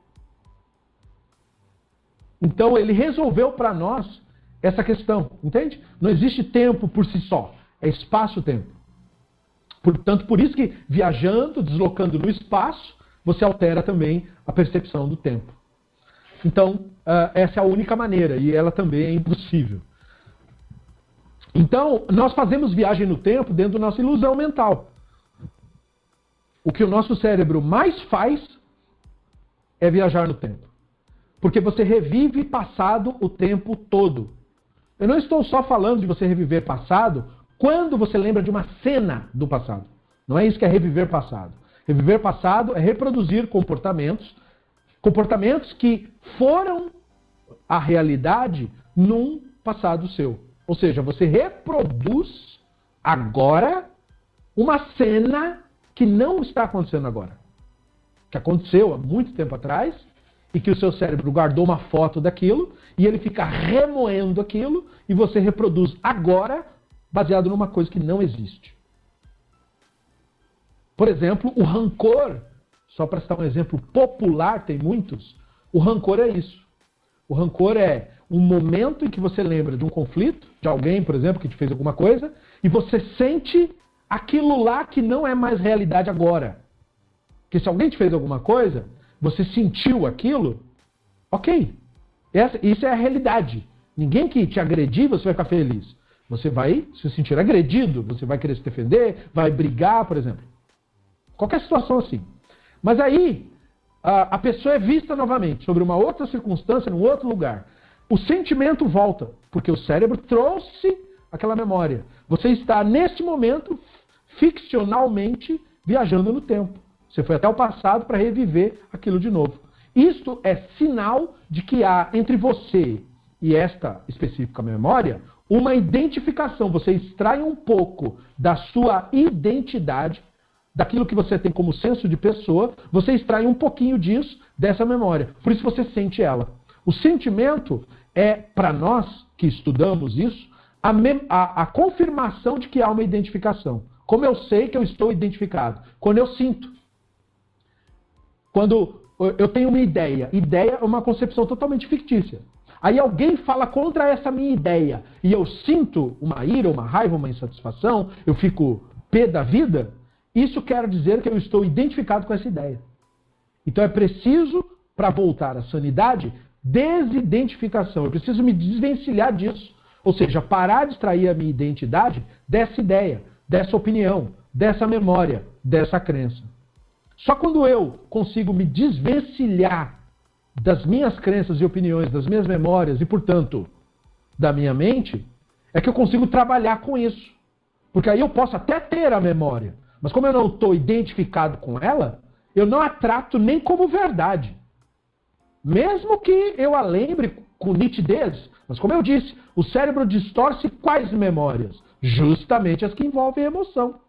Então ele resolveu para nós essa questão, entende? Não existe tempo por si só, é espaço-tempo. Portanto, por isso que viajando, deslocando no espaço, você altera também a percepção do tempo. Então, uh, essa é a única maneira e ela também é impossível. Então, nós fazemos viagem no tempo dentro da nossa ilusão mental. O que o nosso cérebro mais faz é viajar no tempo. Porque você revive passado o tempo todo. Eu não estou só falando de você reviver passado quando você lembra de uma cena do passado. Não é isso que é reviver passado. Reviver passado é reproduzir comportamentos Comportamentos que foram a realidade num passado seu. Ou seja, você reproduz agora uma cena que não está acontecendo agora. Que aconteceu há muito tempo atrás e que o seu cérebro guardou uma foto daquilo e ele fica remoendo aquilo e você reproduz agora baseado numa coisa que não existe. Por exemplo, o rancor só para citar um exemplo popular, tem muitos, o rancor é isso. O rancor é um momento em que você lembra de um conflito, de alguém, por exemplo, que te fez alguma coisa, e você sente aquilo lá que não é mais realidade agora. Porque se alguém te fez alguma coisa, você sentiu aquilo, ok. Essa, isso é a realidade. Ninguém que te agredir, você vai ficar feliz. Você vai se sentir agredido, você vai querer se defender, vai brigar, por exemplo. Qualquer situação assim. Mas aí a, a pessoa é vista novamente sobre uma outra circunstância, num outro lugar. O sentimento volta, porque o cérebro trouxe aquela memória. Você está, nesse momento, ficcionalmente viajando no tempo. Você foi até o passado para reviver aquilo de novo. Isto é sinal de que há entre você e esta específica memória uma identificação. Você extrai um pouco da sua identidade daquilo que você tem como senso de pessoa, você extrai um pouquinho disso dessa memória. Por isso você sente ela. O sentimento é, para nós que estudamos isso, a, a, a, confirmação de que há uma identificação. Como eu sei que eu estou identificado? Quando eu sinto. Quando eu tenho uma ideia. Ideia é uma concepção totalmente fictícia. Aí alguém fala contra essa minha ideia e eu sinto uma ira, uma raiva, uma insatisfação, eu fico pé da vida, isso quer dizer que eu estou identificado com essa ideia. Então é preciso, para voltar à sanidade, desidentificação. Eu preciso me desvencilhar disso. Ou seja, parar de extrair a minha identidade dessa ideia, dessa opinião, dessa memória, dessa crença. Só quando eu consigo me desvencilhar das minhas crenças e opiniões, das minhas memórias e, portanto, da minha mente, é que eu consigo trabalhar com isso. Porque aí eu posso até ter a memória, mas como eu não estou identificado com ela, eu não a trato nem como verdade. Mesmo que eu a lembre com nitidez. Mas como eu disse, o cérebro distorce quais memórias? Justamente as que envolvem emoção.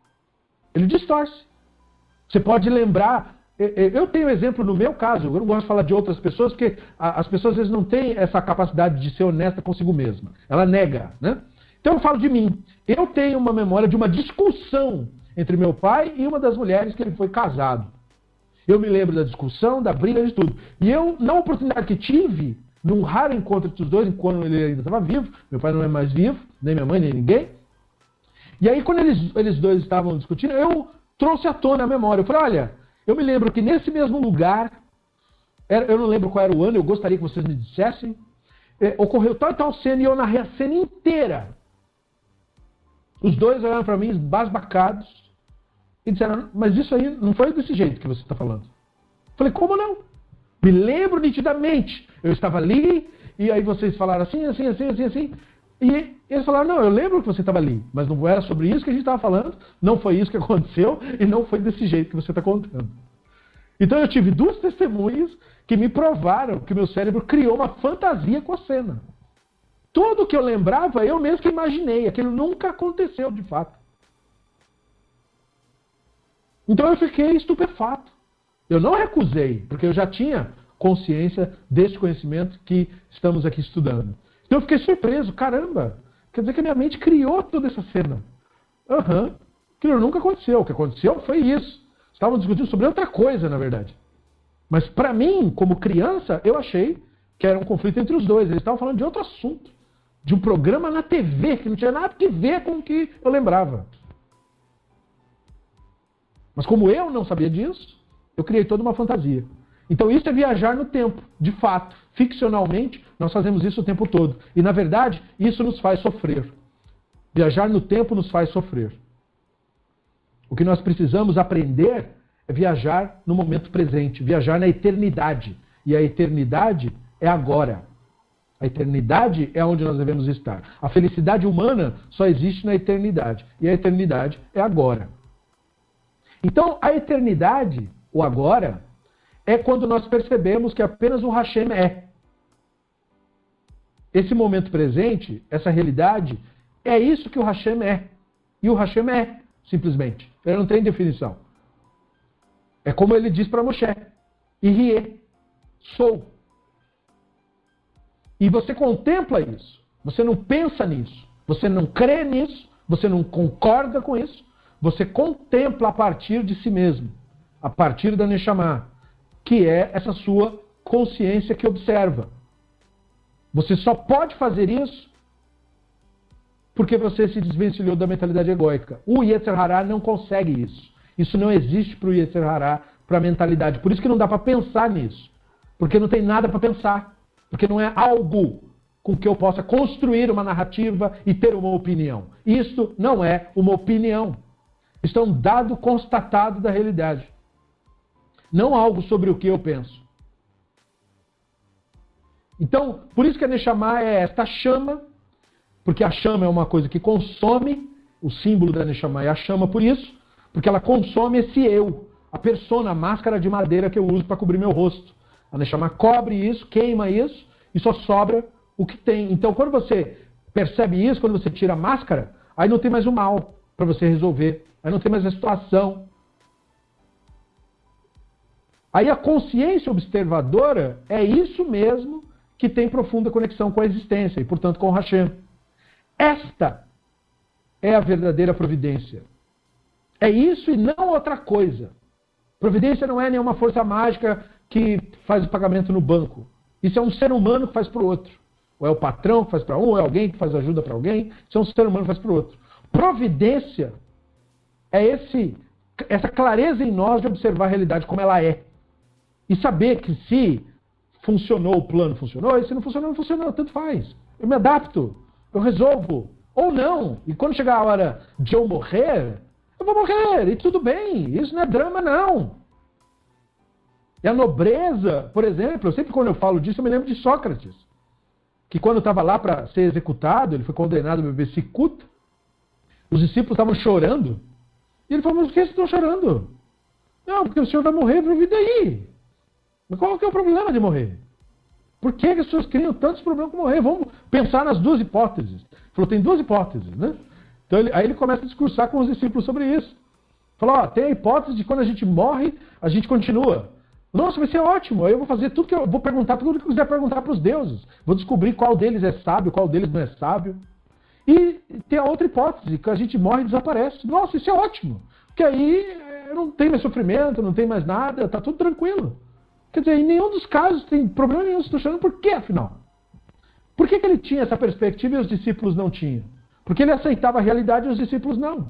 Ele distorce. Você pode lembrar. Eu tenho exemplo no meu caso, eu não gosto de falar de outras pessoas, porque as pessoas às vezes não têm essa capacidade de ser honesta consigo mesma. Ela nega, né? Então eu falo de mim. Eu tenho uma memória de uma discussão entre meu pai e uma das mulheres que ele foi casado. Eu me lembro da discussão, da briga, de tudo. E eu, na oportunidade que tive, num raro encontro entre os dois, enquanto ele ainda estava vivo, meu pai não é mais vivo, nem minha mãe, nem ninguém. E aí, quando eles, eles dois estavam discutindo, eu trouxe à tona a memória. Eu falei, olha, eu me lembro que nesse mesmo lugar, eu não lembro qual era o ano, eu gostaria que vocês me dissessem, é, ocorreu tal e tal cena e eu narrei a cena inteira. Os dois olharam para mim, basbacados, e disseram, mas isso aí não foi desse jeito que você está falando. Falei, como não? Me lembro nitidamente. Eu estava ali, e aí vocês falaram assim, assim, assim, assim, assim. E eles falaram, não, eu lembro que você estava ali, mas não era sobre isso que a gente estava falando, não foi isso que aconteceu, e não foi desse jeito que você está contando. Então eu tive duas testemunhas que me provaram que meu cérebro criou uma fantasia com a cena. Tudo que eu lembrava, eu mesmo que imaginei, aquilo nunca aconteceu de fato. Então eu fiquei estupefato. Eu não recusei, porque eu já tinha consciência desse conhecimento que estamos aqui estudando. Eu fiquei surpreso, caramba, quer dizer que a minha mente criou toda essa cena. Aham, uhum. nunca aconteceu. O que aconteceu foi isso. Estavam discutindo sobre outra coisa, na verdade. Mas para mim, como criança, eu achei que era um conflito entre os dois. Eles estavam falando de outro assunto. De um programa na TV que não tinha nada a ver com o que eu lembrava. Mas como eu não sabia disso, eu criei toda uma fantasia. Então isso é viajar no tempo, de fato. Ficcionalmente, nós fazemos isso o tempo todo. E na verdade, isso nos faz sofrer. Viajar no tempo nos faz sofrer. O que nós precisamos aprender é viajar no momento presente, viajar na eternidade. E a eternidade é agora. A eternidade é onde nós devemos estar. A felicidade humana só existe na eternidade. E a eternidade é agora. Então, a eternidade, o agora, é quando nós percebemos que apenas o Hashem é. Esse momento presente, essa realidade, é isso que o Hashem é. E o Hashem é, simplesmente. Ele não tem definição. É como ele diz para Moshe: Irie, sou. E você contempla isso. Você não pensa nisso. Você não crê nisso. Você não concorda com isso. Você contempla a partir de si mesmo, a partir da Neshama, que é essa sua consciência que observa. Você só pode fazer isso porque você se desvencilhou da mentalidade egóica. O Yetzer Hará não consegue isso. Isso não existe para o Yetzer Hará, para a mentalidade. Por isso que não dá para pensar nisso. Porque não tem nada para pensar. Porque não é algo com que eu possa construir uma narrativa e ter uma opinião. Isso não é uma opinião. Isso é um dado constatado da realidade. Não algo sobre o que eu penso. Então, por isso que a Neshama é esta chama, porque a chama é uma coisa que consome, o símbolo da Neshama é a chama por isso, porque ela consome esse eu, a persona, a máscara de madeira que eu uso para cobrir meu rosto. A Neshama cobre isso, queima isso, e só sobra o que tem. Então, quando você percebe isso, quando você tira a máscara, aí não tem mais o mal para você resolver. Aí não tem mais a situação. Aí a consciência observadora é isso mesmo que tem profunda conexão com a existência e, portanto, com o Hashem. Esta é a verdadeira providência. É isso e não outra coisa. Providência não é nenhuma força mágica que faz o pagamento no banco. Isso é um ser humano que faz para o outro. Ou é o patrão que faz para um, ou é alguém que faz ajuda para alguém. Isso é um ser humano que faz para o outro. Providência é esse, essa clareza em nós de observar a realidade como ela é. E saber que se funcionou o plano, funcionou, e se não funcionou, não funcionou, tanto faz. Eu me adapto, eu resolvo. Ou não. E quando chegar a hora de eu morrer, eu vou morrer, e tudo bem. Isso não é drama, não. E a nobreza, por exemplo, sempre quando eu falo disso, eu me lembro de Sócrates. Que quando estava lá para ser executado, ele foi condenado a beber cicuta, os discípulos estavam chorando e ele falou, mas por que vocês estão chorando? Não, porque o senhor vai morrer para vir daí. Mas qual que é o problema de morrer? Por que, as pessoas criam tantos problemas com morrer? Vamos pensar nas duas hipóteses. Ele falou, tem duas hipóteses, né? Então ele, aí ele começa a discursar com os discípulos sobre isso. Falou, ó, tem a hipótese de quando a gente morre, a gente continua. Nossa, vai ser ótimo. Eu vou fazer tudo que eu vou perguntar, tudo que eu quiser perguntar para os deuses. Vou descobrir qual deles é sábio, qual deles não é sábio. E tem a outra hipótese, que a gente morre e desaparece. Nossa, isso é ótimo. Porque aí eh, não tem mais sofrimento, não tem mais nada, tá tudo tranquilo. Quer dizer, em nenhum dos casos tem problema nenhum. Estou achando por quê, afinal? Por que, que ele tinha essa perspectiva e os discípulos não tinham? Porque ele aceitava a realidade e os discípulos não.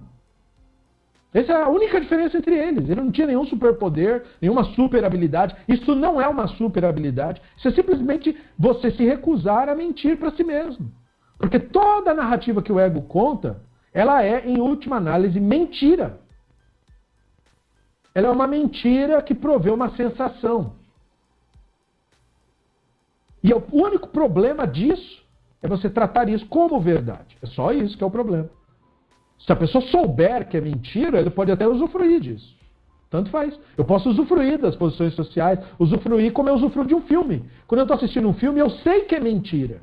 Essa é a única diferença entre eles. Ele não tinha nenhum superpoder, nenhuma super habilidade. Isso não é uma super habilidade. Isso é simplesmente você se recusar a mentir para si mesmo. Porque toda narrativa que o ego conta, ela é, em última análise, mentira. Ela é uma mentira que provê uma sensação. E o único problema disso é você tratar isso como verdade. É só isso que é o problema. Se a pessoa souber que é mentira, ele pode até usufruir disso. Tanto faz. Eu posso usufruir das posições sociais, usufruir como eu usufruo de um filme. Quando eu estou assistindo um filme, eu sei que é mentira.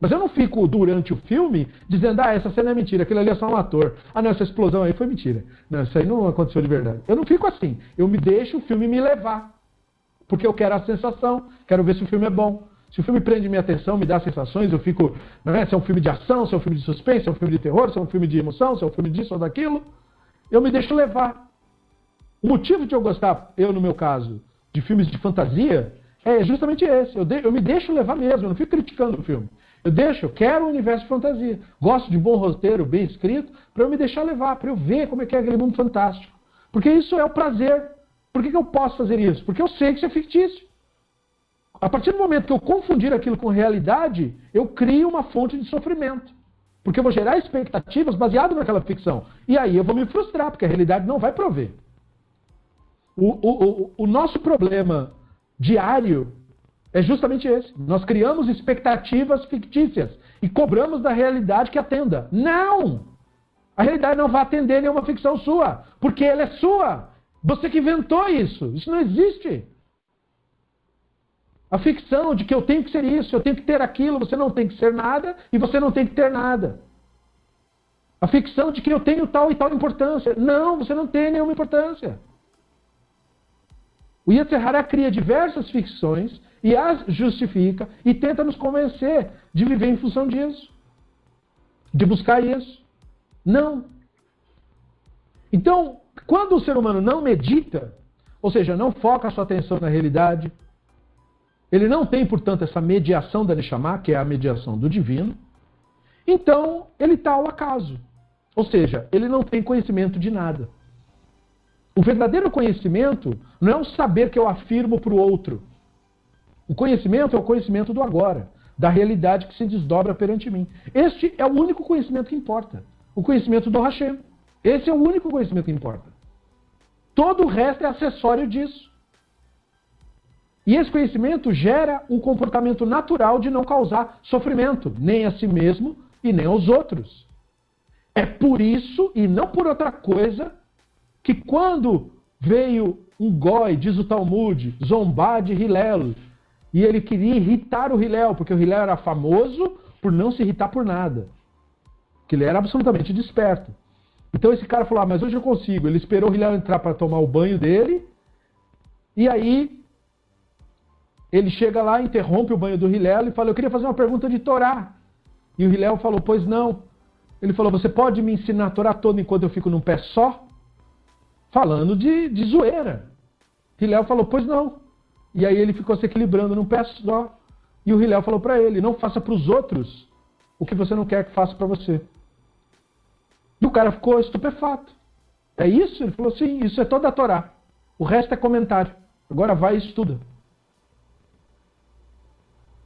Mas eu não fico durante o filme dizendo, ah, essa cena é mentira, aquilo ali é só um ator. Ah, não, essa explosão aí foi mentira. Não, isso aí não aconteceu de verdade. Eu não fico assim. Eu me deixo o filme me levar. Porque eu quero a sensação, quero ver se o filme é bom. Se o filme prende minha atenção, me dá sensações, eu fico. Né, se é um filme de ação, se é um filme de suspense, se é um filme de terror, se é um filme de emoção, se é um filme disso ou daquilo, eu me deixo levar. O motivo de eu gostar, eu no meu caso, de filmes de fantasia, é justamente esse. Eu, de, eu me deixo levar mesmo, eu não fico criticando o filme. Eu deixo, eu quero um universo de fantasia. Gosto de um bom roteiro, bem escrito, para eu me deixar levar, para eu ver como é que é aquele mundo fantástico. Porque isso é o prazer. Por que, que eu posso fazer isso? Porque eu sei que isso é fictício. A partir do momento que eu confundir aquilo com realidade, eu crio uma fonte de sofrimento. Porque eu vou gerar expectativas baseadas naquela ficção. E aí eu vou me frustrar, porque a realidade não vai prover. O, o, o, o nosso problema diário é justamente esse. Nós criamos expectativas fictícias e cobramos da realidade que atenda. Não! A realidade não vai atender nenhuma ficção sua, porque ela é sua. Você que inventou isso. Isso não existe. A ficção de que eu tenho que ser isso, eu tenho que ter aquilo, você não tem que ser nada e você não tem que ter nada. A ficção de que eu tenho tal e tal importância. Não, você não tem nenhuma importância. O Yetzirah cria diversas ficções e as justifica e tenta nos convencer de viver em função disso. De buscar isso. Não. Então, quando o ser humano não medita, ou seja, não foca a sua atenção na realidade, ele não tem, portanto, essa mediação da Neshama, que é a mediação do divino. Então, ele está ao acaso. Ou seja, ele não tem conhecimento de nada. O verdadeiro conhecimento não é um saber que eu afirmo para o outro. O conhecimento é o conhecimento do agora, da realidade que se desdobra perante mim. Este é o único conhecimento que importa. O conhecimento do Hashem. Esse é o único conhecimento que importa. Todo o resto é acessório disso. E esse conhecimento gera um comportamento natural de não causar sofrimento, nem a si mesmo e nem aos outros. É por isso, e não por outra coisa, que quando veio um goi, diz o Talmud, zombar de Hillel, e ele queria irritar o Hillel, porque o Hillel era famoso por não se irritar por nada. Que ele era absolutamente desperto. Então esse cara falou: ah, mas hoje eu consigo. Ele esperou o Hillel entrar para tomar o banho dele, e aí ele chega lá, interrompe o banho do Hilel e fala: Eu queria fazer uma pergunta de Torá. E o Hilel falou: Pois não. Ele falou: Você pode me ensinar a Torá toda enquanto eu fico num pé só? Falando de, de zoeira. Hilel falou: Pois não. E aí ele ficou se equilibrando num pé só. E o Hilel falou para ele: Não faça para os outros o que você não quer que faça para você. E o cara ficou estupefato. É isso? Ele falou: Sim, isso é toda a Torá. O resto é comentário. Agora vai e estuda.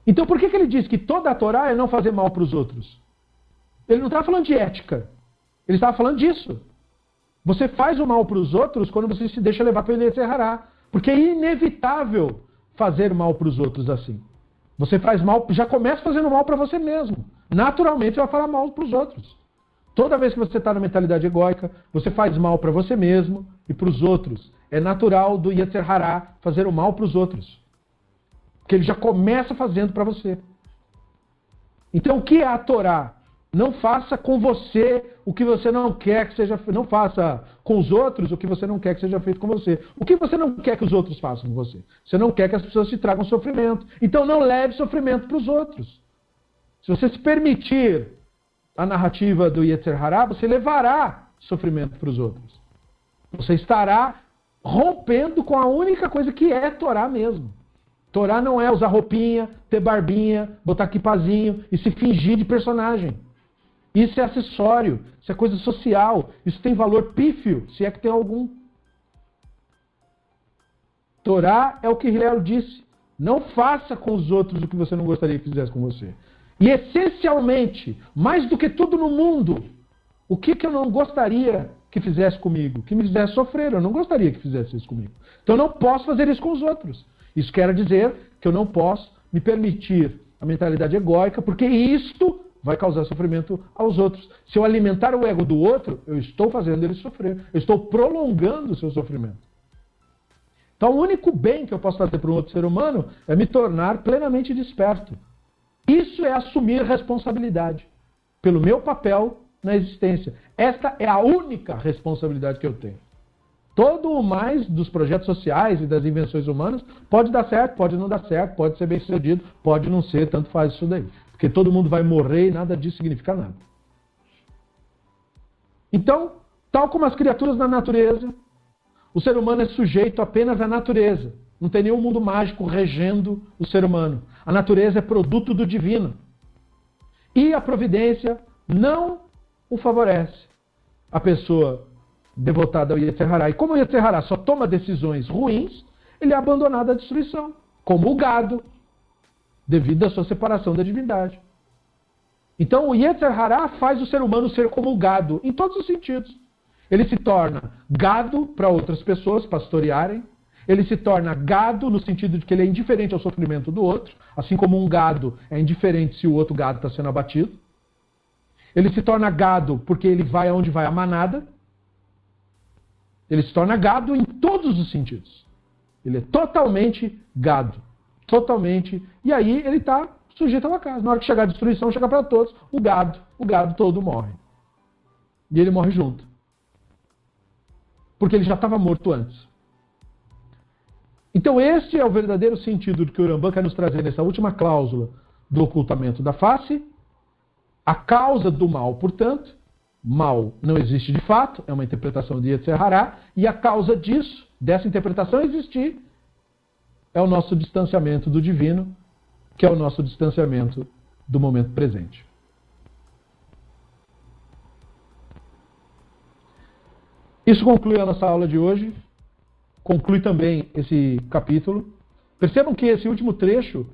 Então por que, que ele diz que toda a Torá é não fazer mal para os outros? Ele não estava falando de ética. Ele estava falando disso. Você faz o mal para os outros quando você se deixa levar pelo Yetzirará. Porque é inevitável fazer mal para os outros assim. Você faz mal, já começa fazendo mal para você mesmo. Naturalmente vai falar mal para os outros. Toda vez que você está na mentalidade egóica, você faz mal para você mesmo e para os outros. É natural do Yetzer fazer o mal para os outros que ele já começa fazendo para você. Então, o que é a Torá? Não faça com você o que você não quer que seja Não faça com os outros o que você não quer que seja feito com você. O que você não quer que os outros façam com você? Você não quer que as pessoas te tragam sofrimento. Então não leve sofrimento para os outros. Se você se permitir a narrativa do Yetzer Hará, você levará sofrimento para os outros. Você estará rompendo com a única coisa que é Torá mesmo. Torá não é usar roupinha, ter barbinha, botar quipazinho e se fingir de personagem. Isso é acessório, isso é coisa social, isso tem valor pífio, se é que tem algum. Torá é o que Hillel disse. Não faça com os outros o que você não gostaria que fizesse com você. E essencialmente, mais do que tudo no mundo, o que, que eu não gostaria que fizesse comigo? Que me fizesse sofrer. Eu não gostaria que fizesse isso comigo. Então eu não posso fazer isso com os outros. Isso quer dizer que eu não posso me permitir a mentalidade egóica, porque isto vai causar sofrimento aos outros. Se eu alimentar o ego do outro, eu estou fazendo ele sofrer. Eu estou prolongando o seu sofrimento. Então, o único bem que eu posso fazer para um outro ser humano é me tornar plenamente desperto. Isso é assumir responsabilidade pelo meu papel na existência. Esta é a única responsabilidade que eu tenho. Todo o mais dos projetos sociais e das invenções humanas pode dar certo, pode não dar certo, pode ser bem sucedido, pode não ser, tanto faz isso daí. Porque todo mundo vai morrer e nada disso significa nada. Então, tal como as criaturas da natureza, o ser humano é sujeito apenas à natureza. Não tem nenhum mundo mágico regendo o ser humano. A natureza é produto do divino. E a providência não o favorece. A pessoa devotada ao Yetzirah. E como o Yetzirah só toma decisões ruins, ele é abandonado à destruição, como o gado, devido à sua separação da divindade. Então o Yetzer Hará faz o ser humano ser como o gado, em todos os sentidos. Ele se torna gado para outras pessoas pastorearem, ele se torna gado no sentido de que ele é indiferente ao sofrimento do outro, assim como um gado é indiferente se o outro gado está sendo abatido. Ele se torna gado porque ele vai aonde vai a manada. Ele se torna gado em todos os sentidos. Ele é totalmente gado totalmente. E aí ele está sujeito ao acaso. Na hora que chegar a destruição, chega para todos, o gado, o gado todo morre. E ele morre junto. Porque ele já estava morto antes. Então, este é o verdadeiro sentido do que o Urambã quer nos trazer nessa última cláusula do ocultamento da face. A causa do mal, portanto, mal não existe de fato, é uma interpretação de Yetzirah, e a causa disso, dessa interpretação existir, é o nosso distanciamento do divino, que é o nosso distanciamento do momento presente. Isso conclui a nossa aula de hoje, conclui também esse capítulo. Percebam que esse último trecho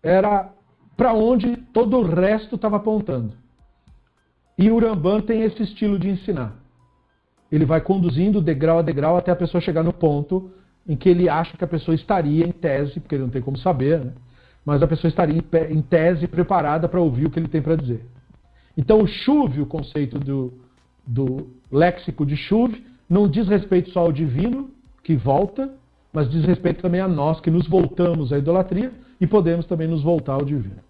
era para onde todo o resto estava apontando. E Uramban tem esse estilo de ensinar. Ele vai conduzindo degrau a degrau até a pessoa chegar no ponto em que ele acha que a pessoa estaria em tese, porque ele não tem como saber, né? mas a pessoa estaria em tese preparada para ouvir o que ele tem para dizer. Então, o chuve, o conceito do, do léxico de chuve, não diz respeito só ao divino, que volta, mas diz respeito também a nós, que nos voltamos à idolatria e podemos também nos voltar ao divino.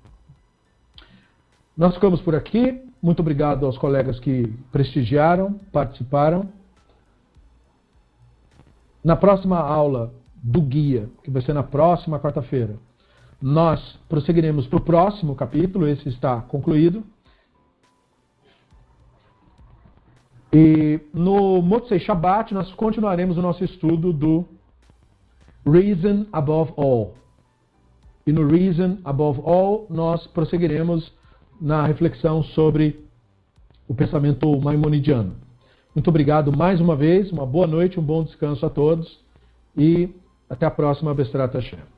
Nós ficamos por aqui. Muito obrigado aos colegas que prestigiaram, participaram. Na próxima aula do guia, que vai ser na próxima quarta-feira, nós prosseguiremos para o próximo capítulo, esse está concluído. E no Motzei Shabbat nós continuaremos o nosso estudo do Reason Above All. E no Reason Above All nós prosseguiremos na reflexão sobre o pensamento maimonidiano. Muito obrigado mais uma vez, uma boa noite, um bom descanso a todos e até a próxima, Bestrata Hashem.